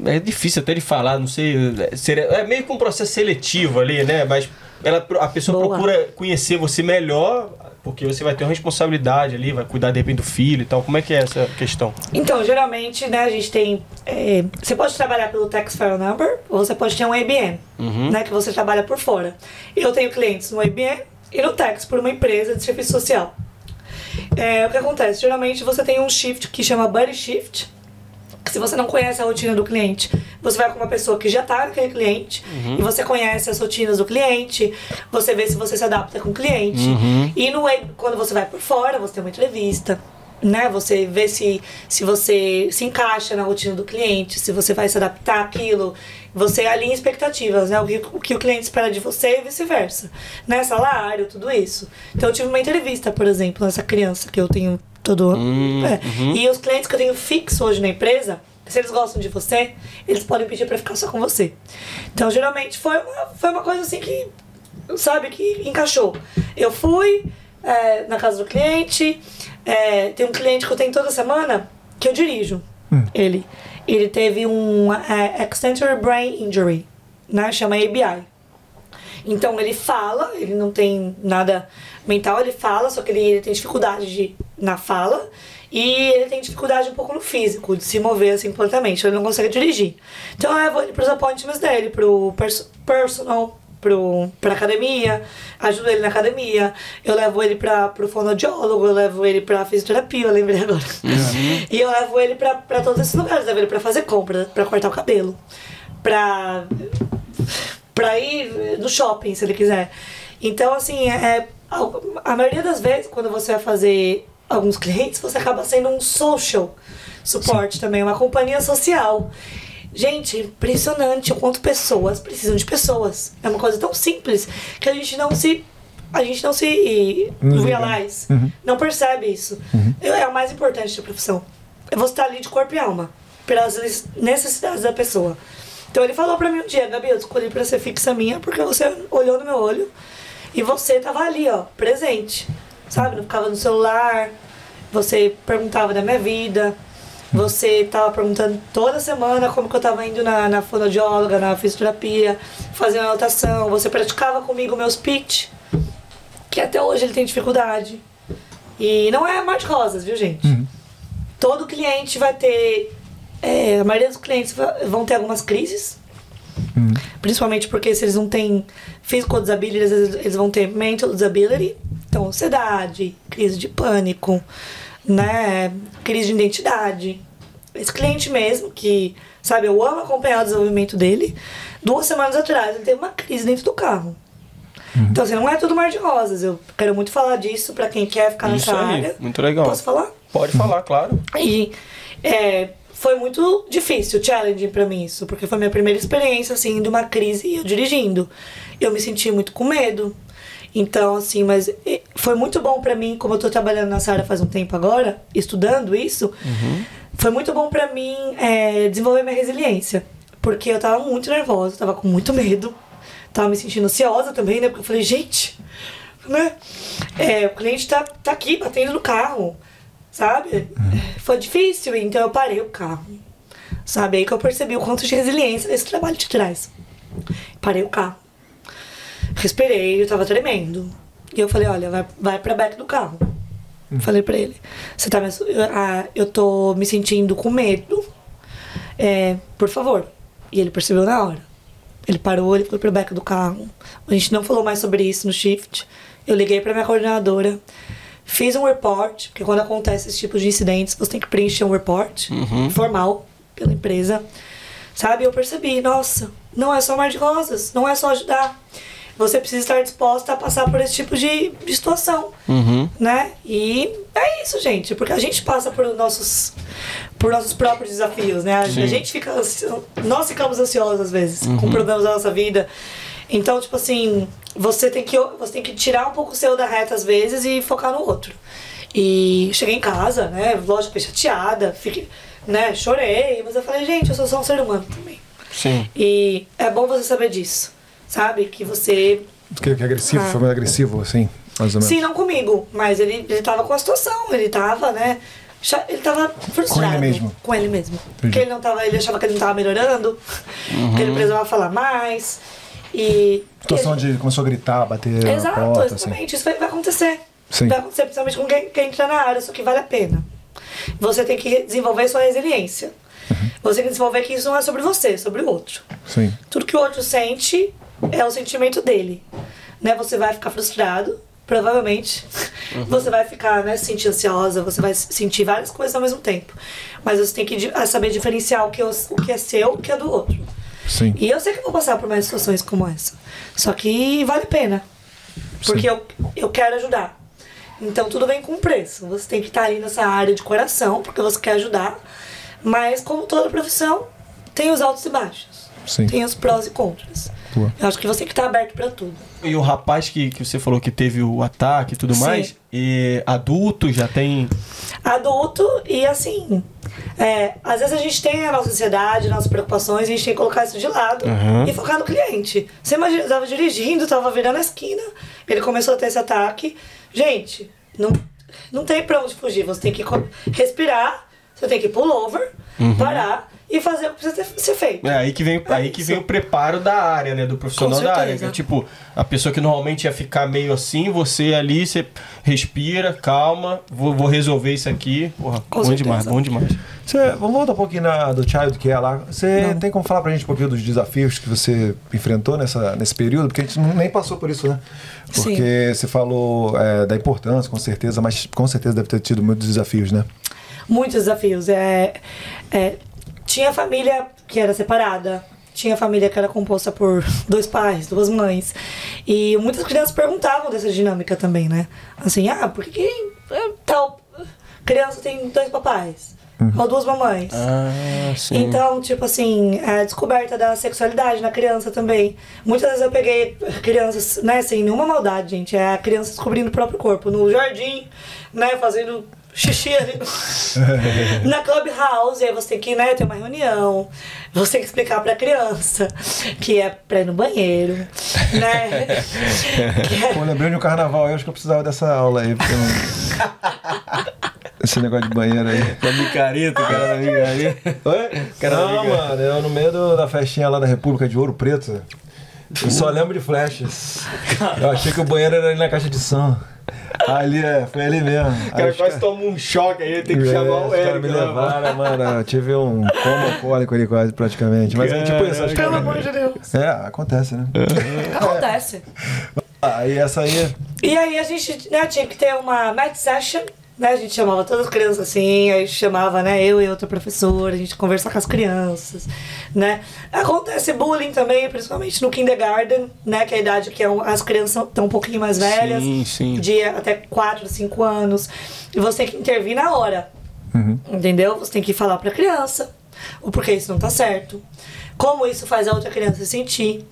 É difícil até de falar, não sei. é, É meio que um processo seletivo ali, né? Mas ela, a pessoa Boa. procura conhecer você melhor, porque você vai ter uma responsabilidade ali, vai cuidar de repente do filho e tal. Como é que é essa questão? Então, geralmente, né, a gente tem. é, você pode trabalhar pelo Tax File Number ou você pode ter um ABN, né, que você trabalha por fora. Eu tenho clientes no ABN e no Tax por uma empresa de serviço social. É, o que acontece? Geralmente você tem um shift que chama Buddy Shift. Se você não conhece a rotina do cliente, você vai com uma pessoa que já está naquele cliente e você conhece as rotinas do cliente, você vê se você se adapta com o cliente. E no, quando você vai por fora, você tem uma entrevista, né? Você vê se, se você se encaixa na rotina do cliente, se você vai se adaptar àquilo. Você alinha expectativas, né? O que, o que o cliente espera de você e vice-versa. Né? Salário, tudo isso. Então eu tive uma entrevista, por exemplo, nessa criança que eu tenho todo é. E os clientes que eu tenho fixo hoje na empresa, se eles gostam de você, eles podem pedir pra ficar só com você. Então, geralmente, foi uma, foi uma coisa assim que, sabe, que encaixou. Eu fui é, na casa do cliente, é, tem um cliente que eu tenho toda semana que eu dirijo. Ele. Ele teve um é, Extensory Brain Injury, né? Chama ABI. Então ele fala, ele não tem nada mental, ele fala, só que ele, ele tem dificuldade de, na fala e ele tem dificuldade um pouco no físico, de se mover assim completamente, ele não consegue dirigir. Então eu levo ele pros appointments dele, pro perso personal, pro, pra academia, ajudo ele na academia, eu levo ele pra, pro fonoaudiólogo, eu levo ele pra fisioterapia, eu lembrei agora. e eu levo ele pra, pra todos esses lugares, levo ele pra fazer compra, pra cortar o cabelo, pra pra ir no shopping, se ele quiser. Então, assim, é, a, maioria das vezes, quando você vai fazer alguns clientes, você acaba sendo um social suporte também, uma companhia social. Gente, impressionante o quanto pessoas precisam de pessoas. É uma coisa tão simples que a gente não se. A gente não se Não realize, não percebe isso. É o mais importante da profissão. É você estar ali de corpo e alma, pelas necessidades da pessoa. Então ele falou pra mim um dia, Gabi, eu escolhi pra ser fixa minha porque você olhou no meu olho e você tava ali, ó, presente. Sabe? Não ficava no celular, você perguntava da minha vida, você tava perguntando toda semana como que eu tava indo na, na fonoaudióloga, na fisioterapia, fazendo anotação, você praticava comigo meus pitch, que até hoje ele tem dificuldade. E não é mar de rosas, viu, gente? Todo cliente vai ter. é, a maioria dos clientes vão ter algumas crises. Principalmente porque se eles não têm physical disability, às vezes eles vão ter mental disability. Então, ansiedade, crise de pânico, né? Crise de identidade. Esse cliente mesmo, que, sabe, eu amo acompanhar o desenvolvimento dele. Duas semanas atrás, ele teve uma crise dentro do carro. Então, assim, não é tudo mar de rosas. Eu quero muito falar disso pra quem quer ficar Isso nessa aí, área. muito legal. Posso falar? Pode falar, claro. E é, foi muito difícil, challenging pra mim isso, porque foi minha primeira experiência, assim, de uma crise eu dirigindo. Eu me senti muito com medo. Então, assim, mas foi muito bom pra mim, como eu tô trabalhando nessa área faz um tempo agora, estudando isso, foi muito bom pra mim é, desenvolver minha resiliência. Porque eu tava muito nervosa, tava com muito medo, tava me sentindo ansiosa também, né? Porque eu falei, gente, né? É, o cliente tá, tá aqui batendo no carro, sabe? Foi difícil, então eu parei o carro. Sabe? Aí que eu percebi o quanto de resiliência esse trabalho te traz. Parei o carro. Respirei, eu tava tremendo. E eu falei, olha, vai, vai pra back do carro. Falei pra ele, você tá me, eu, ah, eu tô me sentindo com medo. É, por favor, E ele percebeu na hora. Ele parou, ele foi pro back do carro. A gente não falou mais sobre isso no shift. Eu liguei pra minha coordenadora. Fiz um report, porque quando acontece esse tipo de incidentes, você tem que preencher um report formal pela empresa. Sabe? Eu percebi, nossa, não é só mar de rosas, não é só ajudar. Você precisa estar disposta a passar por esse tipo de, de situação, né? E é isso, gente, porque a gente passa por nossos, por nossos próprios desafios, né? A, a gente fica, ansio- nós ficamos ansiosos às vezes com problemas da nossa vida. Então, tipo assim, você tem que você tem que tirar um pouco o seu da reta às vezes e focar no outro. E cheguei em casa, né? Lógico, fiquei chateada, fiquei, né? Chorei, mas eu falei, gente, eu sou só um ser humano também. Sim. E é bom você saber disso, sabe? Que você. Que, que agressivo, Ah. foi mais agressivo, assim, mais ou menos. Sim, não comigo, mas ele, ele tava com a situação, ele tava, né? Ele tava frustrado. Com ele mesmo. Com ele mesmo. Porque ele não tava, ele achava que ele não tava melhorando, que ele precisava falar mais. E. Situação e- de começou a gritar, bater Exato, porta, assim. exatamente. Isso vai, vai acontecer. Sim. Vai acontecer principalmente com quem, quem entra na área, só que vale a pena. Você tem que desenvolver sua resiliência. Uhum. Você tem que desenvolver que isso não é sobre você, é sobre o outro. Sim. Tudo que o outro sente é o sentimento dele. Né? Você vai ficar frustrado, provavelmente. Você vai ficar, né, se sentir ansiosa, você vai sentir várias coisas ao mesmo tempo. Mas você tem que saber diferenciar o que, é o o que é seu e o que é do outro. Sim. E eu sei que vou passar por mais situações como essa. Só que vale a pena. Porque eu, eu quero ajudar. Então tudo vem com preço. Você tem que estar ali nessa área de coração, porque você quer ajudar. Mas como toda profissão, tem os altos e baixos. Sim. Tem os prós e contras. Boa. Eu acho que você tem que estar aberto pra tudo. E o rapaz que, que você falou que teve o ataque e tudo Sim. mais, e adulto já tem. adulto e assim. é, às vezes a gente tem a nossa ansiedade, nossas preocupações, a gente tem que colocar isso de lado e focar no cliente. Você imagina, eu tava dirigindo, tava virando a esquina, ele começou a ter esse ataque. Gente, não, não tem pra onde fugir. Você tem que respirar, você tem que pull over, parar e fazer o que precisa ter- ser feito. É aí que vem, aí que vem o preparo da área, né? Do profissional da área. é tipo, a pessoa que normalmente ia ficar meio assim, você ali, você respira, calma, vou, vou resolver isso aqui. Porra, Com bom certeza. demais, bom demais. Você, vamos voltar um pouquinho na, do Child que é lá. Você tem como falar pra gente um pouquinho dos desafios que você enfrentou nessa, nesse período? Porque a gente não- nem passou por isso, né? Porque você falou é, da importância, com certeza, mas com certeza deve ter tido muitos desafios, né? muitos desafios. É, é, tinha família que era separada, tinha família que era composta por dois pais, duas mães. E muitas crianças perguntavam dessa dinâmica também, né? Assim, ah, por que, é, tal criança tem dois papais? Ou duas mamães? Ah, sim. Então, tipo assim, a descoberta da sexualidade na criança também. Muitas vezes eu peguei crianças, né, sem nenhuma maldade, gente. É a criança descobrindo o próprio corpo no jardim, né, fazendo xixi ali no- na clubhouse. E aí você tem que, né, ter uma reunião. Você tem que explicar pra criança que é pra ir no banheiro, né? é- Pô, lembrei de um carnaval, eu acho que eu precisava dessa aula aí. porque eu não- Esse negócio de banheiro aí. Da micareta, o cara da micareta. Oi? não, mano, eu no meio do- da festinha lá da República de Ouro Preto, eu só lembro de flashes. Eu achei que o banheiro era ali na caixa de som. Ali, é, foi ali mesmo. O cara os quase toma um choque aí, tem que É, chamar o Eric. me né, levaram, mano. Eu tive um coma alcoólico ali quase, praticamente. Mas é tipo isso, acho que. Pelo amor de Deus. É, acontece, né? Acontece. Aí essa aí. E aí a gente né, tinha que ter uma match session, né? A gente chamava todas as crianças assim, aí chamava, né, eu e outra professora, a gente conversar com as crianças, né? Acontece bullying também, principalmente no kindergarten, né? Que é a idade que é as crianças estão um pouquinho mais velhas. Sim, sim. De até 4, 5 anos. E você tem que intervir na hora. Entendeu? Você tem que falar pra criança o porquê isso não tá certo. Como isso faz a outra criança se sentir.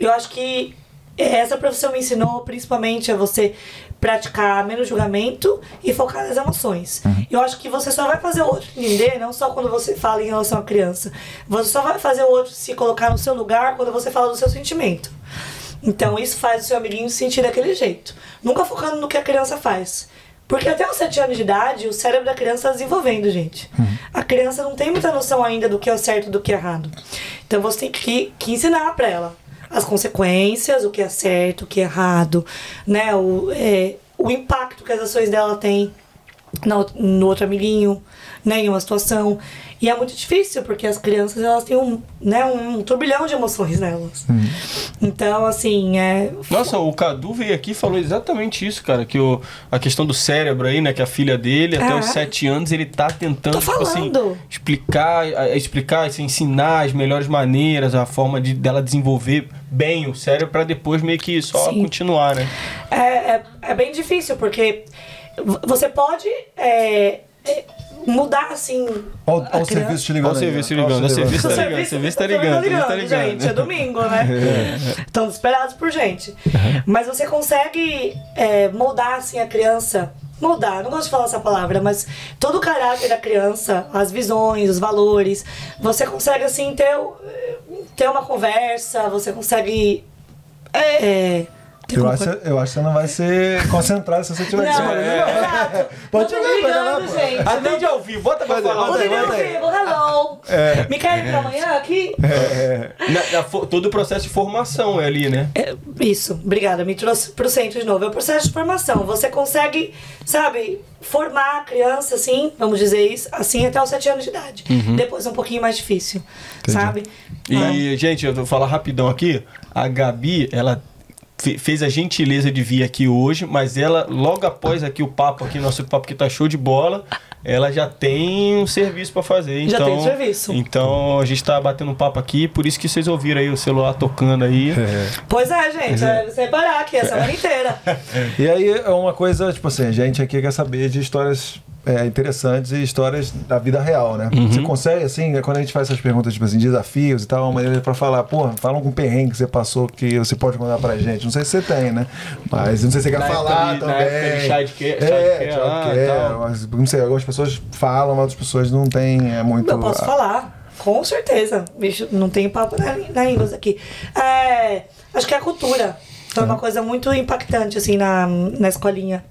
Eu acho que essa profissão me ensinou principalmente a você praticar menos julgamento e focar nas emoções. Eu acho que você só vai fazer o outro entender, não só quando você fala em relação à criança. Você só vai fazer o outro se colocar no seu lugar quando você fala do seu sentimento. Então isso faz o seu amiguinho se sentir daquele jeito. Nunca focando no que a criança faz. Porque até os 7 anos de idade, o cérebro da criança está desenvolvendo, gente. A criança não tem muita noção ainda do que é certo e do que é errado. Então você tem que, que ensinar para ela as consequências, o que é certo, o que é errado, né? O, é, o impacto que as ações dela têm out- no outro amiguinho, né, em uma situação. E é muito difícil, porque as crianças, elas têm um, né, um turbilhão de emoções nelas. Então, assim, é... Nossa, o Cadu veio aqui e falou exatamente isso, cara. Que o, a questão do cérebro aí, né? Que a filha dele, até É. os sete anos, ele tá tentando, Tô tipo assim, explicar, explicar, assim, ensinar as melhores maneiras, a forma de dela desenvolver bem o cérebro pra depois meio que só Sim. continuar, né? É, é, é bem difícil, porque você pode é, é, mudar, assim... Olha o serviço te ligando. Olha o aí, serviço ó. ligando, o serviço tá ligando, o serviço tá ligando, o serviço tá ligando. gente. É domingo, né? Estão desesperados por gente. Mas você consegue é, moldar assim a criança. Moldar, não gosto de falar essa palavra, mas todo o caráter da criança, as visões, os valores, você consegue assim ter, ter uma conversa, você consegue. É, é, ter Eu acho, eu acho que você não vai ser concentrado se você tiver. Não, exato. Pode não tô chegar, pode ligando, gente. Atende ao vivo, bota pra falar. Bota aí, aí, bota aí. vivo, hello. É. Me querem pra amanhã aqui? Na- na fo- todo o processo de formação é ali, né? É, isso, obrigada. Me trouxe pro centro de novo. É o processo de formação. Você consegue, sabe, formar a criança, assim, vamos dizer isso, assim até os sete anos de idade. Depois é um pouquinho mais difícil, sabe? E, gente, eu vou falar rapidão aqui. A Gabi, ela fez a gentileza de vir aqui hoje, mas ela, logo após aqui o papo, aqui, nosso papo que tá show de bola, ela já tem um serviço pra fazer. Já Então, tem um serviço. Então, a gente tá batendo um papo aqui, por isso que vocês ouviram aí o celular tocando aí. Pois é, gente. É você parar aqui a semana inteira. E aí é uma coisa, tipo assim, a gente aqui quer saber de histórias é, interessantes e histórias da vida real, né? Uhum. Você consegue, assim, é quando a gente faz essas perguntas, tipo assim, desafios e tal, uma maneira pra falar, pô, fala um perrengue que você passou que você pode contar pra gente. Não sei se você tem, né? Mas não sei se você quer Na época falar de- na também. época de childcare- é, childcare lá, childcare, tal. mas, não sei, algumas pessoas falam, mas outras pessoas não têm é muito... Eu posso falar, com certeza. Bicho, não tem papo na, na língua aqui. É, acho que é a cultura. Foi uma coisa muito impactante, assim, na, na escolinha.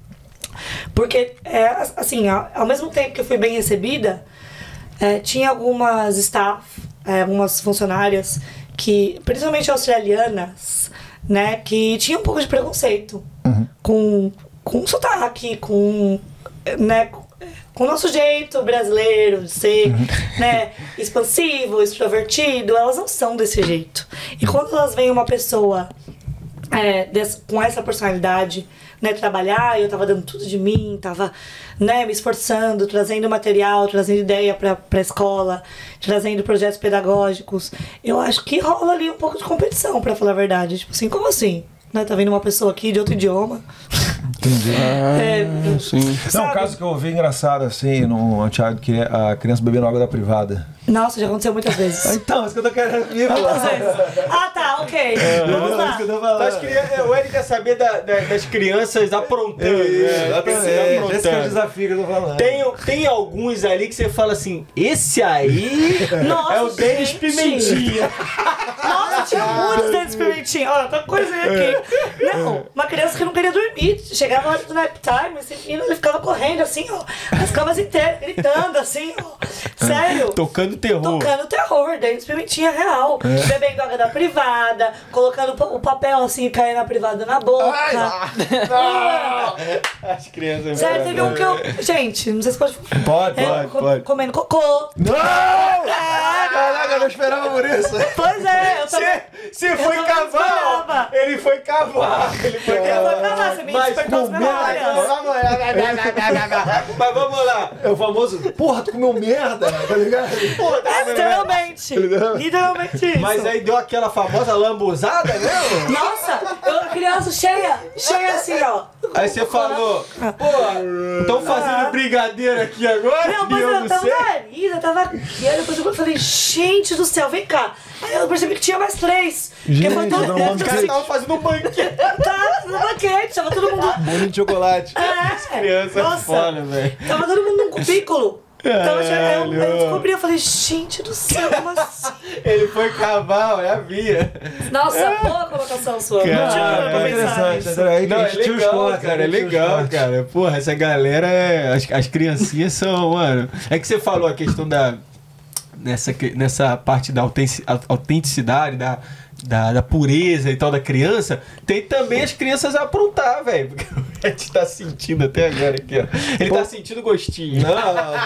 Porque, é, assim, ao, mesmo tempo que eu fui bem recebida, é, tinha algumas staff, é, algumas funcionárias, que, principalmente australianas, né, que tinham um pouco de preconceito com, com sotaque, com, né, com- o nosso jeito brasileiro de ser, né, expansivo, extrovertido, elas não são desse jeito. E quando elas veem uma pessoa é, com essa personalidade, né, trabalhar, eu tava dando tudo de mim, tava, né, me esforçando, trazendo material, trazendo ideia pra, pra escola, trazendo projetos pedagógicos. Eu acho que rola ali um pouco de competição, pra falar a verdade. Tipo assim, como assim? Né, tá vindo uma pessoa aqui de outro idioma. Entendi. É, Sim. Não, um sabe? caso que eu ouvi engraçado, assim, no Thiago, que é a criança bebendo água da privada. Nossa, já aconteceu muitas vezes. Então, isso que eu tô querendo vir Muitas vezes. Ah, tá, ok. Vamos lá. Mas queria- o Eric quer saber da- da- das crianças aprontando. né? Exatamente. Aprontando. Esse que é o desafio que eu tô falando. Tem, tem alguns ali que você fala assim, esse aí Nossa, é o Denis. Pimentinha. Nossa, tinha muitos dentes pimentinha. Olha, tá coisinha aqui. Não, uma criança que não queria dormir. Chegava a hora do nap time, esse menino, ele ficava correndo assim, ó. As camas inteiras, gritando assim, ó. Sério. Tocando terror. Tocando terror, dentes pimentinha real. Bebendo água da privada, colocando o papel assim, caindo na privada na boca. As crianças. Sério, teve um que eu. Gente, não sei se pode. Pode, É, pode, co- pode. Comendo cocô. Não! Caraca, eu não esperava por isso. Pois é, eu também. Se, se foi esperava. ele foi cavalo. Ele foi Eu cavalo. vou cavar, você me Mas despertou as com memórias. Mas vamos lá. É o famoso, porra, tu comeu merda, tá ligado? Pô, tá É, literalmente. Literalmente isso. Mas aí deu aquela famosa lambuzada mesmo? Nossa, eu, criança cheia, cheia assim, ó. Aí você falou, pô, estão fazendo brigadeiro aqui agora? Não, mas eu tava nariz, eu tava aqui. Aí depois eu falei, gente do céu, vem cá. Aí eu percebi que tinha mais três. Gente, Porque foi todo não, mundo vamos Os caras estavam fazendo um banquete. Tava no banquete, tava todo mundo. Bolinho de chocolate. É, Criança nossa, foda, velho. Tava todo mundo num cubículo. Então eu, eu, eu descobri, eu falei, gente do céu, como assim? Ele foi cavalo, é a via. Nossa, boa colocação sua. Cara, Não tinha é pra pensar interessante. nisso. Aí Não, é legal, cara, é tira os legal, cara. Porra, essa galera é. As, as criancinhas são, mano. É que você falou a questão da. Nessa, nessa parte da autenticidade, da, da, da pureza e tal da criança, tem também as crianças a aprontar, velho. Porque o Ed tá sentindo até agora aqui, ó. Ele tá sentindo gostinho. Não,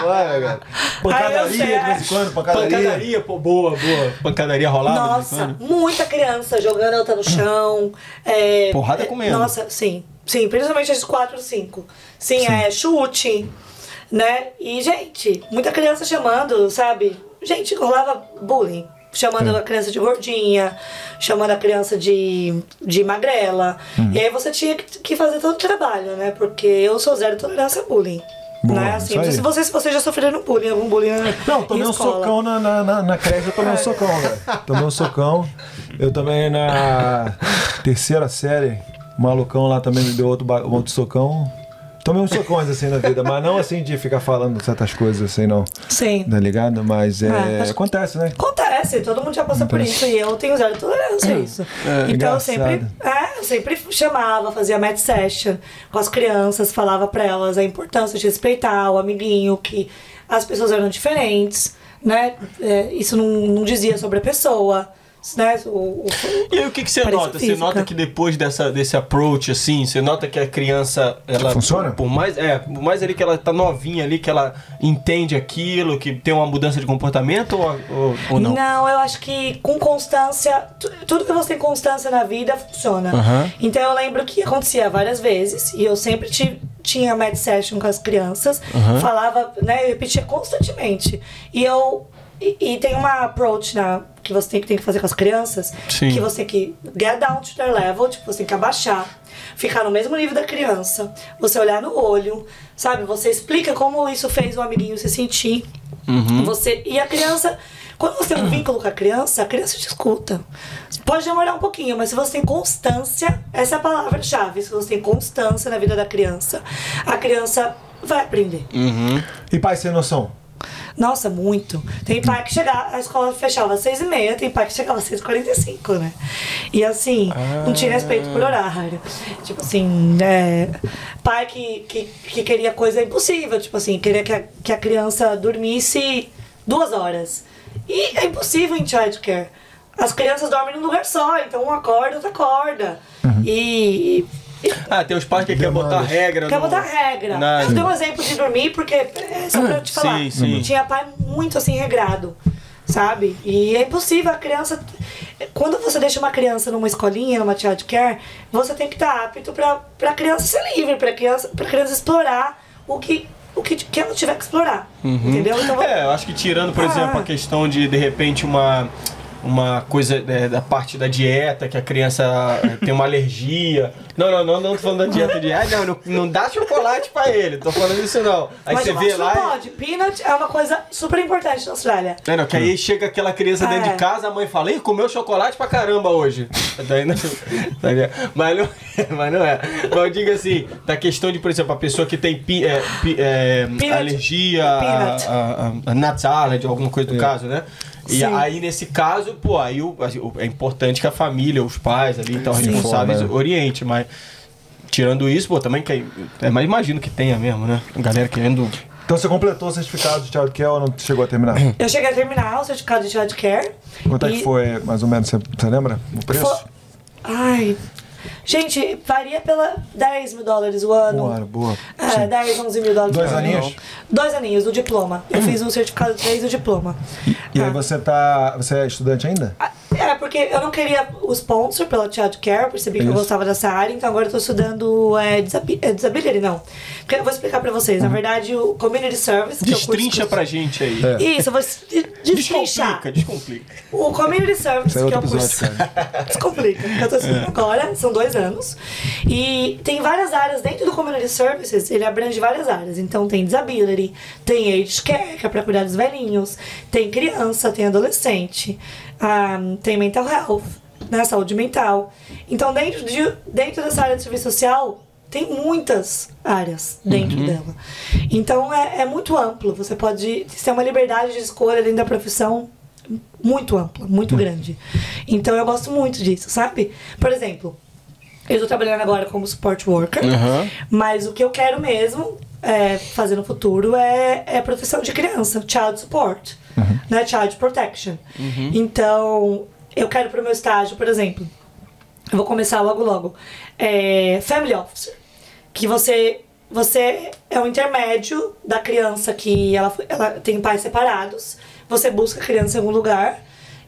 vai, cara. Pancadaria de vez em quando, pancadaria. Pancadaria, pô, boa, boa. Pancadaria rolada de vez em Nossa, quando. muita criança jogando a outra no chão. É, Porrada é, comendo. Nossa, sim. Sim, principalmente as 4 5. Sim, é chute, né? E, gente, muita criança chamando, sabe? Gente, rolava bullying. Chamando a criança de gordinha, chamando a criança de, de magrela. Uhum. E aí você tinha que fazer todo o trabalho, né? Porque eu sou zero tolerância a bullying. Boa, né? Assim, isso aí. se vocês, vocês já sofreram bullying, algum bullying na, Não, tomei em um escola. socão na, na, na, na creche, eu tomei um socão, velho. Tomei um socão. Eu também na terceira série, o malucão lá também me deu outro, outro socão. Tomei uns socões assim na vida, mas não assim de ficar falando certas coisas assim, não. Sim. Tá ligado? Mas é, acho- acontece, né? Acontece, todo mundo já passou por isso e eu tenho zero tolerância a isso. então eu sempre, é, eu sempre chamava, fazia match session com as crianças, falava pra elas a importância de respeitar o amiguinho, que as pessoas eram diferentes, né? É, isso não, não dizia sobre a pessoa, né? O, o- E aí o que, que você nota? Você física. nota que depois dessa, desse approach, assim, você nota que a criança. Ela, Funciona? Por mais, é, por mais ali que ela tá novinha ali, que ela entende aquilo, que tem uma mudança de comportamento ou, ou, ou não? eu acho que com constância, tu- tudo que você tem constância na vida funciona. Aham. Então eu lembro que acontecia várias vezes e eu sempre ti- tinha med session com as crianças, falava, né, eu repetia constantemente. E eu e, e tem uma approach na, que você tem que, tem que fazer com as crianças, Sim. que você tem que get down to their level, tipo, você tem que abaixar, ficar no mesmo nível da criança, você olhar no olho, sabe? Você explica como isso fez o amiguinho se sentir. Você e a criança, quando você tem um vínculo com a criança, a criança te escuta. Pode demorar um pouquinho, mas se você tem constância, essa é a palavra-chave. Se você tem constância na vida da criança, a criança vai aprender. E pai sem noção? Nossa, muito. Tem pai que chegava, a escola fechava às seis e meia, tem pai que chegava às seis e quarenta e cinco, né? E assim, não tinha respeito por horário. Tipo assim, é, pai que, que, que queria coisa impossível, tipo assim, queria que a, que a criança dormisse duas horas. E é impossível em childcare. As crianças dormem num lugar só, então um acorda, outro acorda. E, e Ah, tem os pais que querem botar regra. Quer no- botar regra. na- Eu dei um exemplo de dormir porque é só pra eu te Sim, falar. sim. Tinha pai muito assim regrado, sabe? E é impossível a criança. Quando você deixa uma criança numa escolinha, numa child care, você tem que estar apto pra, pra criança ser livre, pra criança, pra criança explorar o que, o que, que ela tiver que explorar. Entendeu? Então, É, eu acho que tirando, por Ah. exemplo, a questão de, de repente, uma. Uma coisa é, da parte da dieta, que a criança é, tem uma alergia. Não, não, não, não tô falando da dieta de. Ah, não, não, não dá chocolate pra ele. Tô falando isso não. Aí mas você vê lá. não pode. Peanut é uma coisa super importante na Austrália. É, não, que aí chega aquela criança dentro É. de casa, a mãe fala, ih, comeu chocolate pra caramba hoje. Daí não, tá mas, não, mas não é. Mas eu digo assim, da questão de, por exemplo, a pessoa que tem pi- é, pi- é, Peanut. alergia a, Peanut. a, a, a alguma coisa do caso, né? E Sim. aí, nesse caso, pô, aí o- assim, o- é importante que a família, os pais ali, então, Sim. responsáveis, Foda, né? oriente, mas tirando isso, pô, também que é, mas imagino que tenha mesmo, né? A galera querendo Então você completou o certificado de child care ou não chegou a terminar? Eu cheguei a terminar o certificado de child care. Quanto é que e- foi, mais ou menos, você, você lembra? O preço? Fo- Ai. Gente, varia pela 10 mil dólares o ano. Ano, boa. É, 10, 11 mil dólares Dois ano. aninhos? Dois aninhos do diploma. Eu fiz um certificado de 3 do diploma. E aí Ah. você tá. Você é estudante ainda? Ah, É, porque eu não queria o sponsor pela Child Care, percebi que eu Isso. gostava dessa área, então agora eu tô estudando é, é, disability, não. Porque eu vou explicar pra vocês. Uhum. Na verdade, o Community Service. que é o curso destrincha que- pra gente aí. É. Isso, eu vou des- destrinchar. Descomplica, descomplica. O Community Service, é que é o curso. episódio, Descomplica. Que eu tô estudando agora, são dois anos. E tem várias áreas dentro do Community Services, ele abrange várias áreas. Então tem disability, tem age care, que é pra cuidar dos velhinhos, tem criança, tem adolescente, ah, tem mental health, né, saúde mental. Então dentro, de, dentro dessa área de serviço social, tem muitas áreas dentro dela. Então é, é muito amplo. Você pode ter uma liberdade de escolha dentro da profissão muito ampla, muito grande. Então eu gosto muito disso, sabe? Por exemplo, eu tô trabalhando agora como support worker, Aham. mas o que eu quero mesmo é, fazer no futuro é, é proteção de criança, child support. né? Child Protection. Então, eu quero para o meu estágio, por exemplo, eu vou começar logo logo. É, family Officer. Que você, você é o intermédio da criança que ela, ela tem pais separados. Você busca a criança em algum lugar.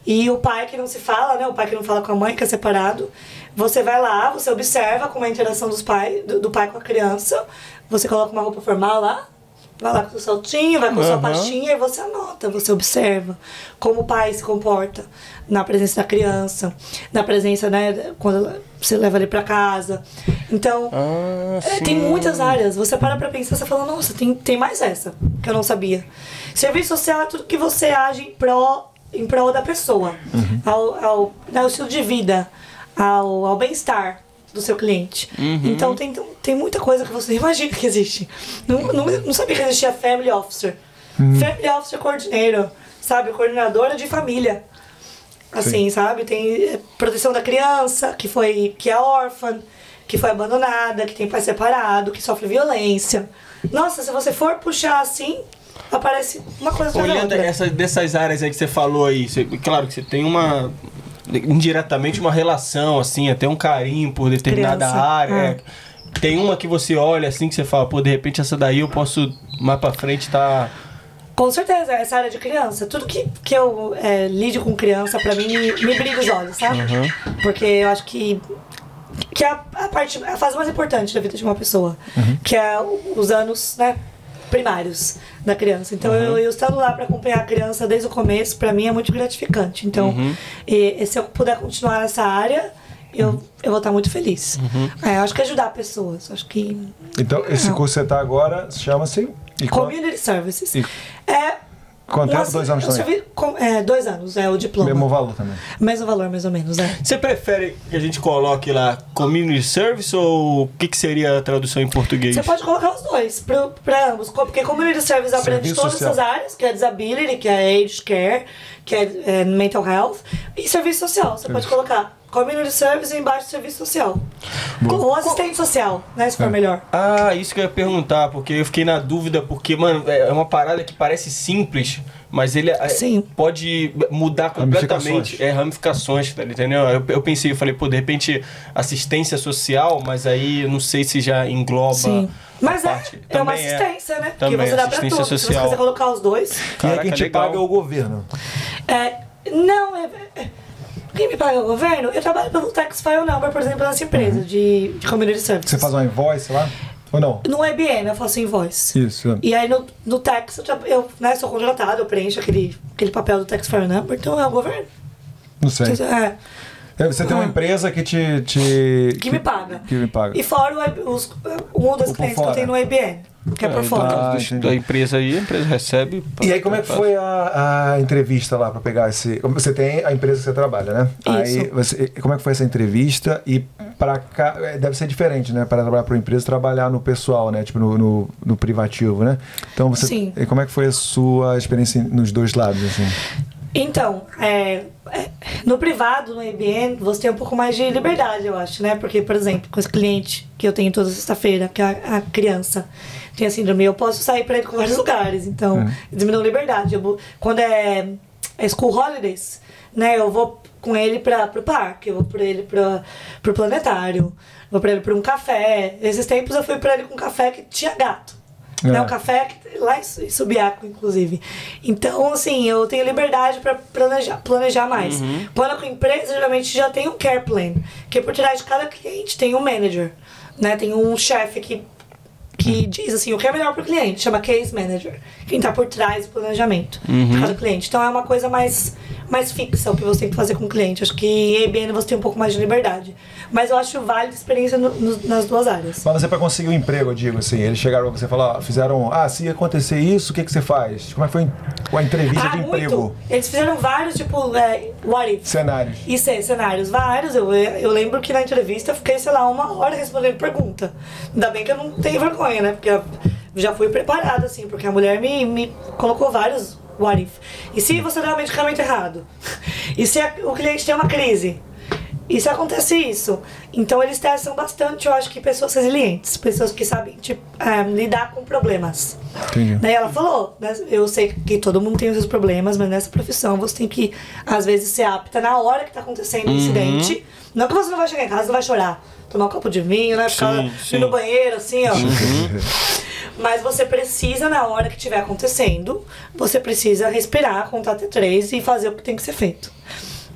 E o pai que não se fala, né? O pai que não fala com a mãe, que é separado. Você vai lá, você observa como é a interação dos pai, do, do pai com a criança. Você coloca uma roupa formal lá, vai lá com o saltinho, vai com sua Aham. pastinha e você anota, você observa como o pai se comporta na presença da criança, na presença, né, quando você leva ele pra casa. Então, Ah, é, tem muitas áreas. Você para pra pensar, você fala, nossa, tem, tem mais essa, que eu não sabia. Serviço social é tudo que você age em prol, em prol da pessoa, ao, ao, né, ao estilo de vida, ao, ao bem-estar do seu cliente. Então tem, tem muita coisa que você imagina que existe. Não, não, não sabia que existia Family Officer. Family Officer Coordinator, sabe? Coordenadora de família. Assim, sabe? Tem eh, proteção da criança, que foi que é órfã, que foi abandonada, que tem pai separado, que sofre violência. Nossa, se você for puxar assim, aparece uma coisa Olhando outra. essa, dessas áreas aí que você falou aí, você- claro que você tem uma indiretamente uma relação, assim, até um carinho por determinada Criança, área. é. é. Tem uma que você olha assim que você fala, pô, de repente essa daí eu posso mais pra frente tá. Com certeza, essa área de criança. Tudo que, que eu é, lido com criança, pra mim, me, me brilha os olhos, sabe? Porque eu acho que. Que é a, a parte, a fase mais importante da vida de uma pessoa. Que é os anos, né? Primários da criança. Então, eu, eu estando lá pra acompanhar a criança desde o começo, pra mim é muito gratificante. Então, e- e se eu puder continuar nessa área, eu, eu vou estar muito feliz. É, eu acho que ajudar pessoas. Acho que. Então, esse curso que você está agora chama-se. Community Services. E- É. Quanto tempo? Dois anos eu também. servi com- é, dois anos, é o diploma. Mesmo valor também. Mesmo valor, mais ou menos, é. Você prefere que a gente coloque lá community service ou o que, que seria a tradução em português? Você pode colocar os dois, pra ambos. Porque Community Service aprende Serviço todas social. essas áreas, que é disability, que é age care, que é, é mental health, e serviço social. Você pode colocar Community Service e embaixo serviço social. Ou assistente social, né, se for melhor. Ah, isso que eu ia perguntar, porque eu fiquei na dúvida, porque, mano, é uma parada que parece simples, mas ele é- Sim. pode mudar completamente. Ramificações. É, ramificações, tá, entendeu? Eu, eu pensei, eu falei, pô, de repente assistência social, mas aí eu não sei se já engloba. Sim. Mas é, parte. é uma Também assistência, né? Também, que você dá pra tudo. Se você social. quiser colocar os dois. Quem é quem te legal. paga é o governo. É, não, é, é- quem me paga é o governo? Eu trabalho pelo Tax File Number, por exemplo, nessa empresa de, de Community Service. Você faz uma invoice lá? Ou não? No IBM eu faço invoice. Isso. E aí no, no tax eu, eu né, sou contratado, eu preencho aquele, aquele papel do Tax File Number, então é o governo. Não sei. É, É, Você tem uma Ah. empresa que te. te- que me paga. Que me paga. E fora o, os, um dos por clientes que eu tenho no IBM, que é, por no fora. caso Ah, da empresa aí, a empresa recebe. E aí, como é que foi a, a entrevista lá para pegar esse. Você tem a empresa que você trabalha, né? Isso. Aí, você, como é que foi essa entrevista? E para cá. é, Deve ser diferente, né? Para trabalhar para uma empresa, trabalhar no pessoal, né? Tipo, no, no, no privativo, né? Então, você. Sim. e Como é que foi a sua experiência nos dois lados, assim? Então, é, é, no privado, no IBM, você tem um pouco mais de liberdade, eu acho, né? Porque, por exemplo, com esse cliente que eu tenho toda sexta-feira, que é a, a criança tem a síndrome, eu posso sair pra ele com vários lugares. Então, eles me dão liberdade. Eu quando é, é school holidays, né? Eu vou com ele para pro parque, eu vou pra ele pra, pro planetário, vou pra ele pra um café. Esses tempos eu fui pra ele com um café que tinha gato. Né, É. o café lá em Su- em Subiaco, inclusive. Então, assim, eu tenho liberdade para planejar, planejar mais. Quando é com empresa, geralmente já tem um care plan, que por trás de cada cliente tem um manager, né? Tem um chefe que que diz assim, o que é melhor para o cliente, chama case manager, quem está por trás do planejamento de cada cliente. Então é uma coisa mais, mais fixa o que você tem que fazer com o cliente. Acho que em IBM você tem um pouco mais de liberdade. Mas eu acho válida a experiência no- no- nas duas áreas. Mas você para conseguir um emprego, eu digo assim, eles chegaram pra você e falaram, fizeram, ah, se acontecer isso, o que, que você faz? Como é que foi a entrevista Ah, de muito! emprego? Eles fizeram vários, tipo, é, what if? Cenários. E cê- cenários vários. Eu, eu lembro que na entrevista eu fiquei, sei lá, uma hora respondendo pergunta. Ainda bem que eu não tenho vergonha, né? Porque eu já fui preparada, assim, porque a mulher me, me colocou vários what if. E se você dá um medicamento errado? E se a- o cliente tem uma crise? E se acontece isso, então eles testam bastante, eu acho que pessoas resilientes, pessoas que sabem tipo, é, lidar com problemas. Entendi. Daí ela falou, né, eu sei que todo mundo tem os seus problemas, mas nessa profissão você tem que, às vezes, ser apta na hora que tá acontecendo o incidente. Não que você não vai chegar em casa, não vai chorar, tomar um copo de vinho, né? Ficar Sim, sim. no banheiro, assim, ó. Mas você precisa, na hora que estiver acontecendo, você precisa respirar, contar até três e fazer o que tem que ser feito.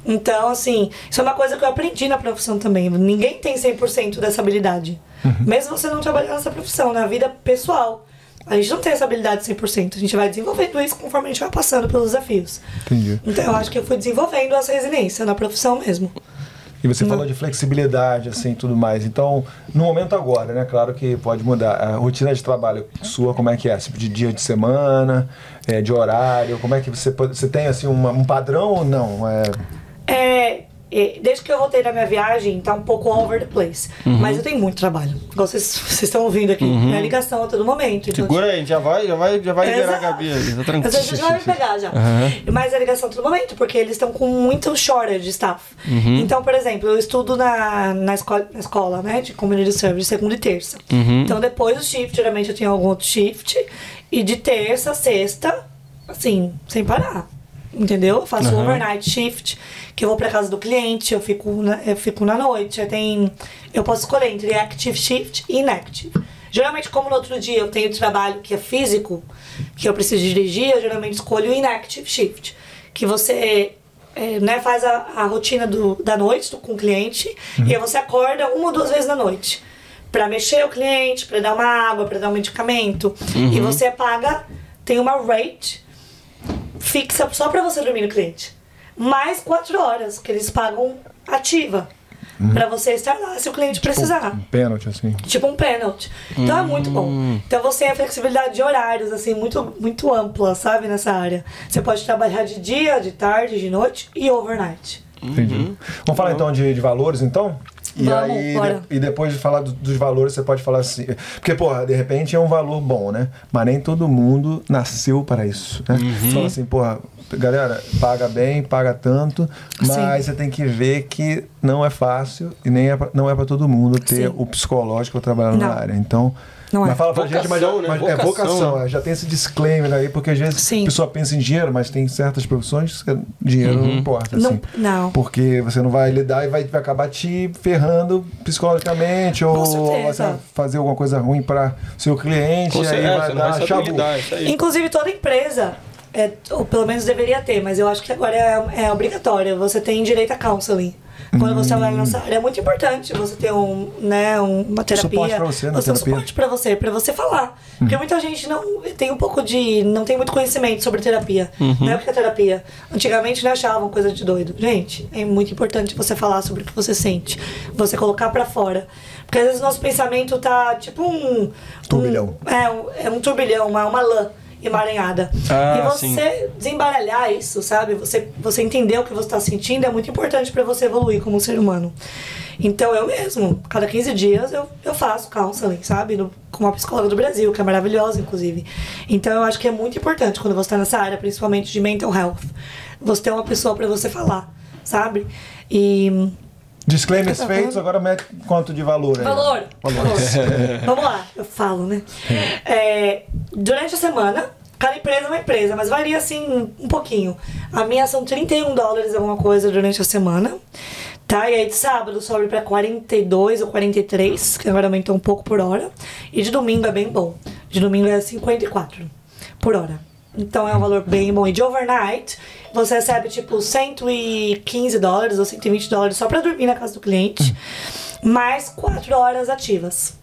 Então, assim, isso é uma coisa que eu aprendi na profissão também. Ninguém tem 100% dessa habilidade. Mesmo você não trabalhando nessa profissão, na vida pessoal. A gente não tem essa habilidade 100%. A gente vai desenvolvendo isso conforme a gente vai passando pelos desafios. Entendi. Então, eu acho que eu fui desenvolvendo essa resiliência na profissão mesmo. E você falou de flexibilidade, assim, tudo mais. Então, no momento agora, né? Claro que pode mudar. A rotina de trabalho sua, como é que é? Tipo, de dia de semana, é, de horário? Como é que você pode... Você tem, assim, uma- um padrão ou não? É... É, é, desde que eu voltei da minha viagem, tá um pouco all over the place. Mas eu tenho muito trabalho. Igual vocês estão ouvindo aqui. Minha ligação a todo momento. Então, Segura aí, já vai, já vai, já vai liberar a. Gabi ali, tá Às tranquilo. vezes já vai me pegar já. Mas a ligação a todo momento, porque eles estão com muito shortage de staff. Então, por exemplo, eu estudo na, na, escola, na escola, né, de community service, segunda e terça. Então, depois do shift, geralmente eu tenho algum outro shift. E de terça a sexta, assim, sem parar. Entendeu? Eu faço overnight shift, que eu vou pra casa do cliente, eu fico na, eu fico na noite. Eu, tenho, eu posso escolher entre active shift e inactive. Geralmente, como no outro dia eu tenho trabalho que é físico, que eu preciso dirigir, eu geralmente escolho o inactive shift. Que você é, né, faz a, a rotina do, da noite do- com o cliente e aí você acorda uma ou duas vezes na noite. Pra mexer o cliente, pra dar uma água, pra dar um medicamento. E você paga, tem uma rate fixa só pra você dormir no cliente. Mais quatro horas que eles pagam ativa. Pra você estar lá se o cliente precisar. Um pênalti, assim. Tipo um pênalti. Então é muito bom. Então você tem a flexibilidade de horários, assim, muito, muito ampla, sabe, nessa área. Você pode trabalhar de dia, de tarde, de noite e overnight. Entendi. Vamos falar então de, de valores, então? E Vamos, aí, bora. e depois de falar do- dos valores, você pode falar assim. Porque, porra, de repente é um valor bom, né? Mas nem todo mundo nasceu para isso, né? Uhum. Você fala assim, porra, galera, paga bem, paga tanto, mas você tem que ver que não é fácil e nem é pra, não é para todo mundo ter Sim. o psicológico trabalhando na área. Então. Não é. mas fala pra gente, mas, Vocação, né? mas é Vocação, vocação, né? é, já tem esse disclaimer aí, porque às vezes Sim. a pessoa pensa em dinheiro, mas tem certas profissões que dinheiro não importa. Não- assim. não. Porque você não vai lidar e vai, vai acabar te ferrando psicologicamente ou certeza. vai fazer alguma coisa ruim para seu cliente Com e aí certeza, vai você não vai dar saber chabu. lidar. Inclusive toda empresa, é, ou pelo menos deveria ter, mas eu acho que agora é, é obrigatório. Você tem direito a counseling. Quando você trabalha nessa área, é muito importante você ter um, né, um- uma terapia. Suporte pra você na Você um suporte pra você, pra você falar. Porque muita gente não tem um pouco de. não tem muito conhecimento sobre terapia. Não é o que é terapia. Antigamente não achavam coisa de doido. Gente, é muito importante você falar sobre o que você sente. Você colocar pra fora. Porque às vezes nosso pensamento tá tipo um. Turbilhão. um- é, um, é um turbilhão, uma, uma lã emaranhada. Ah, e você sim. desembaralhar isso, sabe? Você, você entender o que você está sentindo é muito importante para você evoluir como ser humano. Então eu mesmo, cada 15 dias eu, eu faço counseling, sabe? No- com uma psicóloga do Brasil, que é maravilhosa, inclusive. Então eu acho que é muito importante quando você está nessa área, principalmente de mental health, você ter uma pessoa para você falar, sabe? E Disclaimers Tá feitos, agora mete quanto de valor aí. Valor. Valor. Vamos lá, eu falo, né? É, durante a semana, cada empresa é uma empresa, mas varia assim um pouquinho. A minha são 31 dólares alguma coisa durante a semana. Tá? E aí de sábado sobe pra 42 ou 43, que agora aumentou um pouco por hora. E de domingo é bem bom. De domingo é 54 por hora. Então é um valor bem bom. E de overnight, você recebe tipo 115 dólares ou 120 dólares só pra dormir na casa do cliente, mais 4 horas ativas.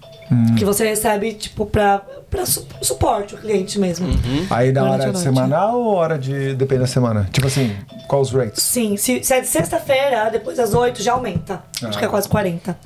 Que você recebe, tipo, pra, pra su- suporte o cliente mesmo. Aí dá hora de semanal ou hora de. depende da semana? Tipo assim, qual os rates? Sim, se, se é de sexta-feira, depois das 8 já aumenta. Acho que é quase 40.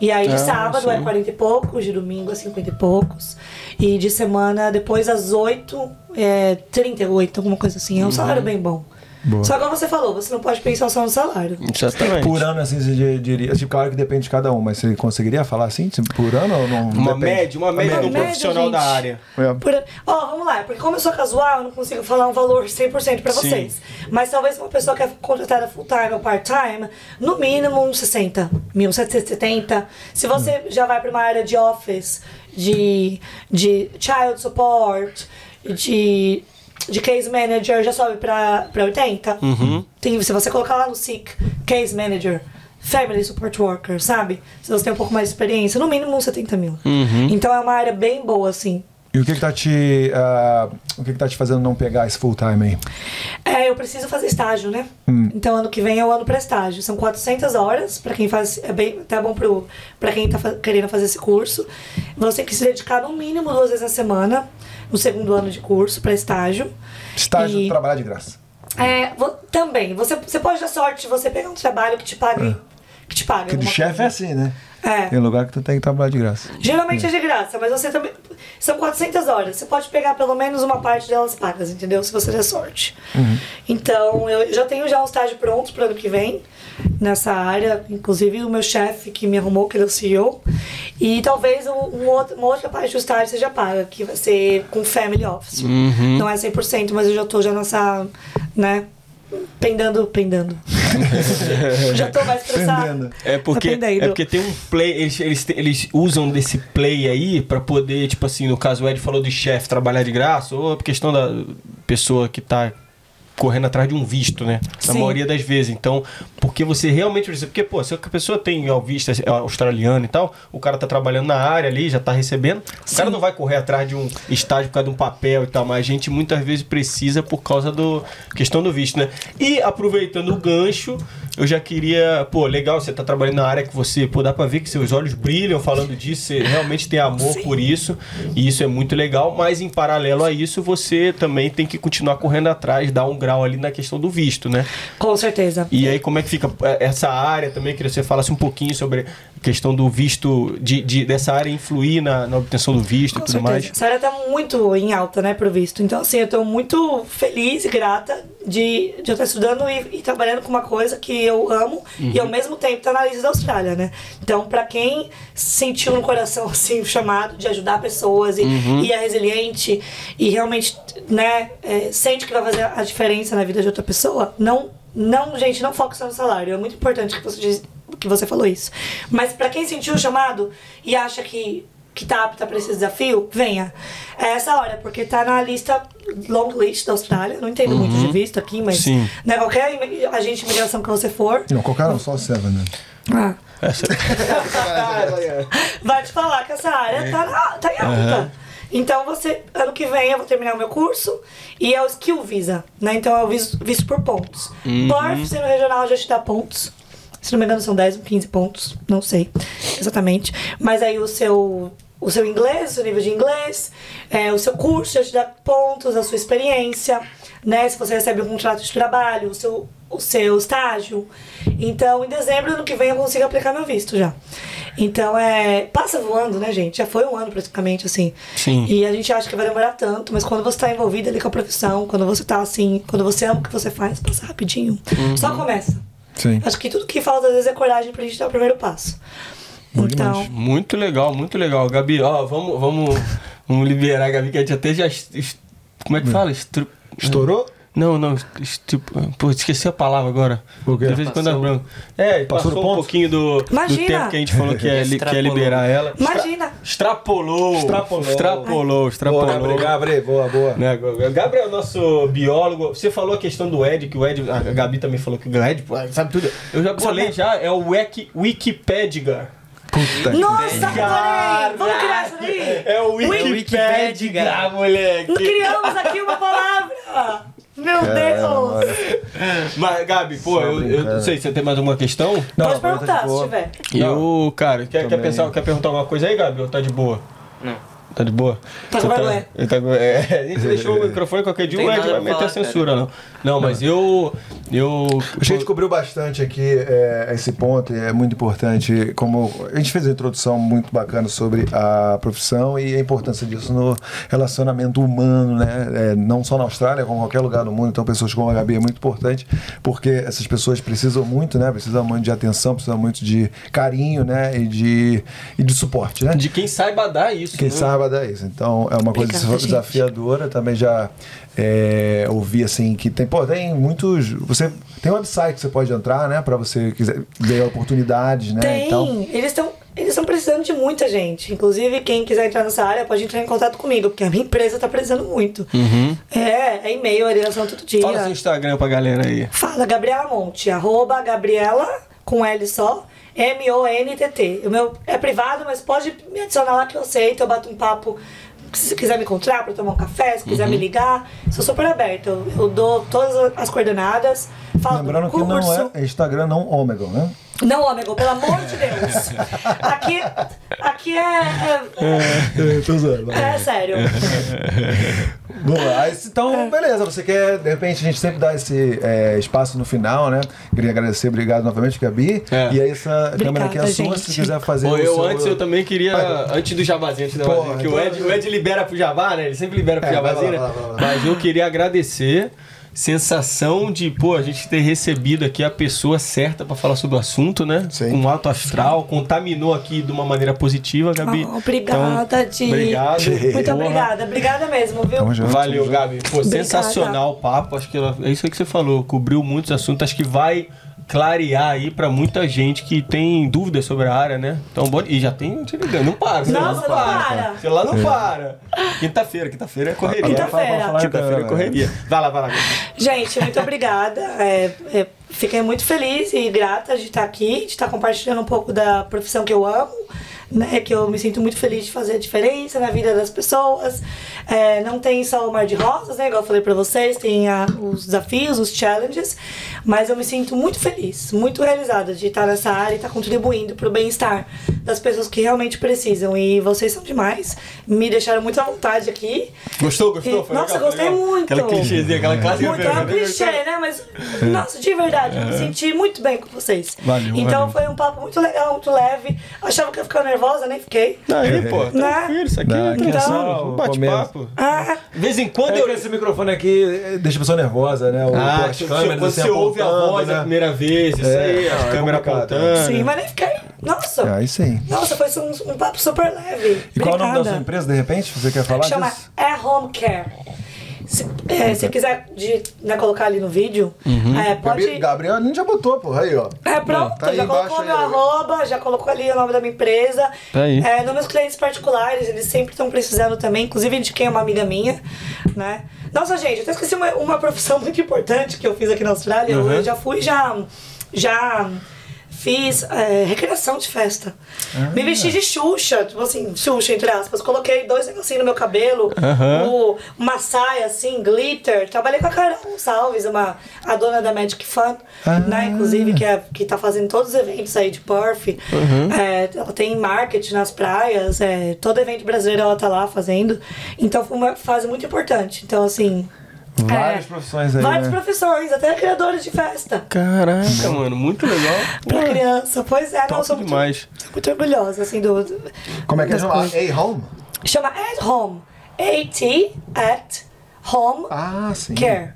E aí de Ah, sábado é sim. 40 e poucos, de domingo é 50 e poucos. E de semana, depois das 8, é 38, alguma coisa assim. É um salário bem bom. Boa. Só como você falou, você não pode pensar só no salário. Exatamente. Por ano, assim, você diria. Tipo, claro que depende de cada um, mas você conseguiria falar assim? Tipo, por ano ou não? Uma depende? média, uma média Uma média, profissional da gente. área. É. Por- Ó, vamos lá, porque como eu sou casual, eu não consigo falar um valor 100% pra Sim. vocês. Mas talvez uma pessoa que é contratada full time ou part time, no mínimo uns 60 mil, 770. Se você já vai pra uma área de office, de, de child support, de, de case manager, já sobe pra, pra 80. Tem, se você colocar lá no SIC, case manager. Family Support Worker, sabe? Se você tem um pouco mais de experiência, no mínimo uns 70 mil. Então é uma área bem boa, assim. E o que que tá te. ah, o que que tá te fazendo não pegar esse full time aí? É, eu preciso fazer estágio, né? Então ano que vem é o ano para estágio. São 400 horas para quem faz, é bem, até bom pro para quem tá fa- querendo fazer esse curso. Você tem que se dedicar no mínimo duas vezes na semana, no segundo ano de curso para estágio. Estágio, E- trabalhar de graça. É, também, você, você pode dar sorte de você pegar um trabalho que te pague, que te pague. Porque de alguma chefe é assim, né? É. Tem lugar que tu tem que trabalhar de graça. Geralmente é de graça, mas você também. São 400 horas. Você pode pegar pelo menos uma parte delas pagas, entendeu? Se você der sorte. Então, eu já tenho já um estágio pronto para ano que vem nessa área. Inclusive, o meu chefe que me arrumou, que ele é o CEO. E talvez um, um outro- uma outra parte do estágio seja paga, que vai ser com Family Office. Não é 100%, mas eu já tô já nessa. né? Pendando, pendando. já tô mais. Pendendo. É porque, Dependendo. é porque tem um play, eles, eles, eles usam desse play aí pra poder, tipo assim, no caso o Ed falou de chefe trabalhar de graça, ou a questão da pessoa que tá correndo atrás de um visto, né? Na Sim. maioria das vezes. Então, porque você realmente precisa. Porque, pô, se a pessoa tem ó, visto é australiano e tal, o cara tá trabalhando na área ali, já tá recebendo, o cara não vai correr atrás de um estágio por causa de um papel e tal, mas a gente muitas vezes precisa por causa do questão do visto, né? E aproveitando o gancho, eu já queria, pô, legal, você tá trabalhando na área que você, pô, dá pra ver que seus olhos brilham falando disso, você realmente tem amor Sim. por isso, e isso é muito legal, mas em paralelo a isso, você também tem que continuar correndo atrás, dar um grau ali na questão do visto, né? Com certeza. E aí, como é que fica é, essa área também? Queria que você falasse um pouquinho sobre a questão do visto, de, de- dessa área influir na, na obtenção do visto e Com tudo certeza. mais. Essa área tá muito em alta, né, pro visto. Então, assim, eu tô muito feliz e grata de, de eu estar estudando e, e trabalhando com uma coisa que eu amo e ao mesmo tempo tá na lista da Austrália, né? Então, pra quem sentiu no coração, assim, o chamado de ajudar pessoas e, e é resiliente e realmente, né, é, sente que vai fazer a diferença na vida de outra pessoa, não, não, gente, não foque só no salário. É muito importante que você que você falou isso. Mas pra quem sentiu o chamado e acha que que tá apta para esse desafio, venha. É essa hora, porque tá na lista long list da Austrália. Não entendo muito de visto aqui, mas Sim. né, qualquer agente de imigração que você for, Não, qualquer um, só o Seven, né? ah, vai te falar que essa área tá, na, tá em alta. Então você, ano que vem eu vou terminar o meu curso e é o Skill Visa, né? Então é o visto, visto por pontos. Por sendo regional já te dá pontos. Se não me engano, são 10 ou 15 pontos, não sei exatamente. Mas aí o seu, o seu inglês, o seu nível de inglês, é, o seu curso já te dá pontos, a sua experiência, né? Se você recebe um contrato de trabalho, o seu, o seu estágio. Então, em dezembro, ano que vem, eu consigo aplicar meu visto já. Então, é. Passa voando, né, gente? Já foi um ano praticamente, assim. Sim. E a gente acha que vai demorar tanto, mas quando você tá envolvido ali com a profissão, quando você tá assim, quando você ama o que você faz, passa rapidinho. Só começa. Sim. Acho que tudo que falta às vezes é coragem pra gente dar o primeiro passo. Então, Muito legal, muito legal. Gabi, ó, vamos, vamos, vamos liberar a Gabi, que a gente até já. est- Como é que fala? Estru... Estourou? Não, não, estru... Pô, esqueci a palavra agora. O quê? De vez em quando é Passou. branco. É, Passou passou, um pouquinho do, do tempo que a gente falou que ia Extrapolou. liberar ela. imagina. Extrapolou. Extrapolou. Extrapolou, extrapolou. Boa, Gabriel, Gabriel, boa, boa. Né, Gabriel? É nosso biólogo. Você falou a questão do Ed, que o Ed, a Gabi também falou que o Ed sabe tudo. Eu já falei já, é o Wiki, Wikipedia. Puta que- Nossa, adorei! Vamos criar isso daí? É o Wiki- Wikipedia, moleque. Criamos aqui uma palavra! Meu Deus! Mas, Gabi, pô, eu, eu não sei, você tem mais alguma questão? Não, Pode perguntar se tiver. Eu, cara, quer, quer, pensar, quer perguntar alguma coisa aí, Gabi? Ou tá de boa? Não. Tá de boa? Tá com Você vergonha. tá com- é, a gente deixou o microfone qualquer dia, nada vai meter a falar, censura, não. Não, mas eu. Eu. A gente cobriu bastante aqui é, esse ponto e é muito importante. Como a gente fez uma introdução muito bacana sobre a profissão e a importância disso no relacionamento humano, né? É, não só na Austrália, como em qualquer lugar do mundo. Então, pessoas como a Gabi é muito importante porque essas pessoas precisam muito, né? Precisam muito de atenção, precisam muito de carinho, né? E de, e de suporte, né? De quem saiba dar isso. Quem né? saiba dar isso. Então é uma coisa Obrigada, gente. desafiadora. Também já é, ouvi assim que tem, pô, tem muitos. Você tem um website que você pode entrar, né? Pra você quiser ver oportunidades, né? Tem, Então, eles estão eles estão precisando de muita gente. Inclusive, quem quiser entrar nessa área pode entrar em contato comigo, porque a minha empresa está precisando muito. É, é e-mail, é ligação todo dia. Fala seu Instagram pra galera aí. Fala, Gabriela Monte, arroba Gabriela, com L só, M-O-N-T-T. O meu é privado, mas pode me adicionar lá que eu aceito, eu bato um papo. Se quiser me encontrar para tomar um café, se quiser me ligar, sou super aberta. Eu, eu dou todas as coordenadas. Falo lembrando do que não é Instagram, não Ômega, né? Não, amigo, pelo amor de Deus. Aqui, aqui é. É, Tô zoando. é, é sério. Boa, É. então, beleza. Você quer, de repente, a gente sempre dá esse é, espaço no final, né? Queria agradecer, obrigado novamente, Gabi. É. E aí, essa câmera aqui é Obrigada, sua, gente. se quiser fazer Pô, o eu seu- antes eu também queria. Vai. Antes do jabazinho, antes do Porra, jabazinho, que o então- Ed, o Ed libera pro jabá, né? Ele sempre libera pro É, jabazinho, né? Mas eu queria agradecer. Sensação de, pô, a gente ter recebido aqui a pessoa certa pra falar sobre o assunto, né? Sim. Com alto astral, contaminou aqui de uma maneira positiva, Gabi. Ah, obrigada, Di. Obrigado. Muito obrigada. Obrigada mesmo, viu? Valeu, Gabi. Pô, Obrigada. sensacional o papo. Acho que ela, é isso aí que você falou. Cobriu muitos assuntos. Acho que vai clarear aí pra muita gente que tem dúvidas sobre a área, né? Então, bom, e já tem te ligando. Não para, Nossa, não não para. para. Lá não para. Quinta-feira, quinta-feira é correria. Quinta-feira. Quinta-feira é correria. Vai lá, vai lá. Gente, muito obrigada. É, é, fiquei muito feliz e grata de estar aqui, de estar compartilhando um pouco da profissão que eu amo. Né, que eu me sinto muito feliz de fazer a diferença na vida das pessoas. É, não tem só o mar de rosas, né? Igual eu falei pra vocês, tem a- os desafios, os challenges, mas eu me sinto muito feliz, muito realizada de estar nessa área e estar contribuindo pro bem-estar das pessoas que realmente precisam. E vocês são demais, me deixaram muito à vontade aqui. Gostou, gostou? E- Foi nossa, legal? Gostei legal? muito. Aquela clichêzinha, aquela clássica. Muito, é um clichê, né? Mas, nossa, de verdade, eu me senti muito bem com vocês. Valeu, então valeu. foi um papo muito legal, muito leve. Achava que ia ficar nervosa, nem fiquei. Aí, pô, Né? tranquilo, isso aqui Não, é é Então- um bate-papo. Ah, De vez em quando É eu. esse microfone aqui eh, deixa a pessoa nervosa, né? O, Ah, as quando câmeras, você, assim, você ouve a voz né? a primeira vez, isso É, aí, não, a é câmera complicado. apontando. sim, mas nem fiquei. Nossa, Aí sim. nossa, foi um, um papo super leve. E qual é o nome da sua empresa, de repente? Você quer falar Chama disso? É Home Care. Se, é, se quiser de, né, colocar ali no vídeo, é, pode. Gabriel, a gente já botou, porra, aí, ó. É, pronto, Tá aí já colocou aí, meu né? arroba, já colocou ali o nome da minha empresa. Tá aí. É, nos meus clientes particulares, eles sempre estão precisando também. Inclusive, indiquei uma amiga minha, né? Nossa, gente, eu até esqueci uma, uma profissão muito importante que eu fiz aqui na Austrália. Eu- Uhum. Eu já fui, já. Já fiz é, recreação de festa. Ah. Me vesti de Xuxa, tipo assim, Xuxa, entre aspas. Coloquei dois negocinhos no meu cabelo, Aham. o- uma saia assim, glitter. Trabalhei com a Carol Gonçalves, uma, a dona da Magic Fun, Ah. né? Inclusive, que, é, que tá fazendo todos os eventos aí de Perth. Uhum. É, ela tem marketing nas praias, é, todo evento brasileiro ela tá lá fazendo. Então foi uma fase muito importante. Então, assim. Várias é, profissões aí, Várias né? profissões, até criadores de festa. Caraca, mano, muito legal. Pra criança. Pois é, não, sou muito, demais. sou muito orgulhosa, assim, do. Como é que é? das Chama coisas. A-Home? Chama At Home. A-T, at home Ah, sim. care.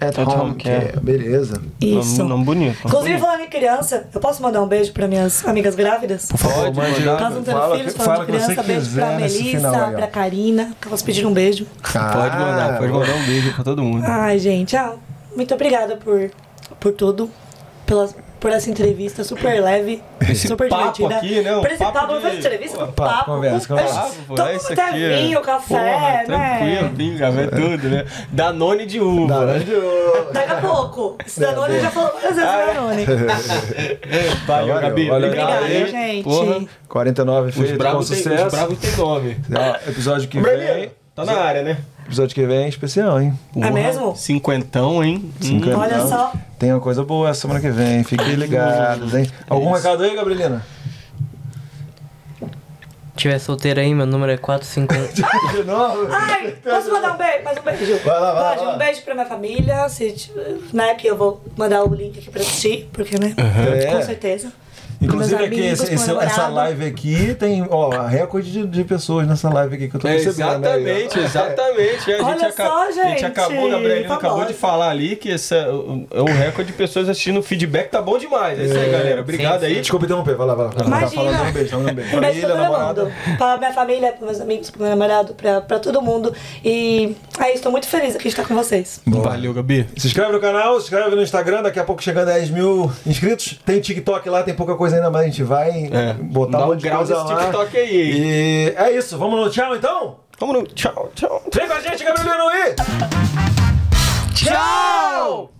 At, At Home, Home Care. Care. Beleza. Isso. Nome, nome bonito. Inclusive, falando em criança, eu posso mandar um beijo para minhas amigas grávidas? Por favor, Pode mande mandar. Elas não tendo fala, filhos, falando fala de criança, beijo pra Melissa, final ó. pra Karina, que elas pediram um beijo. Pode mandar, pode mandar um beijo pra todo mundo. Ai, gente, ah, muito obrigada por, por tudo, pela, por essa entrevista super leve, super papo divertida. aqui, né? Um Por esse papo papo, não de- foi entrevista, um papo, papo. conversa, um- conversa. Ah, pô, Todo é mundo até é. vinho, café, Porra, né? Tranquilo, vinho, café, tudo, né? Danone de uva. né? Daqui a pouco. Esse Danone já falou várias vezes Ah, Danone. Valeu, Gabi. valeu. Obrigada, aí. gente. Porra, 49 os feito com bravos tem, os sucesso. bravos tem nome. Episódio que vem. tá na área, né? Episódio que vem é especial, hein? É mesmo? Cinquentão, hein? Cinquentão. Olha só. Tem uma coisa boa semana que vem. Fiquem ligados, hein? Algum Isso. recado aí, Gabrielina? tiver solteiro aí, meu número é 451. De novo? Ai, posso mandar um beijo? Mais um beijo. Vai lá, vai lá, Pode, lá. um beijo pra minha família, se, né, que eu vou mandar o link aqui pra assistir, porque, né, É. com certeza. Inclusive aqui, esse- esse- essa live aqui tem, ó, recorde de, de pessoas nessa live aqui que eu tô É, percebendo. né? exatamente, exatamente. É, a, Olha gente aca- só, a gente gente, acabou, Gabrielino acabou famosa. de falar ali que esse é o, é o recorde de pessoas assistindo o feedback, tá bom demais. É isso aí, galera. Obrigado sim, aí. Desculpa interromper, vai lá, vai lá. Tá Imagina. um tá falando um beijo. Um beijo Família, namorada. Pra minha família, pros meus amigos, pro meu namorado, pra, pra todo mundo. E é isso, tô muito feliz aqui de estar com vocês. Valeu, Gabi. Se inscreve no canal, se inscreve no Instagram, daqui a pouco chegando a 10 mil inscritos. Tem TikTok lá, tem pouca coisa ainda, mas a gente vai É, botar dá um um grau coisa lá. TikTok aí. E é isso, vamos no tchau então? Vamos no. Tchau, tchau. Vem com a gente, Gabrielino, e... Tchau!